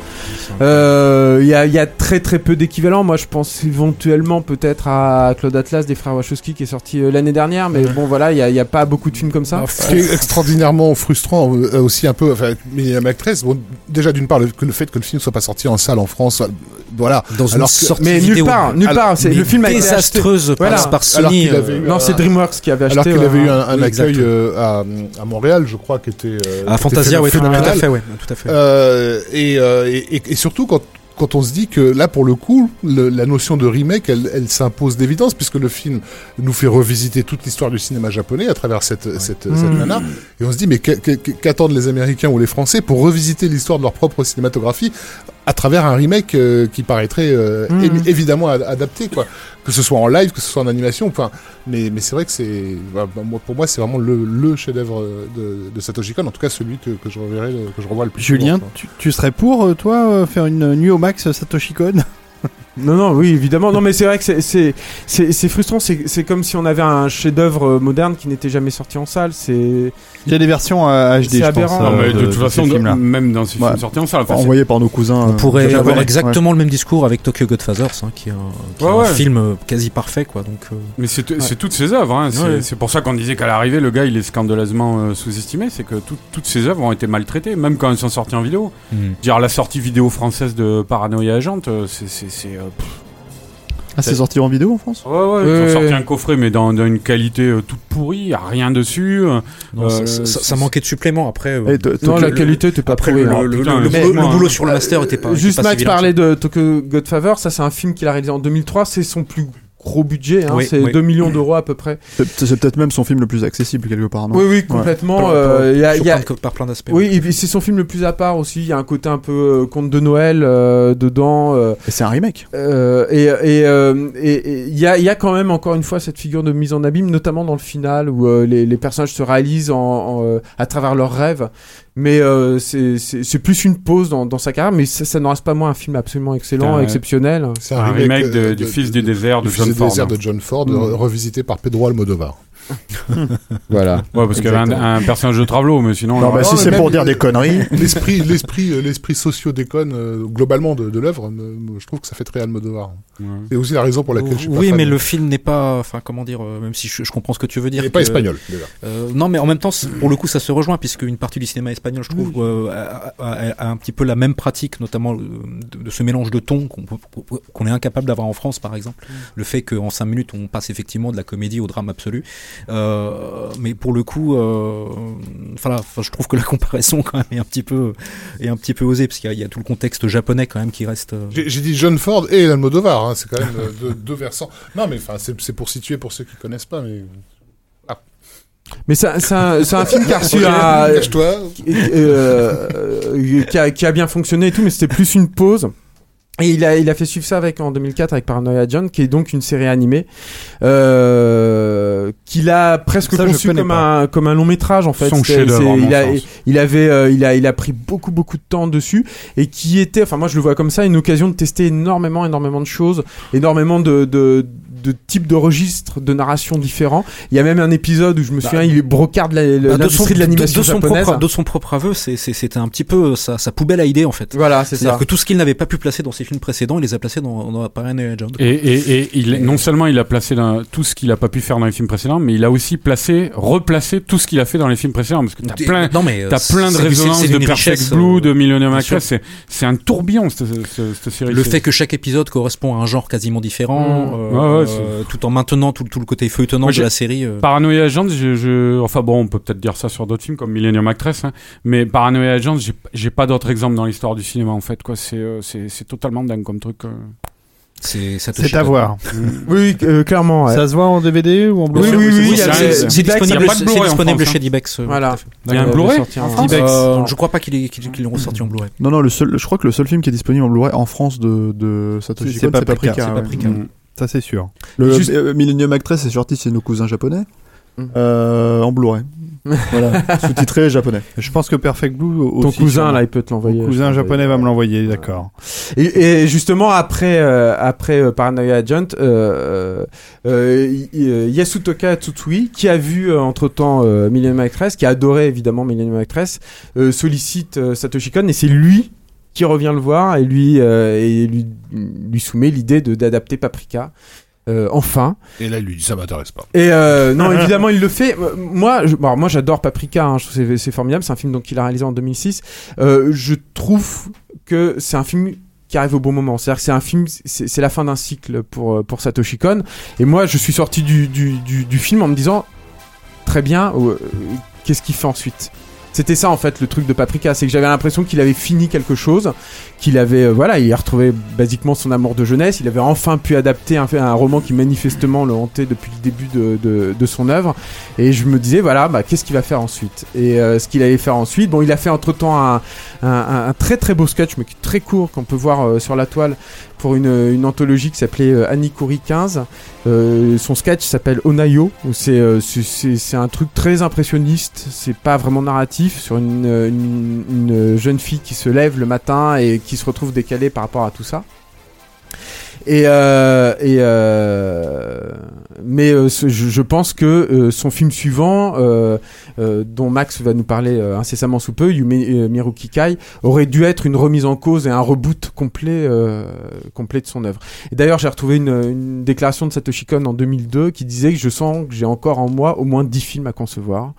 Euh, Il y, a, il y a très très peu d'équivalents. Moi je pense éventuellement peut-être à Claude Atlas des frères Wachowski qui est sorti euh, l'année dernière, mais bon voilà, il y a, pas beaucoup de films comme ça. Ce qui est extraordinairement frustrant euh, aussi un peu, enfin, Millennium Actress, bon, déjà d'une part le, que le fait que le film soit pas sorti en salle en France, euh, voilà. Dans une Alors que- sortie mais nulle part, nulle Alors, part. C'est mais le film a été acheté. désastreuse Voilà. par, Alors Sony. avait euh, Non, c'est DreamWorks qui avait acheté. Alors qu'il ouais. avait eu un, un Oui, accueil euh, à, à Montréal, je crois, qui était euh, à Fantasia, ouais, tout, à fait, ouais, tout à fait. Euh, et, euh, et, et- et surtout quand quand on se dit que là, pour le coup, le- la notion de remake, elle, elle s'impose d'évidence, puisque le film nous fait revisiter toute l'histoire du cinéma japonais à travers cette, cette, cette Mmh. nana. Et on se dit, mais qu'attendent les Américains ou les Français pour revisiter l'histoire de leur propre cinématographie à travers un remake euh, qui paraîtrait euh, Mmh. évi- évidemment ad- adapté, quoi. Que ce soit en live, que ce soit en animation, enfin. Mais, mais c'est vrai que c'est, bah, bah, pour moi, c'est vraiment le, le chef-d'œuvre de, de Satoshi Kon, en tout cas celui que, que je reverrai, que je revois le plus. Julien, souvent, tu, tu serais pour, euh, toi, euh, faire une nuit au max Satoshi Kon? Non, non, oui, évidemment. Non, mais c'est vrai que c'est- c'est c'est c'est frustrant. C'est c'est comme si on avait un chef-d'œuvre euh, moderne qui n'était jamais sorti en salle. C'est Il y a des versions euh, HD, C'est je aberrant. pense. Non, mais de, toute façon, même dans ces Ouais. films sortis en salle, enfin, c'est- envoyé par nos cousins. On pourrait avoir ouais. exactement le même discours avec Tokyo Godfathers, hein, qui est un, qui est Ouais, un ouais. film euh, quasi parfait, quoi. Donc, euh, Mais c'est c'est toutes ses œuvres. Hein. C'est pour ça qu'on disait qu'à l'arrivée, le gars, il est scandaleusement euh, sous-estimé. C'est que tout- toutes ses œuvres ont été maltraitées, même quand elles sont sorties en vidéo. Dire la sortie vidéo française de Paranoia Agent, euh, c'est. Euh, pff. Ah, c'est sorti en vidéo en France? Ouais, ouais, ils Ouais, ont ouais, sorti ouais. un coffret, mais dans, dans une qualité euh, toute pourrie, y a rien dessus. euh, non, Euh, ça, ça- ça- ça manquait de supplément après. euh, Eh, non, la qualité était pas après, pourrie, le, hein. le- putain, le- le mais- boulot, le sur le master était pas. était Juste pas si Max vilain, parlait ça. de Tokyo Godfather. Ça, c'est un film qu'il a réalisé en 2003. C'est son plus gros budget, hein, Oui, c'est oui. 2 millions d'euros à peu près. C'est peut-être même son film le plus accessible quelque part, non? Oui, oui, Ouais. complètement. Par- euh, il y a- Sur il y a- plein de- par plein d'aspects. Oui, et c'est son film le plus à part aussi. Il y a un côté un peu euh, conte de Noël euh, dedans. euh, Et c'est un remake. euh, et et euh, et- et il y a il y a quand même encore une fois cette figure de mise en abîme, notamment dans le final où euh, les, les personnages se réalisent en, en, euh, à travers leurs rêves. Mais euh, c'est c'est c'est plus une pause dans, dans sa carrière, mais ça, ça n'en reste pas moins un film absolument excellent, Un- exceptionnel. C'est Un remake de- euh, du Fils du désert de du John Fils du Ford. désert de John Ford, Mm. re- revisité par Pedro Almodovar. Voilà. Ouais, parce qu'il y avait un, personnage de Travelo, mais sinon. Non, bah, si c'est pour dire des conneries. L'esprit, l'esprit, euh, l'esprit socio-déconne euh, globalement de, de l'œuvre, je trouve que ça fait très Almodovar. ouais. C'est aussi la raison pour laquelle je suis pas oui, fan. mais le film n'est pas, enfin, comment dire, euh, même si je, je comprends ce que tu veux Il dire. n'est pas espagnol déjà. Euh, non, mais en même temps, pour le coup, ça se rejoint puisque une partie du cinéma espagnol, je trouve, euh, a, a- a un petit peu la même pratique, notamment de, de ce mélange de tons qu'on est incapable d'avoir en France, par exemple. Le fait qu'en cinq minutes, on passe effectivement de la comédie au drame absolu. Euh, mais pour le coup, euh, voilà, je trouve que la comparaison quand même est un petit peu, est un petit peu osée parce qu'il y, a- il y a tout le contexte japonais quand même qui reste. euh, J'ai dit John Ford et Almodovar, hein, c'est quand même deux, deux versants. Non, mais enfin, c'est pour situer pour ceux qui connaissent pas. Mais Mais c'est un- film qui a reçu un, cache-toi. euh, euh, qui, a, qui a bien fonctionné et tout, mais c'était plus une pause. Et il a, il a fait suivre ça avec, en 2004 avec Paranoia John, qui est donc une série animée, euh, qu'il a presque Ça, conçu comme pas. un, comme un long métrage, en fait. Son mon il, a, il avait, euh, il a, il a pris beaucoup, beaucoup de temps dessus et qui était, enfin, moi je le vois comme ça, une occasion de tester énormément, énormément de choses, énormément de, de, de types de registres de narration différents. Il y a même un épisode où je me souviens, il brocarde bah, de son- l'industrie de l'animation de son japonaise. propre, de son propre aveu, c'est- c'est- c'était un petit peu sa, sa poubelle à idées en fait. Voilà, c'est C'est-à-dire ça. que tout ce qu'il n'avait pas pu placer dans ses films précédents, il les a placés dans, dans John. Et, et, et il, non seulement il a placé dans- tout ce qu'il a pas pu faire dans les films précédents, mais il a aussi placé, replacé tout ce qu'il a fait dans les films précédents. Parce que t'as plein, non, mais, euh, t'as plein de résonances de Perfect richesse, Blue, euh, de Millennium bien Actress. C'est, c'est un tourbillon, cette, cette, cette série. Le fait que chaque épisode correspond à un genre quasiment différent, Mmh. euh, Ouais, ouais, c'est- euh, tout en maintenant tout, tout le côté feuilletonnant Moi, de la série. euh. Paranoia Agents, je, je- enfin bon, on peut peut-être dire ça sur d'autres films comme Millennium Actress, hein, mais Paranoia Agents, j'ai, pas d'autres exemples dans l'histoire du cinéma en fait. Quoi, c'est, euh, c'est, totalement dingue comme truc. euh. C'est à voir. Oui, euh, clairement. ouais. Ça se voit en DVD ou en Oui, Blu-ray oui, oui, c'est- oui, c'est- disponible, France, chez hein. Dibex. euh, Voilà. Il y a un Blu-ray Euh, je crois pas qu'il est- qu'il qu'il l'ont ressorti en Blu-ray. Non, non, le seul, je crois que le seul film qui est disponible en Blu-ray en France de, de Satoshi C'est Kon, c'est Paprika, Paprika. c'est ouais. Paprika. Mm. Ça, c'est sûr. Le Juste- euh, Millennium Actress est sorti chez nos cousins japonais. Mm. Euh, en Blu-ray. voilà, sous-titré japonais. Je pense que Perfect Blue aussi. Ton cousin, sûrement. là, il peut te l'envoyer. Ton cousin japonais va me l'envoyer, d'accord. Et, et justement, après, euh, après euh, Paranoia Agent, euh, euh, Yasutoka Tsutsui, qui a vu euh, entre-temps euh, Millennium Actress, qui a adoré évidemment Millennium Actress, euh, sollicite euh, Satoshi Kon et c'est lui qui revient le voir et lui, euh, et lui, lui soumet l'idée de- d'adapter Paprika. Euh, enfin. Et là, il lui dit ça m'intéresse pas. Et euh, non, évidemment, il le fait. Moi, je, bon, alors, moi, j'adore Paprika. hein, je trouve c'est- formidable. C'est un film donc qu'il a réalisé en 2006. Euh, je trouve que c'est un film qui arrive au bon moment. C'est-à-dire que c'est un film, c'est la fin d'un cycle pour pour Satoshi Kon. Et moi, je suis sorti du du, du, du film en me disant très bien. Qu'est-ce qu'il fait ensuite? C'était ça en fait le truc de Paprika, c'est que j'avais l'impression qu'il avait fini quelque chose, qu'il avait euh, voilà, il a retrouvé basiquement son amour de jeunesse, il avait enfin pu adapter un, roman qui manifestement le hantait depuis le début de, de, son œuvre, et je me disais voilà, bah, qu'est-ce qu'il va faire ensuite? Et euh, ce qu'il allait faire ensuite, bon, il a fait entre temps un- un très très beau sketch, mais qui est très court qu'on peut voir euh, sur la toile pour une, une anthologie qui s'appelait euh, Anikuri 15. Euh, son sketch s'appelle Onayo. euh, c'est- un truc très impressionniste. C'est pas vraiment narratif sur une, une jeune fille qui se lève le matin et qui se retrouve décalée par rapport à tout ça. Et, euh, et euh, mais euh, ce- je, je pense que euh, son film suivant, euh, euh, dont Max va nous parler euh, incessamment sous peu, Yume Miruki Kai, aurait dû être une remise en cause et un reboot complet, euh, complet de son œuvre. Et d'ailleurs, j'ai retrouvé une, une déclaration de Satoshi Kon en 2002 qui disait que je sens que j'ai encore en moi au moins 10 films à concevoir.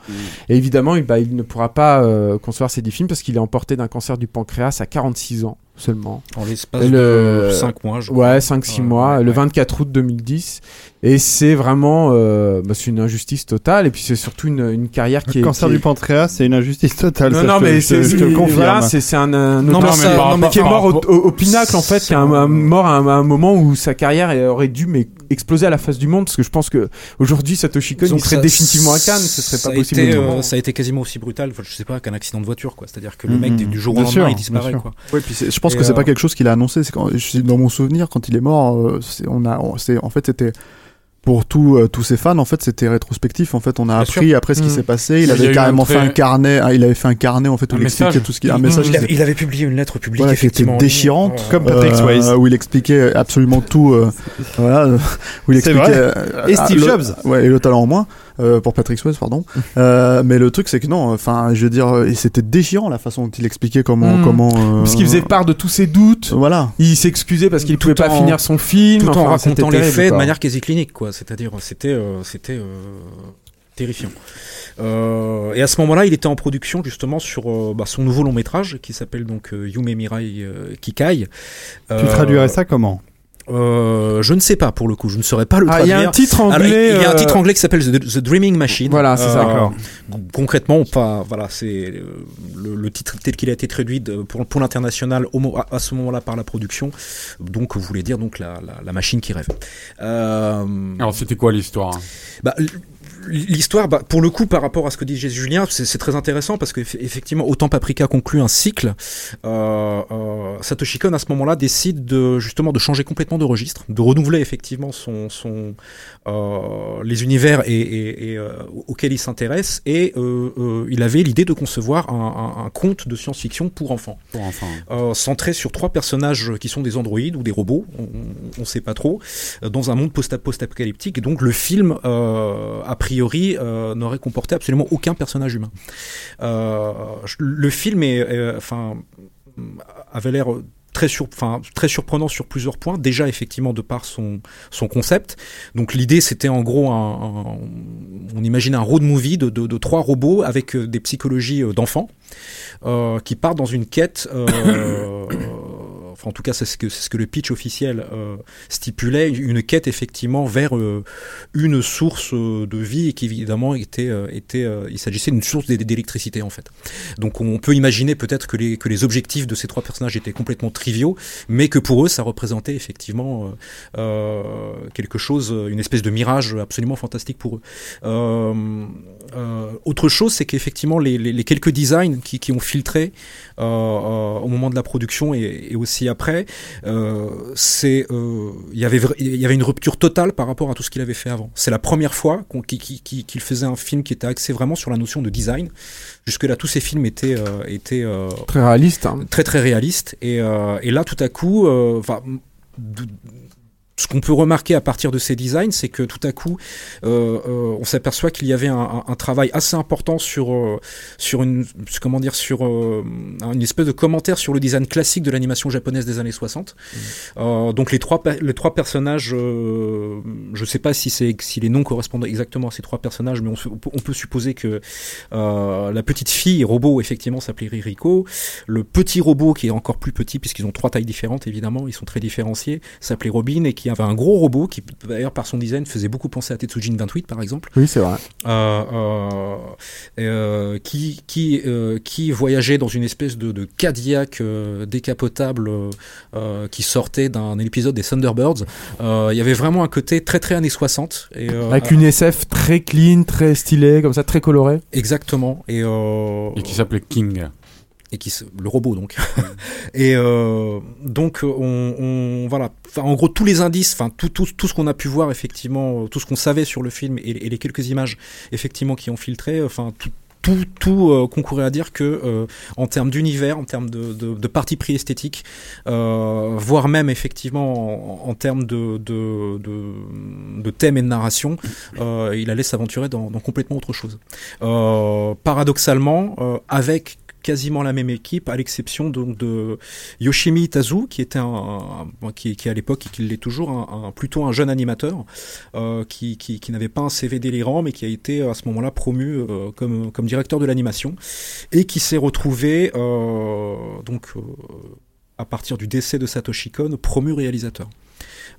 Et évidemment, il, bah, il ne pourra pas euh, concevoir ces 10 films parce qu'il est emporté d'un cancer du pancréas à 46 ans seulement. En l'espace Le- de 5 mois, je crois. Ouais, 5-6 Ouais, mois, ouais, le ouais. 24 août 2010. Et c'est vraiment, euh, bah, c'est une injustice totale. Et puis c'est surtout une, une carrière qui Le est. cancer qui est- du pancréas, c'est une injustice totale. Non, ça, non, je mais c'est je te le confirme. Voilà, c'est c'est un, un Non, auteur mais ça- qui- non, mais qui est mort au, rapport- au- au pinacle en fait, qui est un- un- mort à un, à un moment où sa carrière aurait dû mais exploser à la face du monde. Parce que je pense que aujourd'hui Satoshi Kon il serait ça- définitivement à Cannes. Ce serait pas possible. été, euh, ça a été quasiment aussi brutal, enfin, je sais pas, qu'un accident de voiture, quoi. C'est-à-dire que le Mhm. mec, du jour au lendemain, sûr, il disparaît, quoi. Ouais, puis c'est- je pense Et, que c'est euh, pas quelque chose qu'il a annoncé. C'est quand, je suis dans mon souvenir quand il est mort, euh, c'est- on a, c'est en fait c'était pour tous euh, tous ses fans. En fait, c'était rétrospectif. En fait, on a Bien appris après ce qui Mm. s'est passé. Il Il a avait carrément fait un carnet. ah, il avait fait un carnet en fait où Un il expliquait message. tout ce qui, un Il- message. il, avait, il avait publié une lettre publique, voilà, qui était déchirante, Euh, Comme Patrick euh, où il expliquait absolument tout. euh, voilà, euh, où il expliquait. vrai. euh, Et ah, Steve Jobs. Ouais, et le talent en moins euh, pour Patrick Swayze, pardon. euh, mais le truc, c'est que non. Enfin, je veux dire, et c'était déchirant la façon dont il expliquait comment, Mm. comment. euh, Parce qu'il faisait part de tous ses doutes. Voilà. Il s'excusait parce qu'il Tout pouvait pas en- finir son film. tout en Enfin, c'était racontant les faits de manière quasi clinique, quoi. C'est-à-dire, c'était, euh, c'était euh, terrifiant. Euh, et à ce moment-là, il était en production justement sur euh, bah, son nouveau long métrage qui s'appelle donc euh, Yume Mirai euh, Kikai. Tu traduirais ça comment? Euh, Je ne sais pas pour le coup, je ne saurais pas le Ah, il y traduire. a un titre Alors, il- anglais. il y a un euh, titre anglais qui s'appelle The, The Dreaming Machine. Voilà, c'est ça. Euh, Concrètement, pas, voilà, c'est euh, le, le titre tel qu'il a été traduit pour, pour l'international à, à ce moment-là par la production. Donc, vous voulez dire donc la, la, la machine qui rêve. Euh, Alors, c'était quoi l'histoire bah, l- L'histoire, bah, pour le coup, par rapport à ce que dit Julien, c'est très intéressant parce qu'effectivement, autant Paprika conclut un cycle, euh, euh, Satoshi Kon à ce moment-là décide de justement de changer complètement de registre, de renouveler effectivement son, son euh, les univers et, et, et, auxquels il s'intéresse et il avait l'idée de concevoir un, un, un conte de science-fiction pour enfants, pour enfants centré sur trois personnages qui sont des androïdes ou des robots, on ne sait pas trop, dans un monde post- post-apocalyptique donc le film a priori euh, n'aurait comporté absolument aucun personnage humain. Euh, le film est, enfin, avait l'air très, sur, enfin, très surprenant sur plusieurs points. Déjà, effectivement, de par son, son concept. Donc, l'idée, c'était en gros, un, un- on imagine un road movie de, de, de trois robots avec euh, des psychologies d'enfants euh, qui partent dans une quête. euh, en tout cas, c'est ce que, le pitch officiel euh, stipulait, une quête effectivement vers euh, une source euh, de vie et qui évidemment était, il s'agissait d'une source d'é- d'électricité en fait. Donc on peut imaginer peut-être que les, objectifs de ces trois personnages étaient complètement triviaux, mais que pour eux ça représentait effectivement quelque chose, une espèce de mirage absolument fantastique pour eux. Autre chose, c'est qu'effectivement les, quelques designs qui, ont filtré au moment de la production et, et aussi après, euh, c'est euh, il y avait il y avait une rupture totale par rapport à tout ce qu'il avait fait avant. C'est la première fois qu'il faisait un film qui était axé vraiment sur la notion de design. Jusque là, tous ces films étaient euh, étaient euh, Très réaliste. hein. très très réalistes et, euh, et là tout à coup, ce qu'on peut remarquer à partir de ces designs, c'est que tout à coup, euh, euh, on s'aperçoit qu'il y avait un, un- un travail assez important sur euh, sur une comment dire sur une espèce de commentaire sur le design classique de l'animation japonaise des années 60. Euh, donc les trois les trois personnages, je sais pas si c'est si les noms correspondent exactement à ces trois personnages, mais on, on peut- supposer que la petite fille robot effectivement s'appelait Ririko, le petit robot qui est encore plus petit puisqu'ils ont trois tailles différentes évidemment, ils sont très différenciés, s'appelait Robin et qui avait un gros robot qui d'ailleurs par son design faisait beaucoup penser à Tetsujin 28 par exemple. Oui, c'est vrai. Euh, euh, euh, qui qui euh, qui voyageait dans une espèce de, de Cadillac euh, décapotable qui sortait d'un épisode des Thunderbirds. Euh, Il y avait vraiment un côté très très années 60 et euh, Avec une SF très clean, très stylée, comme ça, très colorée. exactement et euh, et qui s'appelait King. Et qui le robot donc et euh, donc on, voilà en gros tous les indices enfin tout, tout, tout ce qu'on a pu voir effectivement tout ce qu'on savait sur le film et, les quelques images effectivement qui ont filtré enfin tout tout, tout euh, concourait à dire que euh, en termes d'univers, en termes de, de, de parti pris esthétique, euh, voire même effectivement en, termes de, de, de, thème et de narration, euh, il allait s'aventurer dans, complètement autre chose. Euh, paradoxalement, euh, avec quasiment la même équipe, à l'exception de Yoshimi Itazu, qui était un, qui, à l'époque et qui l'est toujours, un, plutôt un jeune animateur, euh, qui, n'avait pas un CV délirant, mais qui a été à ce moment-là promu euh, comme, directeur de l'animation, et qui s'est retrouvé euh, donc à partir du décès de Satoshi Kon promu réalisateur.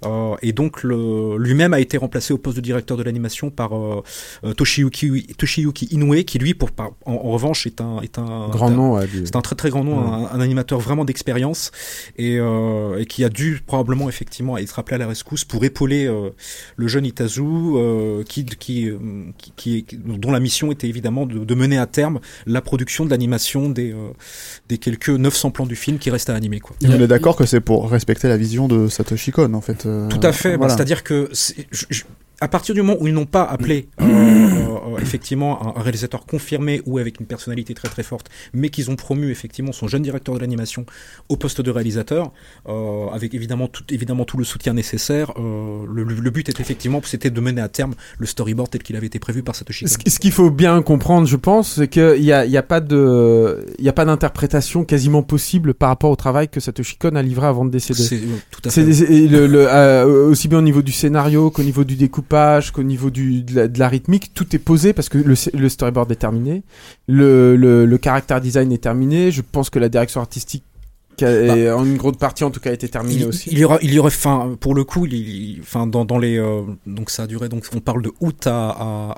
Euh, et donc le- lui-même a été remplacé au poste de directeur de l'animation par euh, euh, Toshiyuki, Toshiyuki Inoue, qui lui, pour, par- en, en revanche, est un, est un Grand nom, ouais, du- C'est un très très grand nom, Ouais. un, un animateur vraiment d'expérience et, euh, et qui a dû probablement effectivement être appelé à la rescousse pour épauler euh, le jeune Itazu, euh, qui, qui, qui, dont la mission était évidemment de, de mener à terme la production de l'animation des, euh, des quelques 900 plans du film qui restent à animer. Quoi. Et on est d'accord que c'est pour respecter la vision de Satoshi Kon, en fait. Euh, Tout à fait. bah. C'est-à-dire que c'est- je- je- à partir du moment où ils n'ont pas appelé euh, euh, effectivement un, un réalisateur confirmé ou avec une personnalité très très forte, mais qu'ils ont promu effectivement son jeune directeur de l'animation au poste de réalisateur, euh, avec évidemment tout, évidemment tout le soutien nécessaire, euh, le, le but est effectivement c'était de mener à terme le storyboard tel qu'il avait été prévu par Satoshi. Ce, ce qu'il faut bien comprendre, je pense, c'est qu'il y a, y a pas de, il y a pas d'interprétation quasiment possible par rapport au travail que Satoshi Kon a livré avant de décéder. C'est- tout à fait. le, le, euh, aussi bien au niveau du scénario qu'au niveau du découpage, qu'au niveau du, de, la, de la rythmique, tout est posé parce que le, le storyboard est terminé, le, le, le character design est terminé. Je pense que la direction artistique est, en une grande partie en tout cas a été terminée il, aussi. il y aura, il y aurait, enfin, pour le coup, il, enfin, dans, dans les, euh, donc ça a duré, donc on parle de août à, à,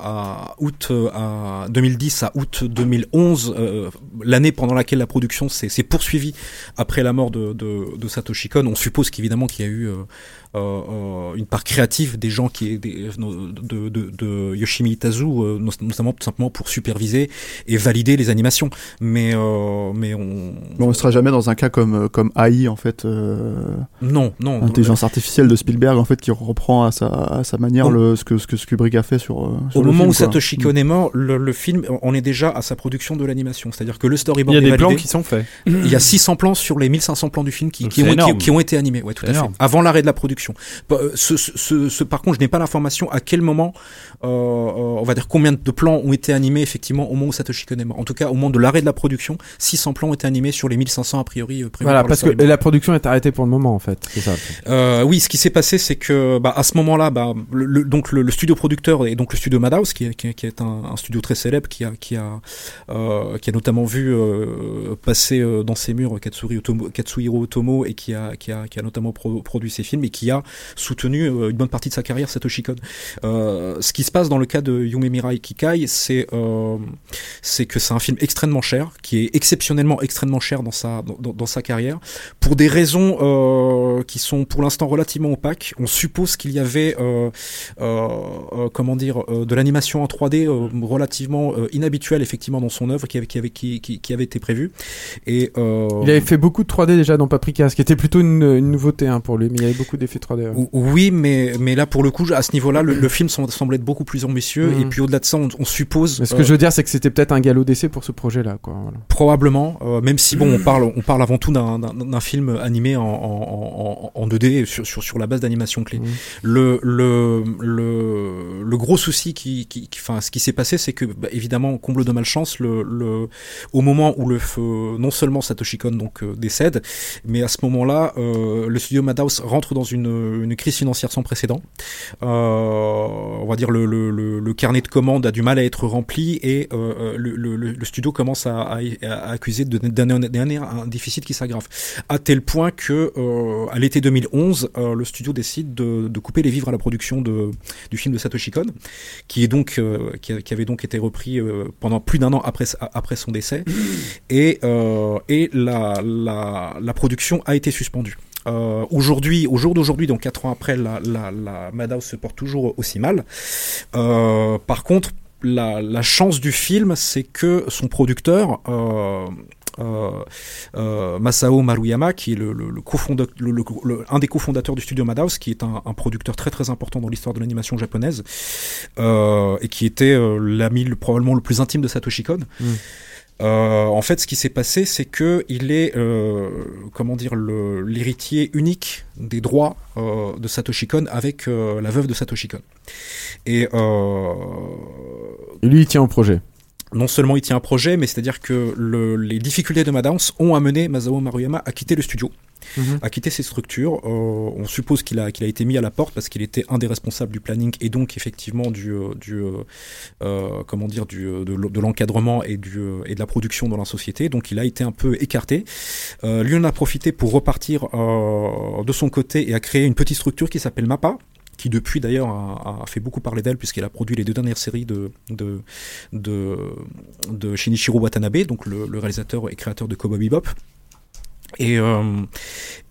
à août euh, à 2010 à août 2011, euh, l'année pendant laquelle la production s'est poursuivie après la mort de, de, de Satoshi Kon. On suppose qu'évidemment qu'il y a eu euh, euh, euh, une part créative des gens qui, des, de, de, de Yoshimi Itazu, euh, no- notamment tout simplement pour superviser et valider les animations. Mais, euh, mais on, Mais on ne sera jamais dans un cas comme, euh, comme AI, en fait. euh, non, non. Intelligence artificielle de Spielberg, en fait, qui reprend à sa, à sa manière le, ce, que, ce que Kubrick a fait sur. euh, sur Au le moment film, où. Satoshi Kon est mort, le, le film, on est déjà à sa production de l'animation. C'est-à-dire que le Il storyboard y a des plans qui sont faits. Il y a 600 plans sur les 1500 plans du film qui, qui ont, qui, énorme. qui ont été animés. Ouais, tout à fait. Avant l'arrêt de la production. Bah, euh, Ce, ce, ce- ce- par contre, je n'ai pas l'information à quel moment, euh, euh, on va dire combien de plans ont été animés effectivement au moment où Satoshi Kon est mort. En tout cas, au moment de l'arrêt de la production, 600 plans ont été animés sur les 1500 a priori prévus Voilà, par parce que la production est arrêtée pour le moment en fait. Ça. Euh, oui, ce qui s'est passé, c'est que bah, à ce moment-là, bah, le, le- donc le, le studio producteur et donc le studio Madhouse, qui, est- qui, est- qui est un, un studio très célèbre, qui a qui a euh, qui a notamment vu passer dans ses murs Katsuri Otomo, Katsuhiro Otomo et qui a qui a qui a notamment pro- produit ses films et qui a soutenu euh, une bonne partie de sa carrière Satoshi Kon. Euh, ce qui se passe dans le cas de Yume Mirai Kikai, c'est euh, c'est que c'est un film extrêmement cher, qui est exceptionnellement extrêmement cher dans sa dans, sa carrière, pour des raisons qui sont pour l'instant relativement opaques. On suppose qu'il y avait comment dire de l'animation en 3D euh, relativement inhabituelle effectivement dans son œuvre qui avait qui avait qui, avait été prévue Il avait fait beaucoup de 3D déjà dans Paprika, ce qui était plutôt une, une nouveauté hein, pour lui, mais il y avait beaucoup d'effets 3D. ouais. Ou- Oui, mais, mais là, pour le coup, à ce niveau-là, le, le film semble, être beaucoup plus ambitieux. Mhm. Et puis au-delà de ça, on, on suppose. Mais ce euh, que je veux dire, c'est que c'était peut-être un galop d'essai pour ce projet-là, quoi. voilà. Probablement, euh, même si bon, on parle, on parle avant tout d'un- film animé en, en, en, en 2D sur, sur, sur la base d'animation clé. Mhm. Le, le, le, le gros souci qui, qui, qui- ce qui s'est passé, c'est que bah, évidemment, comble de malchance, le, le, au moment où le feu, non seulement Satoshi Kon donc euh, décède, mais à ce moment-là, euh, le studio Madhouse rentre dans une, une crise financière sans précédent. Euh, on va dire le, le, carnet de commandes a du mal à être rempli et euh, le, le, studio commence à, accuser d'année un déficit qui s'aggrave. À tel point que euh, à l'été 2011, euh, le studio décide de, couper les vivres à la production de, du film de Satoshi Kon, qui est donc euh, qui, avait donc été repris euh, pendant plus d'un an après son décès et euh, la production a été suspendue. Euh, aujourd'hui, au jour d'aujourd'hui, donc quatre ans après, la, Madhouse se porte toujours aussi mal. Euh, par contre, la, chance du film, c'est que son producteur, euh, Masao Maruyama, qui est le, le, un des cofondateurs du studio Madhouse, qui est un, producteur très très important dans l'histoire de l'animation japonaise, et qui était l'ami le- probablement le plus intime de Satoshi Kon. Mm. Euh, en fait, ce qui s'est passé, c'est que il est, euh, comment dire, l'héritier unique des droits euh, de Satoshi Kon avec la veuve de Satoshi Kon. Et lui, il tient au projet. Non seulement il tient un projet, mais c'est-à-dire que le- les difficultés de Madhouse ont amené Masao Maruyama à quitter le studio Mhm. a quitté ces structures. Euh, on suppose qu'il a, qu'il a été mis à la porte parce qu'il était un des responsables du planning et donc effectivement du, euh, du euh, comment dire, du, de, l'encadrement et, du, et de la production dans la société. Donc il a été un peu écarté. Euh, lui en a profité pour repartir de son côté et a créé une petite structure qui s'appelle MAPA qui depuis d'ailleurs a, fait beaucoup parler d'elle puisqu'elle a produit les deux dernières séries de, de, Shinichiro Watanabe, donc le, le réalisateur et créateur de Cowboy Bebop. Et, euh,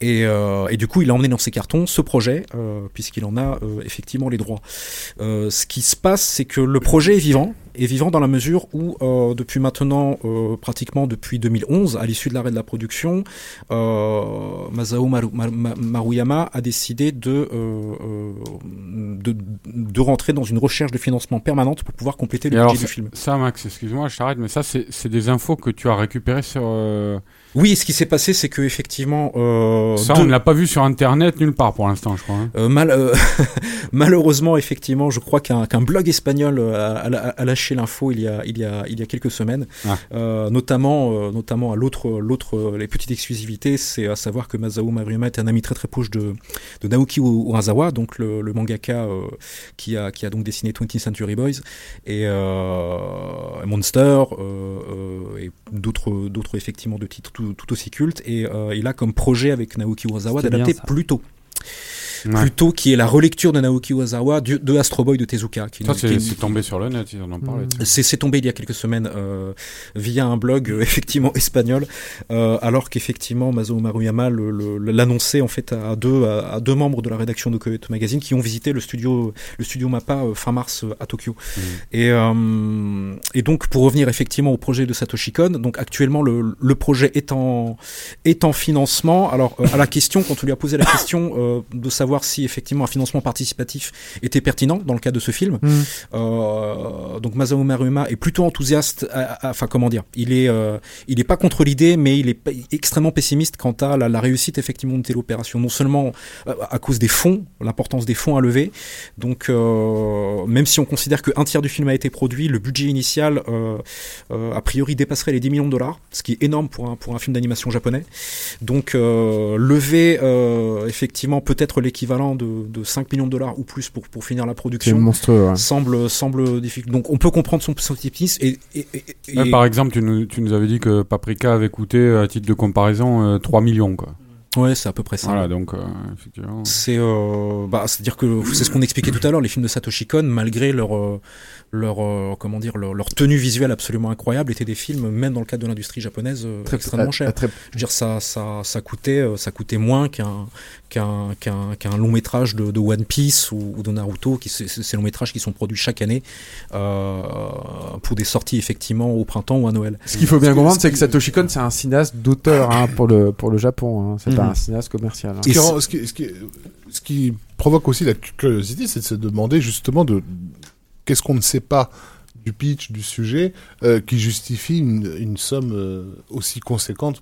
et, euh, et du coup, il a emmené dans ses cartons ce projet, euh, puisqu'il en a effectivement les droits. Ce qui se passe, c'est que le projet est vivant, est vivant dans la mesure où, depuis maintenant, pratiquement depuis 2011, à l'issue de l'arrêt de la production, Masao Maru- Ma- Ma- Maruyama a décidé de, de, de rentrer dans une recherche de financement permanente pour pouvoir compléter Et le alors, budget du film. Ça, Max, excuse-moi, je t'arrête, mais ça, c'est des infos que tu as récupérées sur. Oui, ce qui s'est passé, c'est que effectivement, euh, Ça, deux- on ne l'a pas vu sur Internet nulle part pour l'instant, je crois. hein. Euh, mal, euh, malheureusement, effectivement, je crois qu'un blog espagnol a, a- a lâché l'info il y a il y a il y a quelques semaines, Ah. Notamment notamment à l'autre l'autre les petites exclusivités, c'est à savoir que Masao Maruyama est un ami très très proche de de Naoki Urasawa, donc le, le mangaka qui a qui a donc dessiné 20th Century Boys et Monster et d'autres d'autres effectivement de titres tout, tout aussi cultes et euh, il a comme projet avec Naoki Urasawa d'adapter. Pluto. Ouais. Pluto qui est la relecture de Naoki Urasawa du- de Astro Boy de Tezuka. Qui, Ça, c'est est- c'est tombé sur le net, ils en ont parlé. c'est c'est tombé il y a quelques semaines euh, via un blog euh, effectivement espagnol, euh, alors qu'effectivement Masao Maruyama le- le- l'annonçait en fait à deux à, à deux membres de la rédaction de Kyoto Magazine qui ont visité le studio le studio Mappa euh, fin mars euh, à Tokyo. Et euh, et donc pour revenir effectivement au projet de Satoshi Kon, donc actuellement le, le projet est en est en financement. Alors euh, à la question quand on lui a posé la question euh, de savoir si effectivement un financement participatif était pertinent dans le cas de ce film. Mhm. Euh, donc Masao Maruyama est plutôt enthousiaste. Enfin comment dire, il est euh, il est pas contre l'idée, mais il est extrêmement pessimiste quant à la, la réussite effectivement de telle opération. Non seulement euh, à cause des fonds, l'importance des fonds à lever. Donc même si on considère qu'un tiers du film a été produit, le budget initial a priori dépasserait les 10 millions de dollars, ce qui est énorme pour un pour un film d'animation japonais. Donc lever effectivement peut-être l'équivalent de, de 5 millions de dollars ou plus pour pour finir la C'est production monstrueux. ouais. semble semble difficile. Donc on peut comprendre son, son optimisme et, et, et- et- Ouais, par exemple, tu nous, tu nous avais dit que Paprika avait coûté, à titre de comparaison, euh, 3 millions. Quoi. Ouais c'est à peu près ça. Voilà, donc, euh, effectivement. C'est euh, bah, c'est dire que c'est ce qu'on expliquait tout à l'heure les films de Satoshi Kon malgré leur euh, leur comment dire leur, leur tenue visuelle absolument incroyable étaient des films même dans le cadre de l'industrie japonaise extrêmement chers. Très- Je veux dire ça ça ça coûtait ça coûtait moins qu'un qu'un qu'un qu'un long métrage de, de One Piece ou, ou de Naruto qui c'est- ces longs métrages qui sont produits chaque année euh, pour des sorties effectivement au printemps ou à Noël. Ce qu'il faut bien comprendre, ce c'est que Satoshi Kon, c'est un cinéaste d'auteur hein, pour le pour le Japon. Hein. C'est pas Mhm. Un cinéaste commercial. hein. Ce qui, Et rend- ce qui- ce qui- ce qui provoque aussi la curiosité, c'est de se demander justement de qu'est-ce qu'on ne sait pas du pitch, du sujet, euh, qui justifie une, une somme euh, aussi conséquente.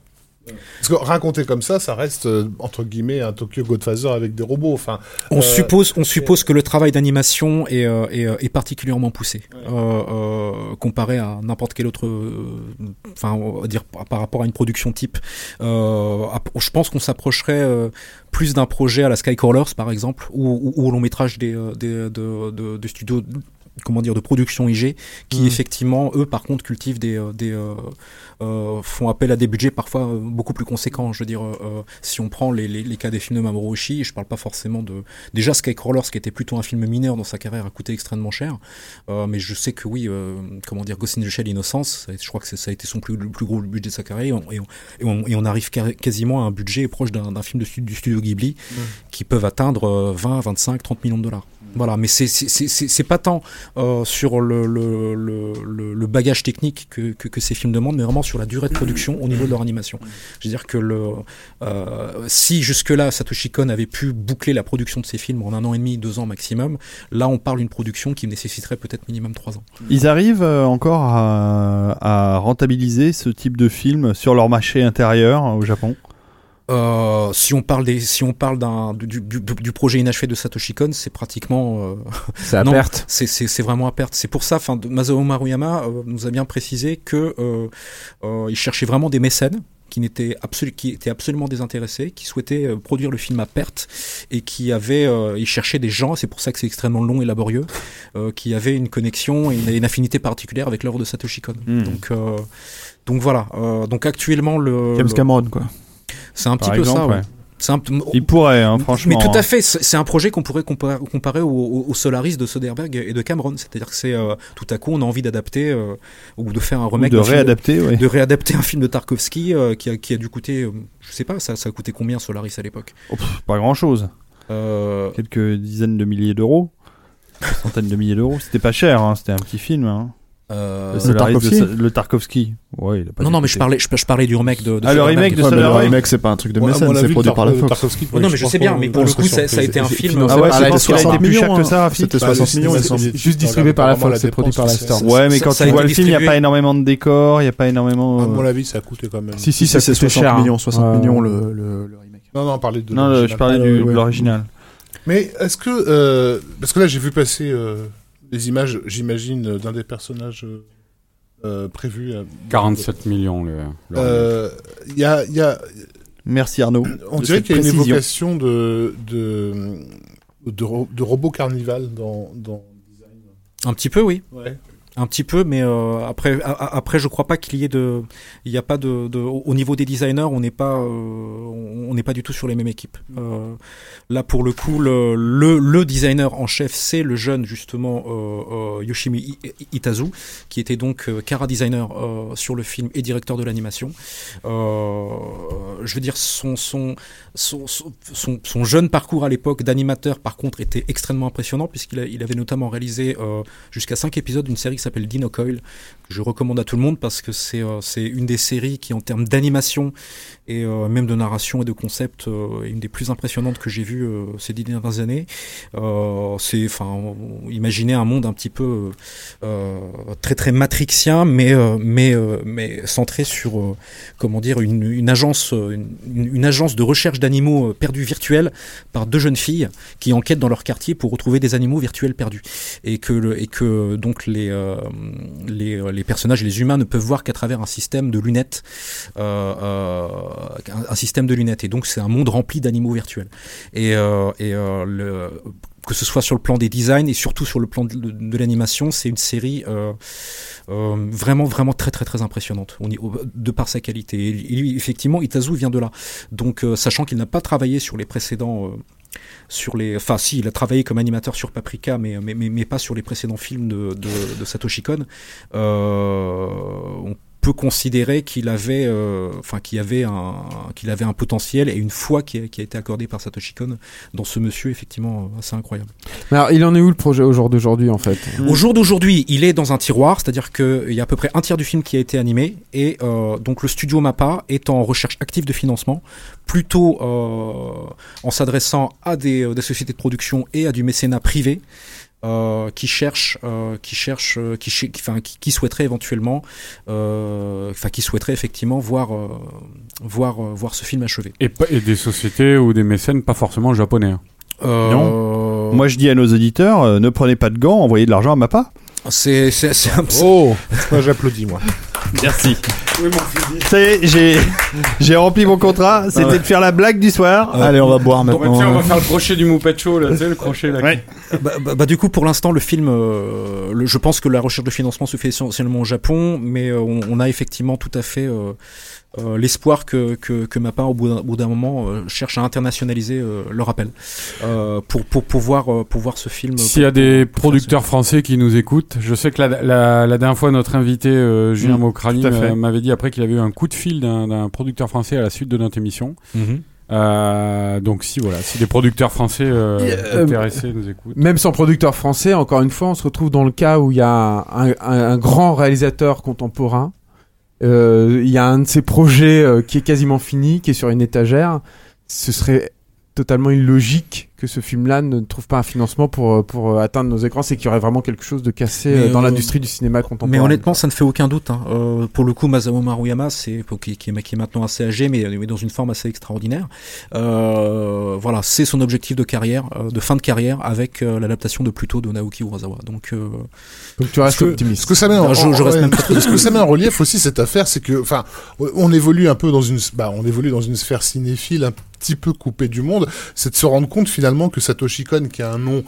Parce que raconter comme ça, ça reste euh, entre guillemets un Tokyo Godfather avec des robots. Enfin, On Euh, suppose, on suppose que le travail d'animation est, euh, est, est particulièrement poussé euh, euh, comparé à n'importe quel autre, enfin, on va dire par rapport à une production type. Je pense qu'on s'approcherait plus d'un projet à la Skycrawlers par exemple, ou, ou, ou au long métrage des, des de, de, de studios. Comment dire de production IG qui Mhm. effectivement eux par contre cultivent des euh, des euh, euh, font appel à des budgets parfois euh, beaucoup plus conséquents. Je veux dire, euh, euh, si on prend les, les, les cas des films de Mamoru Oshii, je parle pas forcément de déjà Skycrawlers, qui était plutôt un film mineur dans sa carrière, a coûté extrêmement cher. Euh, mais je sais que oui, euh, comment dire, Ghost in the Shell Innocence, je crois que ça a été son plus, le plus gros budget de sa carrière, et on, et on, et on, arrive quasiment à un budget proche d'un film de, du studio Ghibli, qui peuvent atteindre euh, 20, 25, 30 millions de dollars. Voilà, mais c'est pas tant euh, sur le, bagage technique que, ces films demandent, mais vraiment sur la durée de production au niveau de leur animation. Je veux dire que euh, si jusque-là Satoshi Kon avait pu boucler la production de ces films en un an et demi, deux ans maximum, là on parle d'une production qui nécessiterait peut-être minimum trois ans. Ils arrivent euh, encore à, à rentabiliser ce type de film sur leur marché intérieur au Japon? Euh, si on parle des, si on parle d'un du, du, du projet inachevé de Satoshi Kon, c'est pratiquement euh, C'est à Non, perte. C'est, c'est, c'est vraiment à perte. C'est pour ça, enfin, Masao Maruyama euh, nous a bien précisé que euh, euh, il cherchait vraiment des mécènes qui n'était absolu, qui était absolument désintéressé, qui souhaitait euh, produire le film à perte et qui avait, euh, il cherchait des gens, c'est pour ça que c'est extrêmement long et laborieux, euh, qui avaient une connexion et une, une affinité particulière avec l'œuvre de Satoshi Kon. Hmm. Donc, euh, donc voilà. Euh, donc actuellement le, James le- Cameron, quoi. C'est un petit peu ça. ouais. un, Il pourrait, hein, franchement. mais tout hein. à fait, c'est un projet qu'on pourrait comparer, comparer au, au- au Solaris de Soderbergh et de Cameron. C'est-à-dire que c'est euh, tout à coup on a envie d'adapter euh, ou de faire un Ou remake, de d'un film réadapter, oui. de réadapter un film de Tarkovsky euh, qui, a, qui a dû coûter, je sais pas, ça, ça a coûté combien Solaris à l'époque? Oh, pas grand chose. Euh, Quelques dizaines de milliers d'euros. Centaines de milliers d'euros. C'était pas cher, hein, c'était un petit film. Hein. Euh, le, de Tarkovsky Sa- le Tarkovsky. Ouais, il a pas non, non, mais je parlais, je, je parlais du remake de. de Ah, le remake de Ouais, mais le Soderbergh. remake, c'est pas un truc de Ouais, c'est produit par la Fox. Oh, non, mais je sais bien, mais pour le coup, ça- a été un film- Ah ouais, par tu la penses qu'il a été 60 plus cher millions, que hein. ça, C'était Bah, 60 c'est- millions, c'est- c'est- Juste c'est- distribué par la Fox, c'est produit par la Star. c'est- Ouais, mais quand tu vois le film, il n'y a pas énormément de décors, il n'y a pas énormément. À mon euh, avis, ça a coûté quand même. Si, si, ça c'est coûtait 60 cher. millions, hein. 60 Euh, millions le, remake. Non, non, on parlait de. Non, le- je parlais Ah, de l'original. Mais est-ce que. parce que là, j'ai vu passer des images, j'imagine, d'un des personnages euh, euh, prévus. euh, 47 millions le. le euh, Il y a. il y a Merci Arnaud. on dirait qu'il y a une évocation de. de de, ro- de robot carnival dans, dans Un petit peu, oui. ouais. Un petit peu, mais euh, après, a- après, je crois pas qu'il y ait de, il n'y a pas de, de, au au niveau des designers, on n'est pas, euh, on n'est pas du tout sur les mêmes équipes. Euh, là, pour le coup, le, le, le designer en chef, c'est le jeune justement Yoshimi Itazu, qui était donc Kara designer sur le film et directeur de l'animation. Je veux dire, son, son, son, son, son- jeune parcours à l'époque d'animateur, par contre, était extrêmement impressionnant puisqu'il il avait notamment réalisé jusqu'à cinq épisodes d'une série s'appelle Dino Coil, je recommande à tout le monde parce que c'est euh, une des séries qui, en termes d'animation et euh, même de narration et de concept, euh, est une des plus impressionnantes que j'ai vues euh, ces dix dernières années. Euh, c'est, enfin, imaginez un monde un petit peu euh, très très matrixien, mais mais mais centré sur comment dire une, une agence une, une agence de recherche d'animaux perdus virtuels par deux jeunes filles qui enquêtent dans leur quartier pour retrouver des animaux virtuels perdus et que le, et que donc les les les personnages les humains ne peuvent voir qu'à travers un système de lunettes euh, euh, un, système de lunettes et donc c'est un monde rempli d'animaux virtuels et euh, que ce soit sur le plan des designs et surtout sur le plan de, l'animation, c'est une série vraiment vraiment très très très impressionnante de par sa qualité. Et, effectivement, Itazu vient de là. Donc, sachant qu'il n'a pas travaillé sur les précédents. Sur les, enfin si, il a travaillé comme animateur sur Paprika, mais pas sur les précédents films de, de, Satoshi Kon. Euh, peut considérer qu'il avait, euh, enfin qu'il avait un, qu'il avait un potentiel et une foi qui a, qui a été accordée par Satoshi Kon dans ce monsieur, effectivement, assez incroyable. Mais alors, il en est où le projet au jour d'aujourd'hui en fait? Au jour d'aujourd'hui, il est dans un tiroir, c'est-à-dire qu'il y a à peu près un tiers du film qui a été animé, et euh, donc le studio Mappa est en recherche active de financement, plutôt euh, en s'adressant à des, des sociétés de production et à du mécénat privé. Euh, qui cherchent, euh, qui cherchent, euh, qui, qui, enfin, qui, qui souhaiteraient éventuellement, euh, enfin, qui souhaiteraient effectivement voir, euh, voir, euh, voir ce film achevé. Et, et des sociétés ou des mécènes pas forcément japonais. hein. Euh, Moi, je dis à nos auditeurs, euh, ne prenez pas de gants, envoyez de l'argent à Mappa. c'est, c'est, c'est un- Oh Moi, j'applaudis, moi. Merci. Ça y est, j'ai, j'ai rempli mon contrat. C'était ouais. de faire la blague du soir. Allez, on va boire Donc, maintenant. tiens, on va faire le crochet du Moupecho, là, tu sais, le crochet là. Ouais. bah, bah, bah, du coup, pour l'instant, le film, euh, le- je pense que la recherche de financement se fait essentiellement au Japon, mais euh, on, on a effectivement tout à fait euh, l'espoir que, que, que Mappa, au bout d'un- au bout d'un moment, euh, cherche à internationaliser euh, leur appel euh, pour, pour pouvoir, euh, pour voir ce film. S'il y a des producteurs français qui nous écoutent, je sais que la, la, la dernière fois, notre invité euh, Julien Mm, fait. m'a- m'avait dit après qu'il avait eu un coup de fil d'un d'un producteur français à la suite de notre émission. Mhm. Euh, donc si voilà, si des producteurs français euh, Euh, intéressés nous écoutent. Même sans producteur français, encore une fois, on se retrouve dans le cas où il y a un, un- un grand réalisateur contemporain. Euh, Il y a un de ses projets euh, qui est quasiment fini, qui est sur une étagère. Ce serait totalement illogique que ce film-là ne trouve pas un financement pour, euh, pour euh, atteindre nos écrans, c'est qu'il y aurait vraiment quelque chose de cassé Mais, euh, dans euh, l'industrie du cinéma contemporain. Mais honnêtement, ça ne fait aucun doute. hein. Euh, pour le coup, Masao Maruyama, c'est qui, qui est, qui est maintenant assez âgé, mais, mais dans une forme assez extraordinaire. Euh, voilà, c'est son objectif de carrière, de fin de carrière, avec euh, l'adaptation de Pluto de Naoki Urasawa. Donc, euh, Donc tu restes que- optimiste. Ce que ça met en, je- je en- reste ouais, même pas ce que- ce que ça met en relief aussi cette affaire, c'est que, enfin, on évolue un peu dans une, bah, on évolue dans une sphère cinéphile un petit peu coupée du monde. C'est de se rendre compte finalement que Satoshi Kon, qui a un nom,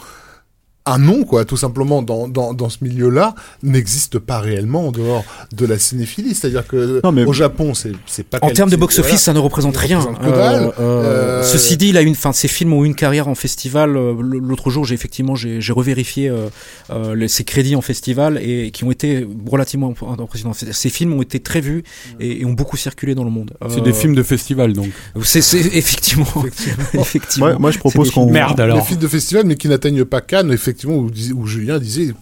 un nom quoi, tout simplement dans dans, dans ce milieu-là, n'existe pas réellement en dehors de la cinéphilie. C'est-à-dire que Non, mais- au Japon, c'est c'est pas. en termes de box-office, voilà. ça ne représente rien. représente. Euh, euh, Euh, Ceci dit, il a une, fin, ses films ont eu une carrière en festival. L'autre jour, j'ai effectivement, j'ai j'ai revérifié euh, euh, les- ses crédits en festival et qui ont été relativement imp- impressionnants. Ces films ont été très vus et, et ont beaucoup circulé dans le monde. C'est Euh, des films de festival, donc. C'est c'est- effectivement, effectivement. Moi, moi, je propose des qu'on. Merde, alors. Les films de festival, mais qui n'atteignent pas Cannes, effectivement, où, dis- où Julien disait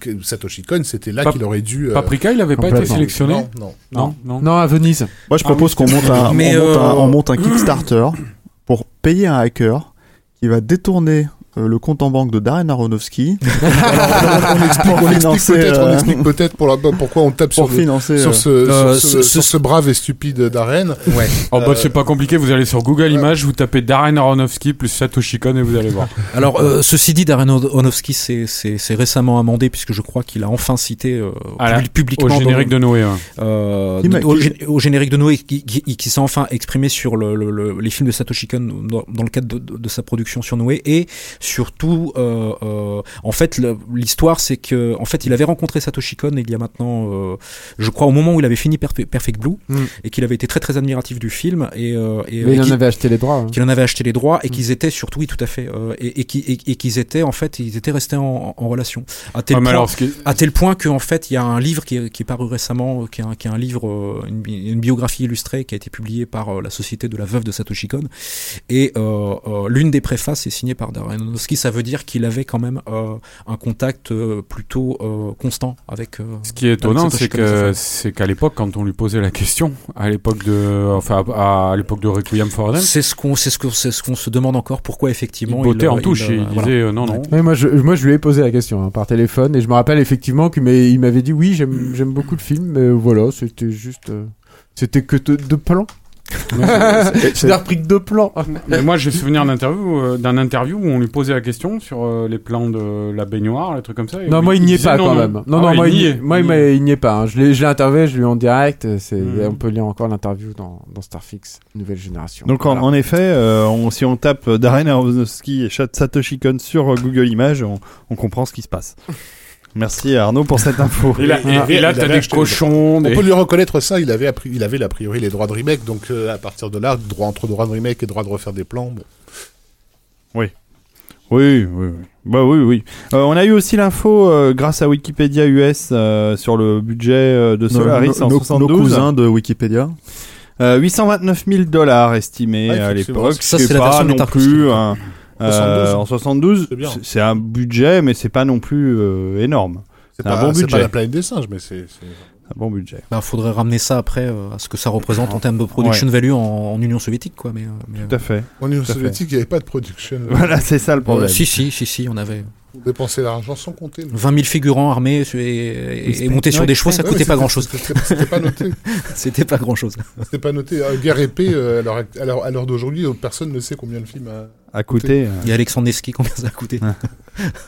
que Satoshi Kon, c'était là qu'il aurait dû. euh, Paprika, il avait pas été sélectionné non, non. Non, non. Non, à Venise. Moi, je propose qu'on monte un, on monte un, euh, on monte un Kickstarter pour payer un hacker qui va détourner euh, le compte en banque de Darren Aronofsky on explique, on peut-être, on euh, explique peut-être pour la, pourquoi on tape pour sur, le- financer. sur euh, ce, euh, sur ce, ce- sur ce- ce brave et stupide Darren. Ouais. Oh, bah, Euh, c'est pas compliqué, vous allez sur Google Images, vous tapez Darren Aronofsky plus Satoshi Kon et vous allez voir. Alors, euh, ceci dit, Darren Aronofsky s'est- récemment amendé puisque je crois qu'il a enfin cité euh, la- publiquement Au dans- générique de Noé. euh, au, générique de Noé, qui, qui, qui s'est enfin exprimé sur le, le- le- les films de Satoshi Kon dans, dans le cadre de, de- de sa production sur Noé et surtout, euh, euh, en fait, l'histoire, c'est que, en fait, il avait rencontré Satoshi Kon il y a maintenant, euh, je crois, au moment où il avait fini Perfe- Perfect Blue Mm. et qu'il avait été très très admiratif du film et, euh, et, Mais et il en qu'il- avait acheté les droits. hein. qu'il en avait acheté les droits et Mm. qu'ils étaient surtout oui tout à fait euh, et, et, qui- et- et qu'ils étaient en fait ils étaient restés en, en relation à tel point alors, ce qui est- à tel point qu'en fait il y a un livre qui est, qui est paru récemment qui est un, qui est un livre une, bi- une biographie illustrée qui a été publiée par la société de la veuve de Satoshi Kon et euh, euh, l'une des préfaces est signée par Darren Aronofsky ça veut dire qu'il avait quand même euh, un contact euh, plutôt euh, constant avec euh, Ce qui est étonnant, c'est que c'est qu'à l'époque, quand on lui posait la question, à l'époque de, enfin, à, à l'époque de Requiem for c'est ce qu'on c'est ce que c'est ce qu'on se demande encore pourquoi il effectivement bottait euh, en touche il, et il voilà. disait euh, non, non. Ouais, moi, je, moi, je lui ai posé la question hein, par téléphone et je me rappelle effectivement qu'il m'a- il m'avait dit oui, j'aime j'aime beaucoup le film, mais voilà, c'était juste. euh, c'était que de- deux plans. Je n'ai repris que deux plans. Mais moi, j'ai souvenir d'interview, euh, d'un interview où on lui posait la question sur euh, les plans de la baignoire, les trucs comme ça. et Non, lui, moi, il n'y est pas non, quand non. même. Non, Ah non, ouais, moi, il n'y- est. moi, il, Il- m'a- il n'y est pas. hein. Je l'ai je l'ai interviewé, je lui ai en direct. C'est, Mm. On peut lire encore l'interview dans, dans Starfix, nouvelle génération. Donc en, Voilà. en effet, euh, on- si on tape Darren Aronofsky et Chat- Satoshi Kon sur euh, Google Images, on, on comprend ce qui se passe. Merci Arnaud pour cette info. Et là, et- et là il t'as des cochons, On peut lui reconnaître ça, il avait, il avait a priori les droits de remake, donc euh, à partir de là, droit entre droit de remake et droit de refaire des plans. bon. Oui, oui, oui. Bah oui, oui. Euh, on a eu aussi l'info euh, grâce à Wikipédia US euh, sur le budget euh, de Solaris nos- en nos- 72. nos cousins de Wikipédia. Euh, 829 000 dollars estimés à l'époque. Ça, c'est est la pas version non plus un, euh, 72. en 72. C'est c'est- C'est un budget, mais c'est pas non plus euh, énorme. C'est C'est un pas, bon c'est budget. pas la planète des singes, mais c'est. c'est- Un bon budget. Bah, faudrait ramener ça après euh, à ce que ça représente en termes de production value en, en Union soviétique, quoi. Mais, euh, mais, Tout à fait. En Union soviétique, il n'y avait pas de production. Voilà, c'est ça le euh, problème. si, si, si, si, on avait Vous dépensez l'argent sans compter. 20 000 figurants armés et, et, et montés sur ouais, des chevaux, ça Ouais, coûtait pas grand chose. C'était pas noté. C'était pas grand chose. C'était pas noté. Euh, Guerre épée, euh, à l'heure d'aujourd'hui, euh, personne ne sait combien le film a. À côté. euh, Il y a Alexandre Nevsky, combien ça a coûté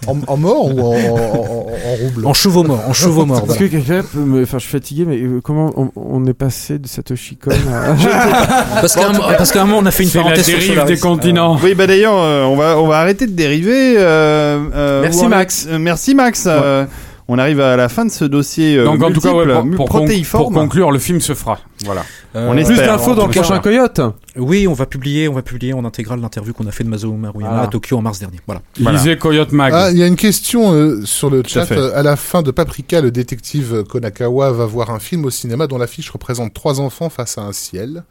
En, en mort ou en, en, en, en rouble En chevaux morts, en chevaux morts. Est-ce voilà. que quelqu'un peut me. Enfin, je suis fatigué, mais euh, comment on, on est passé de Satoshi Kon à. Parce qu'à un, mo- parce qu'à un moment, on a fait une C'est la parenthèse sur dérive Solaris. des continents. Oui, bah d'ailleurs, euh, on va on va arrêter de dériver. euh, euh, Merci, Max. merci Max. euh, on arrive à la fin de ce dossier. euh, Donc en tout cas, ouais, pour, mu- pour, con- protéiforme. pour conclure, le film se fera. Voilà. Euh, On Plus espère. d'infos dans prochain Coyote Oui, on va publier, on va publier en intégrale l'interview qu'on a fait de Masao Maruyama Voilà. à Tokyo en mars dernier. Voilà. Voilà. Lisez Coyote Mag. Ah, il y a une question euh, sur le chat. Euh, À la fin de Paprika, le détective Konakawa va voir un film au cinéma dont l'affiche représente trois enfants face à un ciel.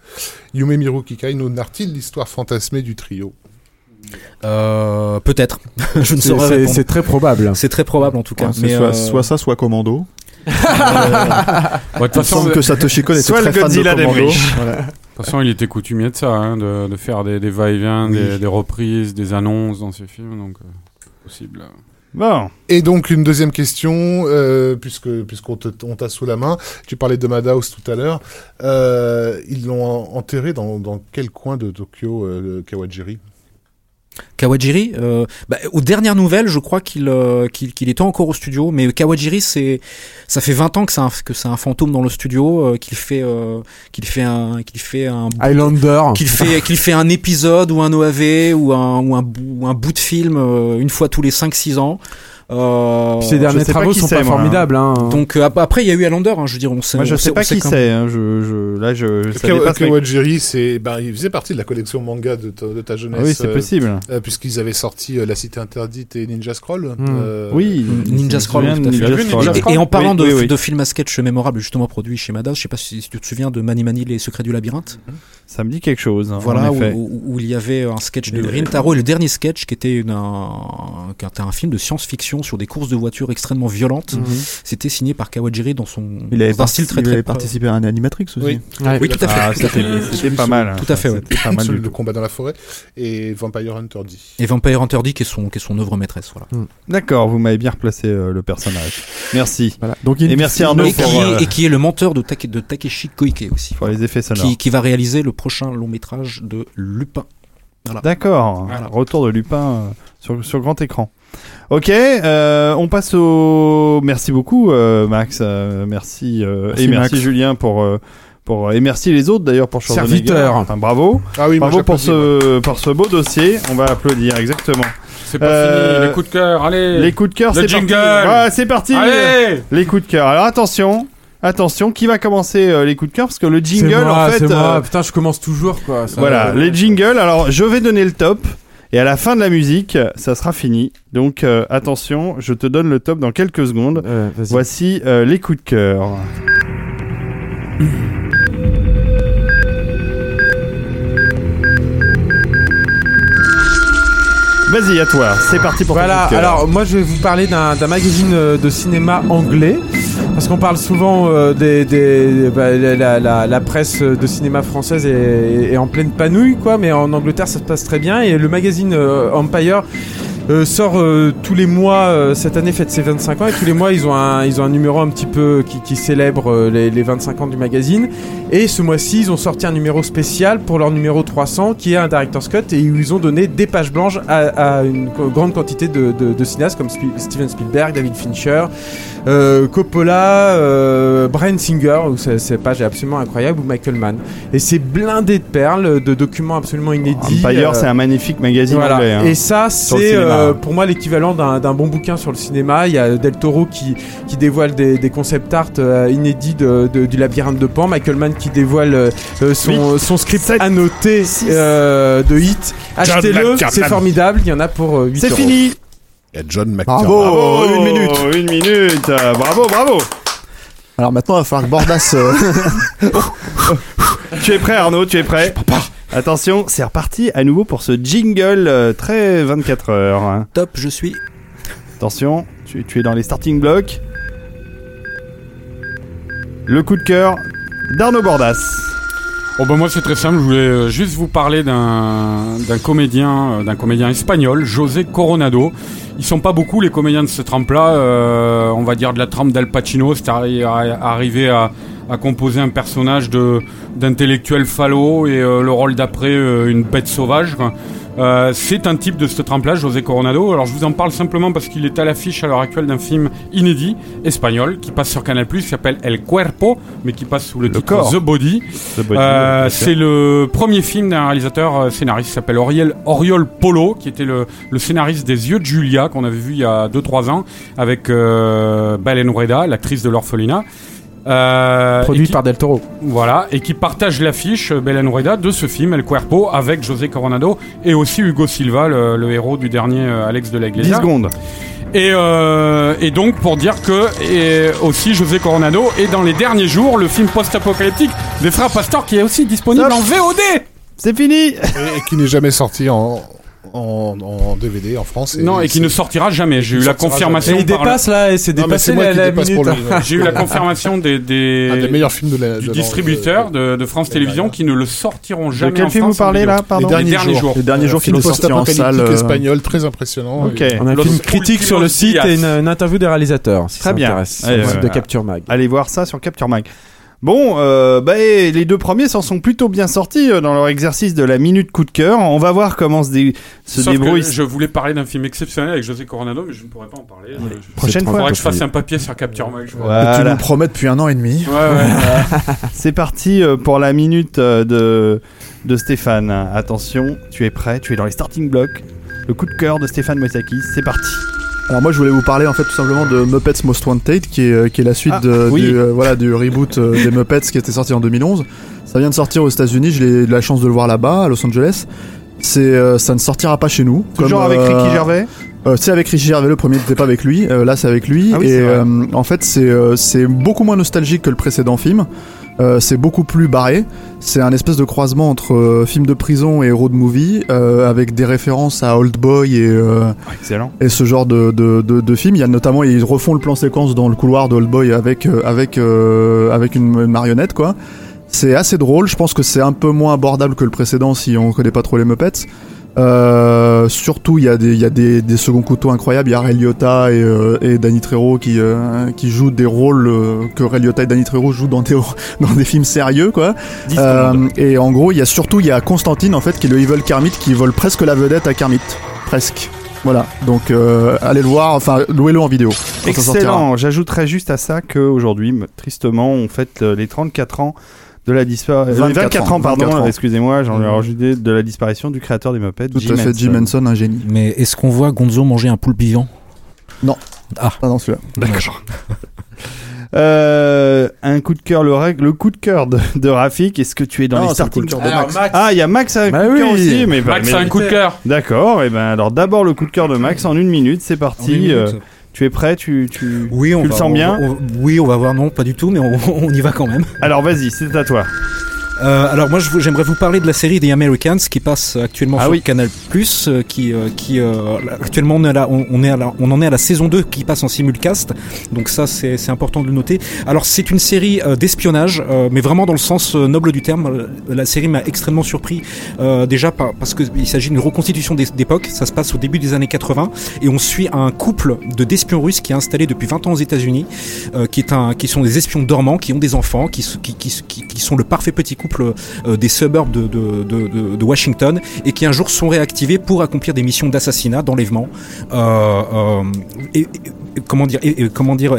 Yumemiru Kikai nous narre-t-il l'histoire fantasmée du trio Euh, Peut-être. Je ne C'est- saurais répondre. c'est très probable. C'est très probable en tout cas. Ouais, mais, soit, euh, soit ça, soit Commando. Bon, de toute façon, semble que Satoshi Kon était soit le très fan de Commando. Voilà. toute façon, il était coutumier de ça, hein, de, de faire des, des va-et-vient, Oui. des, des reprises, des annonces dans ses films, donc euh, possible. Bon. Et donc une deuxième question, euh, puisque puisqu'on te- on t'a sous la main, tu parlais de Madhouse tout à l'heure. Euh, ils l'ont en- enterré dans, dans quel coin de Tokyo, euh, le Kawajiri? Kawajiri, euh, bah, aux dernières nouvelles, je crois qu'il euh, qu'il qu'il était encore au studio, mais Kawajiri, c'est ça fait 20 ans que c'est un, que c'est un fantôme dans le studio, euh, qu'il fait euh, qu'il fait un qu'il fait un Highlander. qu'il fait qu'il fait un épisode ou un OAV ou un ou un, bout- ou un bout de film euh, une fois tous les 5 6 ans. Euh, Puis ses derniers travaux sont pas moi, formidables. Hein. donc euh, ap- après il y a eu Highlander, hein, je veux dire on sait Moi, je on sais pas sait qui c'est. Hein. Je, je, là, je, Kawajiri, c'est, ben, il faisait partie de la collection manga de ta, de ta jeunesse. Ah oui, c'est euh, possible. euh, puisqu'ils avaient sorti euh, La Cité Interdite et Ninja Scroll. Hmm. Euh, Oui. Ninja Scroll, souviens tout à de fait. Ninja Scroll. Et, et en parlant Oui, de, oui, oui. de films à sketch mémorables justement produits chez Madhouse, je sais pas si, si tu te souviens de Mani Mani les secrets du labyrinthe. Ça me dit quelque chose. hein, Voilà, où, il y avait un sketch de Rintaro et le dernier sketch qui était, une, un, qui était un film de science-fiction sur des courses de voitures extrêmement violentes. C'était signé par Kawajiri dans son Il avait, dans un style parti- très il très avait participé à un Animatrix aussi. Oui. Ouais. Oui, tout à fait. Ah, c'était pas mal. Tout à fait, ouais. Pas mal tout. combat dans la forêt et Vampire Hunter D. Et Vampire Hunter D qui est son, qui est son œuvre maîtresse. Voilà. D'accord, vous m'avez bien replacé euh, le personnage. Merci. Voilà. Donc il Et merci Arnaud et, pour, qui euh, est, et qui est le menteur de, Take- de Takeshi Koike aussi. pour les effets sonores. Qui, qui va réaliser le prochain long métrage de Lupin. D'accord. Voilà. Retour de Lupin euh, sur, sur grand écran. Ok, euh, on passe au. Merci beaucoup, euh, Max. euh, merci, euh, Merci, et merci Max. Julien pour. pour et merci les autres d'ailleurs pour. Serviteur. Enfin, bravo, Ah oui, bravo pour ce pour ce beau dossier. On va applaudir exactement. C'est pas Euh, fini, les coups de cœur, allez Les coups de cœur, Le c'est parti. Ouais, c'est parti. Allez Les coups de cœur. Alors attention, attention, qui va commencer euh, les coups de cœur? Parce que le C'est jingle moi, en fait. c'est moi. euh, Putain, je commence toujours quoi. Ça- Voilà, les jingles. Alors, je vais donner le top. Et à la fin de la musique, ça sera fini. Donc, euh, attention, je te donne le top dans quelques secondes. Euh. Voici euh, les coups de cœur. Vas-y, à toi. C'est parti pour ton Voilà, coup de cœur. alors moi je vais vous parler d'un magazine de cinéma anglais. Parce qu'on parle souvent euh, bah, la, presse de cinéma française est, en pleine panouille, quoi, mais en Angleterre ça se passe très bien. Et le magazine euh, Empire euh, sort euh, tous les mois, cette année fête ses 25 ans, et tous les mois ils ont un, ils ont un numéro un petit peu qui, célèbre les, les 25 ans du magazine. Et ce mois-ci ils ont sorti un numéro spécial pour leur numéro 300 qui est un Director's Cut et ils ont donné des pages blanches à, une grande quantité de, cinéastes comme Steven Spielberg, David Fincher, euh, Coppola, euh, Brian Singer, où ce- cette page est absolument incroyable, ou Michael Mann. Et c'est blindé de perles, de documents absolument inédits. Empire, euh, c'est un magnifique magazine voilà. anglais. hein. Et ça, c'est euh, pour moi l'équivalent d'un d'un bon bouquin sur le cinéma. Il y a Del Toro qui, qui dévoile des, des concept art euh, inédits de, de- du labyrinthe de Pan. Michael Mann qui dévoile euh, euh, son, son script annoté euh, de hit. Achetez-le, c'est formidable. Il y en a pour euh, 8 C'est euros. fini. Il y a John McTiernan. Bravo, une minute. Une minute. Euh, Bravo, bravo. Alors maintenant, il va falloir que Bordas. euh, Tu es prêt, Arnaud Tu es prêt? Attention, c'est reparti à nouveau pour ce jingle euh, très 24 heures. hein. Top, je suis. Attention, tu, tu es dans les starting blocks. Le coup de cœur d'Arnaud Bordas. Oh bah moi c'est très simple, je voulais euh, juste vous parler d'un comédien, euh, d'un comédien espagnol, José Coronado. Ils sont pas beaucoup les comédiens de ce trempe-là, euh, on va dire de la trempe d'Al Pacino, c'est arri- arri- arrivé à, à composer un personnage de d'intellectuel falot et euh, le rôle d'après euh, une bête sauvage. quoi. Euh, c'est un type de ce trempe-là, José Coronado. Alors je vous en parle simplement parce qu'il est à l'affiche à l'heure actuelle d'un film inédit espagnol qui passe sur Canal+, qui s'appelle El Cuerpo, mais qui passe sous le, titre corps. The Body. The Body, Euh, c'est le premier film d'un réalisateur euh, scénariste qui s'appelle Oriol, Oriol Polo, qui était le, le scénariste des Yeux de Julia, qu'on avait vu il y a 2-3 ans, avec euh, Belen Rueda, l'actrice de l'orphelinat. Euh, et Produit qui- par Del Toro. Voilà, et qui partage l'affiche, euh, Belen Rueda, de ce film, El Cuerpo, avec José Coronado et aussi Hugo Silva, le, le héros du dernier euh, Alex de la 10 secondes. et, euh, et donc pour dire que et aussi José Coronado est dans les derniers jours le film post-apocalyptique des frères Pastor qui est aussi disponible Stop. en VOD. C'est fini Et, et qui n'est jamais sorti en, en, en DVD en France. Non, et qui ne sortira jamais. J'ai eu la confirmation. Et il dépasse là, et c'est dépassé la, la minute. ouais. J'ai eu la confirmation des, des, meilleurs films de la du de- distributeur de, de France Télévisions qui ne le sortiront jamais. De quel en film vous France en parlez là Pardon. Les derniers, derniers jours. Les derniers jours qui film nous sortir en salle. euh, espagnol très impressionnant. Ok. On a un Los film critique sur le site et une, une interview des réalisateurs. Si Très ça bien. de. Capture Mag. Allez voir ça sur Capture Mag. Bon, euh, bah, les deux premiers s'en sont plutôt bien sortis euh, dans leur exercice de la minute coup de cœur. On va voir comment se, dé- se Sauf que débrouille. je voulais parler d'un film exceptionnel avec José Coronado, mais je ne pourrais pas en parler. Prochaine Il fois. faudrait que je fasse un papier sur Capture Mag. Que tu Voilà. nous promets depuis un an et demi. Ouais, ouais. C'est parti euh, pour la minute euh, de, de Stéphane. Attention, tu es prêt, tu es dans les starting blocks. Le coup de cœur de Stéphane Moïsakis, c'est parti. Alors moi je voulais vous parler en fait tout simplement de Muppets Most Wanted qui est, euh, qui est la suite Ah, de- oui. du, euh, voilà, du reboot euh, des Muppets qui était sorti en 2011. Ça vient de sortir aux États-Unis, j'ai eu la chance de le voir là-bas à Los Angeles. C'est euh, ça ne sortira pas chez nous. Toujours Comme, avec Ricky Gervais euh, c'est avec Richie Gervais, le premier n'était pas avec lui, euh, là c'est avec lui. Ah oui, et euh, en fait c'est euh, c'est beaucoup moins nostalgique que le précédent film. Euh, c'est beaucoup plus barré. C'est un espèce de croisement entre euh, film de prison et road movie, euh, avec des références à Old Boy et, euh, Excellent. et ce genre de, de, de, de film. Il y a notamment, ils refont le plan séquence dans le couloir d'Old Boy avec, euh, avec, euh, avec une, une marionnette, quoi. C'est assez drôle. Je pense que c'est un peu moins abordable que le précédent si on connaît pas trop les Muppets. Euh, surtout, il y a des, il y a des, des seconds couteaux incroyables. Il y a Ray Liotta et, euh, et Danny Trejo qui, euh, qui jouent des rôles euh, que Ray Liotta et Danny Trejo jouent dans des, dans des films sérieux, quoi. Et en gros, il y a surtout il y a Constantine en fait qui est le evil Kermit qui vole presque la vedette à Kermit, presque. Voilà. Donc euh, allez le voir, enfin louez-le en vidéo. Excellent. J'ajouterais juste à ça qu'aujourd'hui, tristement, on fête les 34 ans de la disparition. 24 24 ans, pardon. 24 ans. Excusez-moi, j'en ai rajouté de la disparition du créateur des Muppets. Tout à fait, Jim Henson, un génie. Mais est-ce qu'on voit Gonzo manger un poulpe vivant? Ah non celui-là. D'accord. Euh, un coup de cœur, le, règle- le coup de cœur de, de Rafik. Est-ce que tu es dans Non, les le starting cœur de Alors, Max. Max, Ah, il y a Max a un Bah coup de cœur oui. aussi. Mais, Max mais- a un coup de cœur. D'accord. Et ben alors d'abord le coup de cœur de Max en une minute. C'est parti. Euh, tu es prêt? Tu, tu... Oui, on Tu le sens on- bien? on- oui, on va voir. Non, pas du tout, mais on, on y va quand même. Alors vas-y, c'est à toi. Euh, alors moi, j'aimerais vous parler de la série The Americans qui passe actuellement Ah sur oui. Canal Plus, qui, euh, qui euh, actuellement on est à la- on, on est à la- on en est à la saison 2 qui passe en simulcast. Donc ça, c'est c'est important de le noter. Alors c'est une série euh, d'espionnage, euh, mais vraiment dans le sens euh, noble du terme. Euh, La série m'a extrêmement surpris euh, déjà par- parce que il s'agit d'une reconstitution d'é- d'époque. Ça se passe au début des années 80 et on suit un couple de d'espions russes qui est installé depuis 20 ans aux États-Unis, euh, qui est un, qui sont des espions dormants, qui ont des enfants, qui, qui, qui, qui sont le parfait petit couple euh, des suburbs de, Washington et qui un jour sont réactivés pour accomplir des missions d'assassinat, d'enlèvement. Euh, euh, et, comment dire, et, comment dire,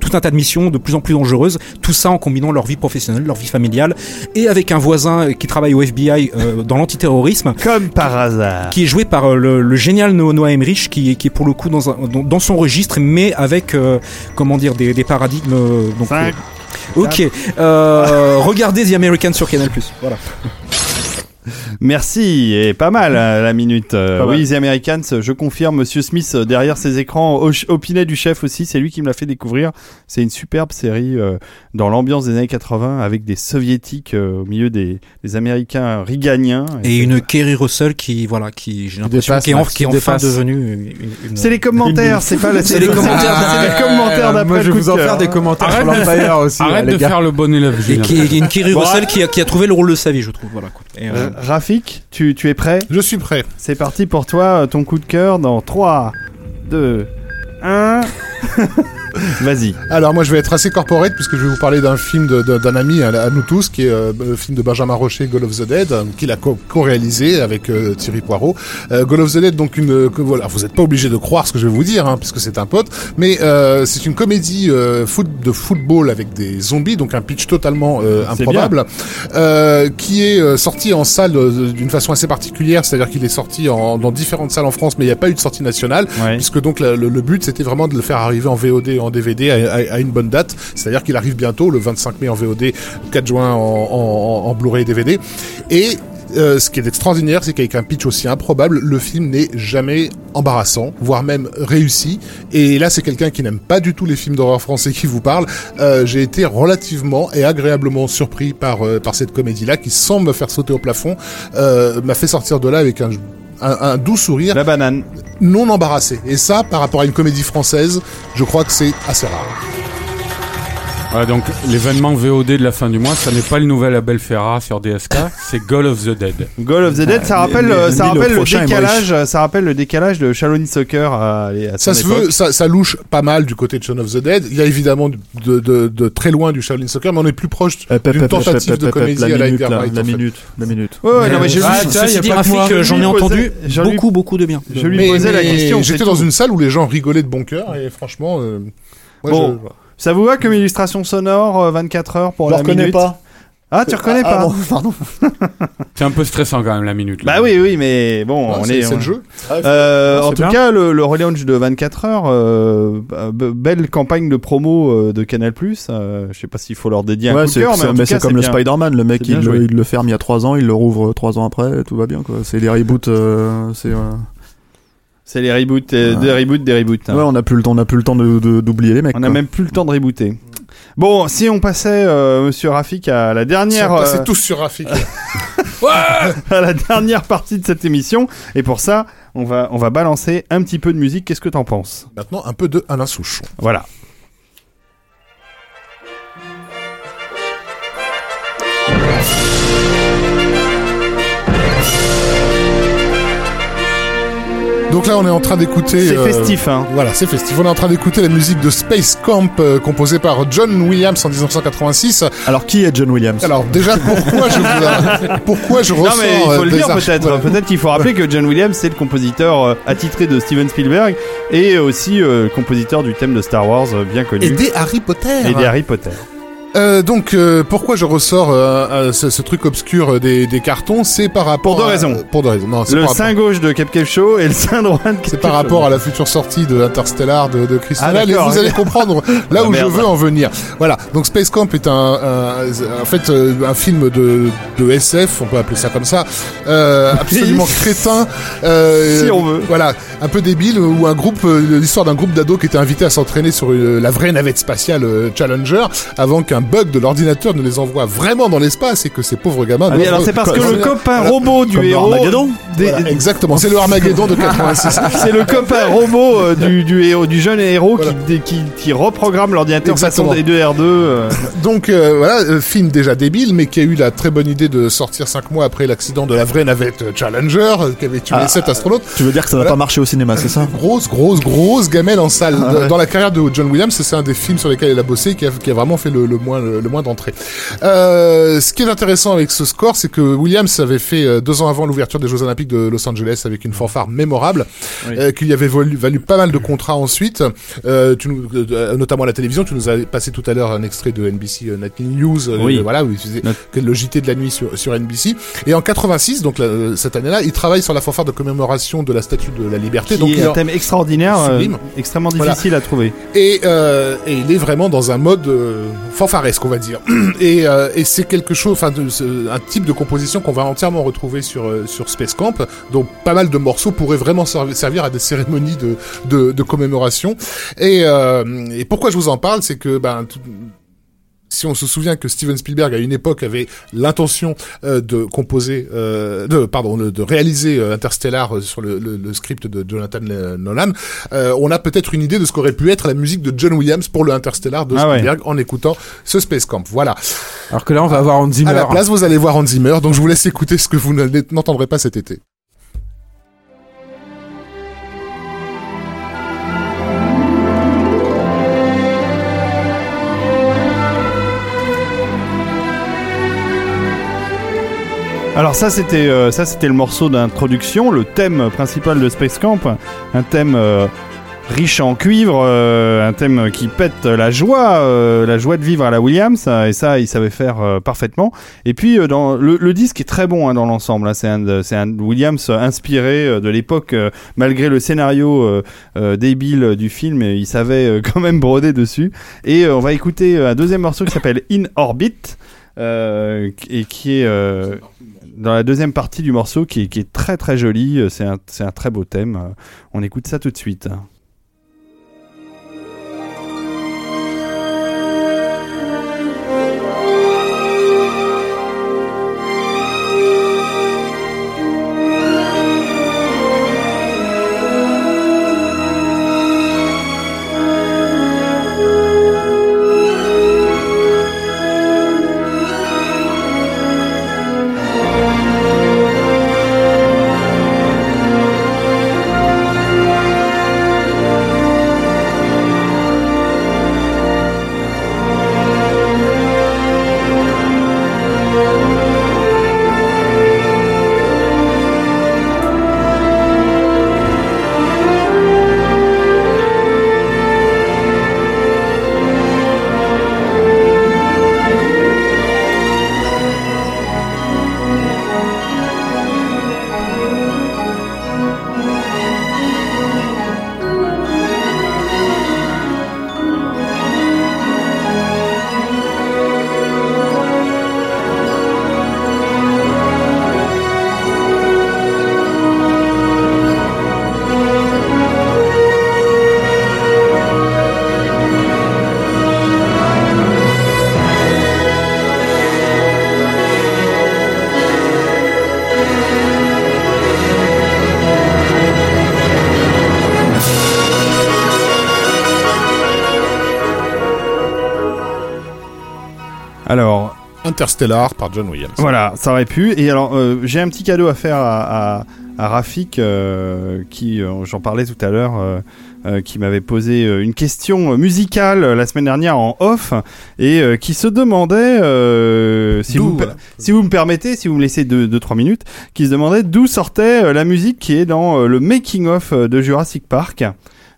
tout un tas de missions de plus en plus dangereuses. Tout ça en combinant leur vie professionnelle, leur vie familiale, et avec un voisin qui travaille au FBI dans l'antiterrorisme. Comme par hasard. Qui est joué par le, génial Noah Emmerich, qui, est pour le coup dans, son registre, mais avec, comment dire, des, paradigmes ok euh, regardez The American sur Canal voilà Merci, et pas mal euh, la minute. Euh, oui, The Americans, je confirme, Monsieur Smith euh, derrière ses écrans, au- opinet du chef aussi, c'est lui qui me l'a fait découvrir. C'est une superbe série euh, dans l'ambiance des années 80 avec des soviétiques euh, au milieu des, des Américains riganiens. et une Kerry Russell qui voilà qui j'ai l'impression qui est, en- Max, qui est qui enfin devenue une, une- C'est les commentaires, c'est pas la C'est les commentaires c'est les commentaires d'après Moi, je vais vous en faire des commentaires sur Arrête de l'Empire aussi, Arrête les de gars. faire le bon élève, et qui une Kerry Russell qui a, qui a trouvé le rôle de sa vie je trouve voilà Rafik, tu, tu es prêt? Je suis prêt. C'est parti pour toi, euh, ton coup de cœur dans 3, 2, 1. Vas-y. Alors moi je vais être assez corporate puisque je vais vous parler d'un film d'un ami à, à nous tous qui est euh, le film de Benjamin Rocher, Goal of the Dead, euh, qu'il a co- co-réalisé avec euh, Thierry Poirot. Euh, Goal of the Dead donc une que, voilà vous n'êtes pas obligé de croire ce que je vais vous dire hein, puisque c'est un pote, mais euh, c'est une comédie euh, foot, de football avec des zombies donc un pitch totalement euh, improbable euh, qui est sorti en salle d'une façon assez particulière, c'est-à-dire qu'il est sorti en, dans différentes salles en France mais il n'y a pas eu de sortie nationale Ouais. puisque donc la- le, le but c'était vraiment de le faire arriver en VOD et DVD à, une bonne date, c'est-à-dire qu'il arrive bientôt le 25 mai en VOD, le 4 juin en, Blu-ray DVD. Et euh, ce qui est extraordinaire, c'est qu'avec un pitch aussi improbable, le film n'est jamais embarrassant, voire même réussi. Et là, c'est quelqu'un qui n'aime pas du tout les films d'horreur français qui vous parle. Euh, J'ai été relativement et agréablement surpris par euh, par cette comédie-là, qui sans me faire sauter au plafond, m'a fait sortir de là avec un un, un doux sourire, La banane. non embarrassé. Et ça, par rapport à une comédie française, je crois que c'est assez rare. Voilà, donc l'événement VOD de la fin du mois, ça n'est pas le nouvel Abel Ferrara sur DSK, c'est Goal of the Dead. Goal of the Dead, ça Ah, rappelle, mais- euh, ça le rappelle le décalage, ça rappelle le décalage de Shaolin Soccer à, à Ça son se époque. veut, ça, ça louche pas mal du côté de Shaun of the Dead. Il y a évidemment de, de, de très loin du Shaolin Soccer, mais on est plus proche d'une tentative de comédie la à la minute, la minute, la minute. Ouais, non, mais Ah, moi. euh, j'en Je ai entendu beaucoup, beaucoup de bien. je lui posais la question. J'étais dans une salle où les gens rigolaient de bon cœur et franchement, euh, moi, Bon. je- Ça vous va comme illustration sonore euh, 24 heures pour Je la reconnais minute pas. Ah, tu reconnais Ah, pas bon, pardon. C'est un peu stressant quand même la minute. là. Bah oui, oui, mais bon, Ah, on c'est est. c'est on- le jeu. Euh, C'est en tout bien. cas, le, le relaunch de 24 heures, euh, bah, be- belle campagne de promo euh, de Canal+. Euh, je sais pas s'il faut leur dédier un Ouais, coup de c'est cœur, mais, c'est- mais cas, c'est comme le bien. Spider-Man, le mec c'est bien il, le- joué. il le ferme il y a 3 ans, il le rouvre 3 ans après, tout va bien quoi. C'est des reboots, euh, c'est. euh, C'est les reboots, euh, Ah. des reboots, des reboots. hein. Ouais, on a plus le temps, on a plus le temps de- de- d'oublier les mecs. on a quoi. même plus le temps de rebooter. Bon, si on passait, euh, Monsieur Rafik, à la dernière, Ils sont passés euh, tous sur Rafik. à la dernière partie de cette émission, et pour ça, on va, on va balancer un petit peu de musique. Qu'est-ce que t'en penses? Maintenant, un peu de Alain Souchon. Voilà. Donc là, on est en train d'écouter. C'est euh, festif, hein. Voilà, c'est festif. On est en train d'écouter la musique de Space Camp, euh, composée par John Williams en 1986. Alors qui est John Williams? Alors déjà, pourquoi je, pourquoi je Non ressens mais il faut euh, le dire peut-être. Peut-être qu'il faut rappeler que John Williams c'est le compositeur euh, attitré de Steven Spielberg et aussi euh, compositeur du thème de Star Wars euh, bien connu Et des Harry Potter. et des Harry Potter. Euh, donc, euh, pourquoi je ressors euh, euh, ce, ce truc obscur euh, des, des cartons? C'est par rapport Pour deux à- raisons. Pour deux raisons. Non, Le par, rapport- sein gauche de Capcave Show et le sein droit de c'est par rapport à la future sortie de Interstellar de, de Christopher Ah, Nolan, et d'accord, vous allez comprendre là Ah, où je veux en venir. Voilà. Donc Space Camp est un, un- en fait un film de, de SF, on peut appeler ça comme ça, euh, absolument crétin. euh, Si on veut. Voilà, un peu débile où un groupe, l'histoire d'un groupe d'ados qui était invité à s'entraîner sur la vraie navette spatiale Challenger avant qu'un bug de l'ordinateur ne les envoie vraiment dans l'espace et que ces pauvres gamins. Ah oui, alors c'est parce que le copain robot du héros Armageddon des- Voilà, exactement, c'est le Armageddon de 86. c'est le copain robot euh, du, du héros du jeune héros Voilà. qui, qui, qui reprogramme l'ordinateur façon D2R2 euh. Donc euh, voilà, euh, film déjà débile, mais qui a eu la très bonne idée de sortir cinq mois après l'accident de la vraie navette Challenger, qui avait tué Ah. les sept astronautes. Tu veux dire que ça va Voilà. pas marcher au cinéma, c'est ça? Grosse, grosse, grosse gamelle en salle. Ah ouais. Dans la carrière de John Williams, c'est un des films sur lesquels il a bossé qui a, qui a vraiment fait le, le moins, le, le moins d'entrées. Euh, ce qui est intéressant avec ce score, c'est que Williams avait fait euh, deux ans avant l'ouverture des Jeux Olympiques de Los Angeles avec une fanfare mémorable, Oui. euh, qui lui avait valu, valu pas mal de contrats ensuite, euh, tu nous, notamment à la télévision. Tu nous as passé tout à l'heure un extrait de NBC Nightly News, Oui. voilà, où il faisait Not- le JT de la nuit sur, sur NBC. Et en 86, donc cette année-là, il travaille sur la fanfare de commémoration de la Statue de la Liberté. qui donc est un thème extraordinaire extrêmement Voilà. difficile à trouver et, et il est vraiment dans un mode euh, fanfaresque, on va dire. Et, euh, et c'est quelque chose, enfin, un type de composition qu'on va entièrement retrouver sur euh, sur Space Camp. Donc pas mal de morceaux pourraient vraiment servi- servir à des cérémonies de de, commémoration. Et, euh, et pourquoi je vous en parle, c'est que ben si on se souvient que Steven Spielberg à une époque avait l'intention euh, de composer, euh, de pardon, de, réaliser euh, Interstellar euh, sur le, le- le script de Jonathan Nolan, euh, on a peut-être une idée de ce qu'aurait pu être la musique de John Williams pour le Interstellar de Ah ouais. Spielberg en écoutant ce Space Camp. Voilà. Alors que là, on va avoir Hans Zimmer. À la place, vous allez voir Hans Zimmer, donc je vous laisse écouter ce que vous n'entendrez pas cet été. Alors ça c'était euh, ça c'était le morceau d'introduction, le thème principal de Space Camp, un thème euh, riche en cuivre, euh, un thème qui pète la joie, la joie de vivre à la Williams, et ça il savait faire parfaitement. Et puis le, disque est très bon hein, dans l'ensemble, hein, c'est un Williams inspiré de l'époque, malgré le scénario débile du film, il savait quand même broder dessus. Et on va écouter un deuxième morceau qui s'appelle In Orbit. et qui est dans la deuxième partie du morceau qui est, très très joli. Euh, C'est un, c'est un très beau thème. Euh, On écoute ça tout de suite. Interstellar par John Williams. Voilà, ça aurait pu. Et alors, euh, j'ai un petit cadeau à faire à, à, à Rafik, euh, qui, euh, j'en parlais tout à l'heure, euh, qui m'avait posé euh, une question musicale euh, la semaine dernière en off, et qui se demandait, si, vous, voilà. si vous me permettez, si vous me laissez 2-3 deux, minutes, qui se demandait d'où sortait la musique qui est dans le making-of de Jurassic Park.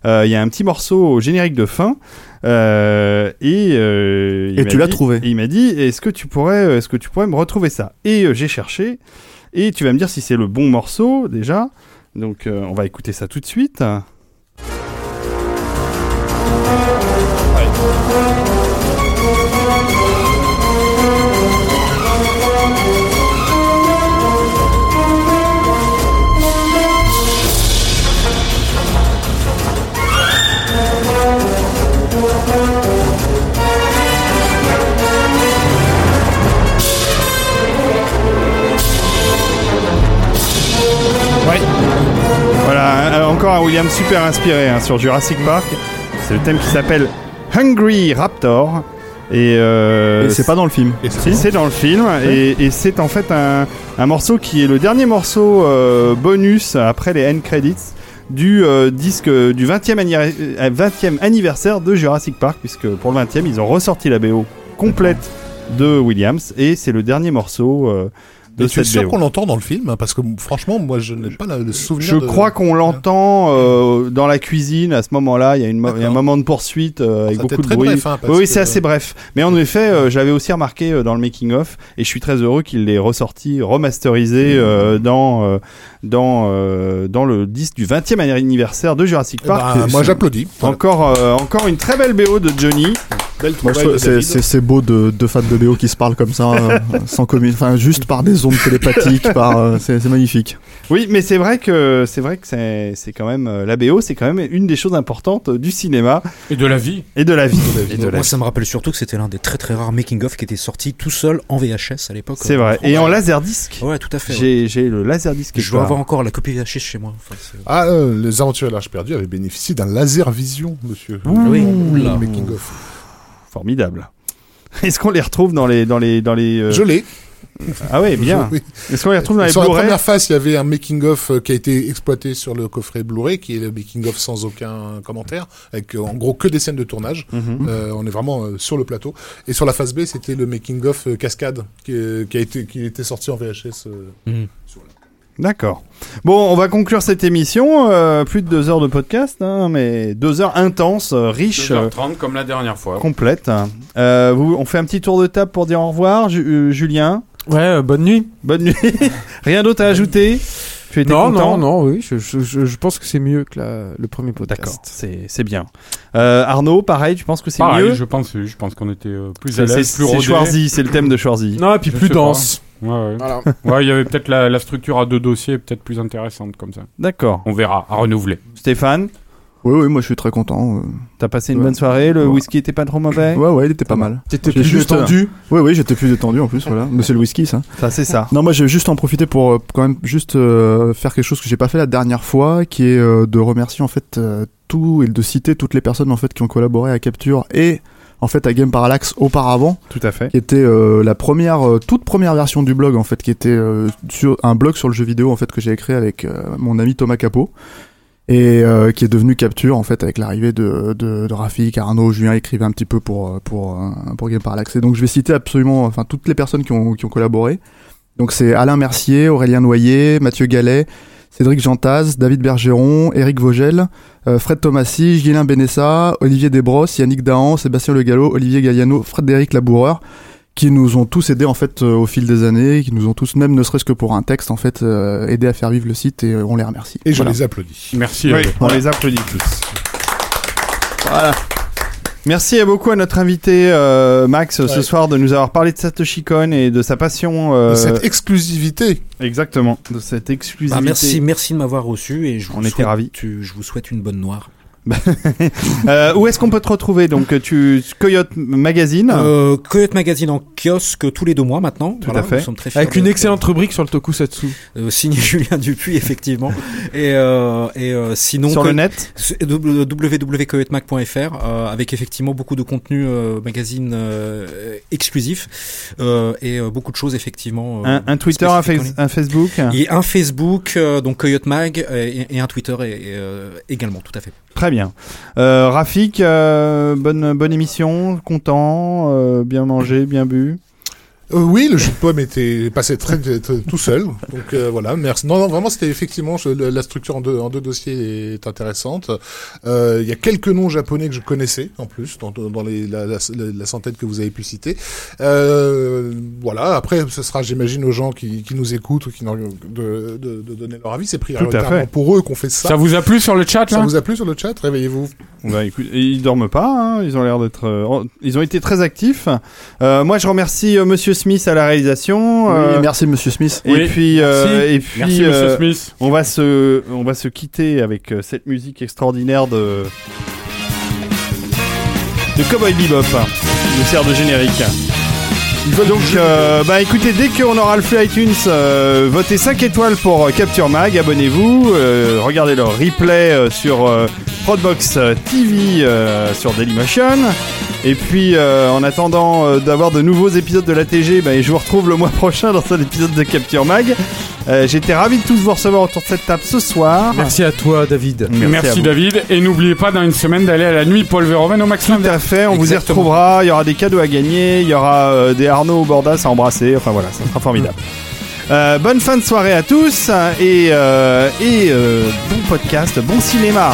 Euh, Il y a un petit morceau au générique de fin. Euh, et euh, Et tu l'as trouvé. et il m'a dit est-ce que tu pourrais est-ce que tu pourrais me retrouver ça? Et euh, j'ai cherché et tu vas me dire si c'est le bon morceau déjà donc on va écouter ça tout de suite Voilà, un- encore un William super inspiré hein, sur Jurassic Park. C'est le thème qui s'appelle Hungry Raptor. Et, euh, Et c'est pas dans le film. si, c'est dans le film. Et, et c'est en fait un, un morceau qui est le dernier morceau euh, bonus après les end credits du euh, disque du 20e, anniver- euh, 20e anniversaire de Jurassic Park, puisque pour le 20e, ils ont ressorti la BO complète de Williams. Et c'est le dernier morceau de Et tu es sûr qu'on l'entend dans le film hein, Parce que franchement, moi, je n'ai pas la- le souvenir. Je de- crois qu'on l'entend euh, dans la cuisine à ce moment-là. Il y a, une mo- il y a un moment de poursuite euh, avec Ça beaucoup de bruit. bref, hein, parce oui, que- c'est assez bref. Mais en effet, euh, j'avais aussi remarqué euh, dans le making of, et je suis très heureux qu'il l'ait ressorti, remasterisé euh, dans euh, dans euh, dans le disque du 20e anniversaire de Jurassic Eh Park. ben, moi, j'applaudis. Voilà. Encore euh, encore une très belle BO de Johnny. Belle de c'est- beau de deux fans de BO qui se parlent comme ça, euh, sans commune, enfin juste par des ondes télépathiques, par, euh, c'est magnifique. Oui, mais c'est vrai que c'est vrai que c'est c'est quand même euh, la BO, c'est quand même une des choses importantes euh, du cinéma Et de la vie. et de la vie. Et de la Moi, ça me rappelle surtout que c'était l'un des très très rares making-of qui était sorti tout seul en VHS à l'époque. C'est vrai. Et en laserdisc. Ouais, tout à fait. ouais. J'ai le laserdisc. Je dois avoir encore la copie VHS chez moi. Enfin, Ah, euh, les aventures de l'Arche perdue avaient bénéficié d'un laser vision, monsieur. oui, Le oula. making of. Formidable. Est-ce qu'on les retrouve dans les dans les dans les euh, Je l'ai. Ah ouais, bien. Oui. Est-ce qu'on les retrouve dans les Sur la première face, il y avait un making of qui a été exploité sur le coffret Blu-ray, qui est le making of sans aucun commentaire, avec euh, en gros que des scènes de tournage. Mhm. Euh, on est vraiment euh, sur le plateau. Et sur la face B, c'était le making of euh, cascade qui, a été qui était sorti en VHS. euh, Mhm. sur la- D'accord. Bon, on va conclure cette émission. euh, plus de deux heures de podcast, hein, mais deux heures intenses, euh, riches, euh, 2h30 comme la dernière fois. complètes. Euh, vous, on fait un petit tour de table pour dire au revoir, Ju- euh, Julien. Ouais, euh, bonne nuit. Bonne nuit. Rien d'autre à ajouter Tu étais Non, content non, non, oui, je, je, je, je pense que c'est mieux que la, le premier podcast. D'accord, c'est c'est bien. Euh, Arnaud, pareil, tu penses que c'est Pareil, mieux je pense, je pense qu'on était euh, plus C'est à c'est- l'aise, plus c'est. Schwarzy, c'est le thème de Schwarzy. Non, et puis Je plus pas. Ouais, ouais. Voilà. Ouais, il y avait peut-être la, la structure à deux dossiers peut-être plus intéressante comme ça. D'accord. On verra, à renouveler. Stéphane, Oui, oui, moi je suis très content. euh. t'as passé une Ouais. bonne soirée, le Ouais. whisky était pas trop mauvais Ouais, ouais, il était pas mal. T'étais J'ai plus juste, détendu. Oui, oui, j'étais plus détendu en plus, voilà. Mais c'est le whisky, ça. Ça, c'est ça. Non, moi, je vais juste en profiter pour euh, quand même juste euh, faire quelque chose que j'ai pas fait la dernière fois, qui est euh, de remercier en fait euh, tout et de citer toutes les personnes en fait qui ont collaboré à Capture et en fait à Game Parallax auparavant, Tout à fait. qui était euh, la première, euh, toute première version du blog en fait, qui était euh, sur un blog sur le jeu vidéo en fait que j'ai créé avec euh, mon ami Thomas Capot et euh, qui est devenu Capture en fait avec l'arrivée de, de, de Rafik, Arnaud, Julien écrivait un petit peu pour pour pour Game Parallax. Et donc je vais citer absolument enfin toutes les personnes qui ont qui ont collaboré. Donc c'est Alain Mercier, Aurélien Noyer, Mathieu Gallet, Cédric Jantaz, David Bergeron, Eric Vogel, Fred Tomassi, Ghislain Benessa, Olivier Desbrosses, Yannick Dahan, Sébastien Le Gallo, Olivier Galliano, Frédéric Laboureur, qui nous ont tous aidés en fait euh, au fil des années, qui nous ont tous, même ne serait-ce que pour un texte en fait, euh, aidés à faire vivre le site et euh, on les remercie. Et je Voilà. les applaudis. Merci. Oui, on les applaudit tous. Voilà. Merci beaucoup à notre invité euh, Max ce soir de nous avoir parlé de Satoshi Kon et de sa passion. euh, Et Cette exclusivité. Exactement, de cette exclusivité. Bah, merci, merci de m'avoir reçu et je vous On était souhaite, ravis. Je vous souhaite une bonne noire. Euh, où est-ce qu'on peut te retrouver Donc, tu Coyote Magazine. Euh, Coyote Magazine en kiosque tous les deux mois maintenant. Tout à fait. Nous sommes très fiers Avec de- une excellente rubrique sur le tokusatsu. euh, signé Julien Dupuis effectivement et euh, et euh, sinon Sur que- le net c'est www.coyotemag.fr euh, avec effectivement beaucoup de contenu euh, magazine euh, exclusif euh, et euh, beaucoup de choses effectivement euh, un, un Twitter, un, face- un Facebook. et un Facebook euh, donc Coyote Mag euh, et, et un Twitter et, et, euh, également tout à fait Très bien. Euh, Rafik, euh, bonne bonne émission, content, euh, bien mangé, bien bu. Euh, oui, le jus de pomme était passé très, très- tout seul. Donc euh, voilà, merci. Non, non, vraiment, c'était effectivement je- la structure en deux, en deux dossiers est intéressante. Euh, Il y a quelques noms japonais que je connaissais en plus dans, dans les, la, la, la centaine que vous avez pu citer. Euh, voilà. Après, ce sera, j'imagine, aux gens qui, qui nous écoutent ou qui de, de, de donner leur avis. C'est prioritairement pour eux qu'on fait ça. Ça vous a plu sur le chat Ça là vous a plu sur le chat? Réveillez-vous. Bah, écoute, ils dorment pas, hein, ils ont l'air d'être, euh, ils ont été très actifs. Euh, moi, je remercie euh, Monsieur Smith à la réalisation. Oui, euh, merci Monsieur Smith. Et Oui, puis, euh, merci. et puis, Merci euh, Smith. on va se, on va se quitter avec euh, cette musique extraordinaire de de Cowboy Bebop, qui nous sert de générique. Donc, euh, bah écoutez, dès qu'on aura le flux iTunes, euh, votez 5 étoiles pour euh, Capture Mag, abonnez-vous, euh, regardez leur replay euh, sur euh, Prodbox TV euh, sur Dailymotion. Et puis, euh, en attendant euh, d'avoir de nouveaux épisodes de la TG, bah, je vous retrouve le mois prochain dans un épisode de Capture Mag. Euh, J'étais ravi de tous vous recevoir autour de cette table ce soir. Merci à toi, David. Merci. David. Et n'oubliez pas dans une semaine d'aller à la nuit Paul Verhoeven au Max Tout à fait, on vous y retrouvera. Il y aura des cadeaux à gagner, il y aura euh, des Arnaud Bordas à embrasser. Enfin voilà, ça sera formidable. Euh, bonne fin de soirée à tous et, euh, et euh, bon podcast, bon cinéma.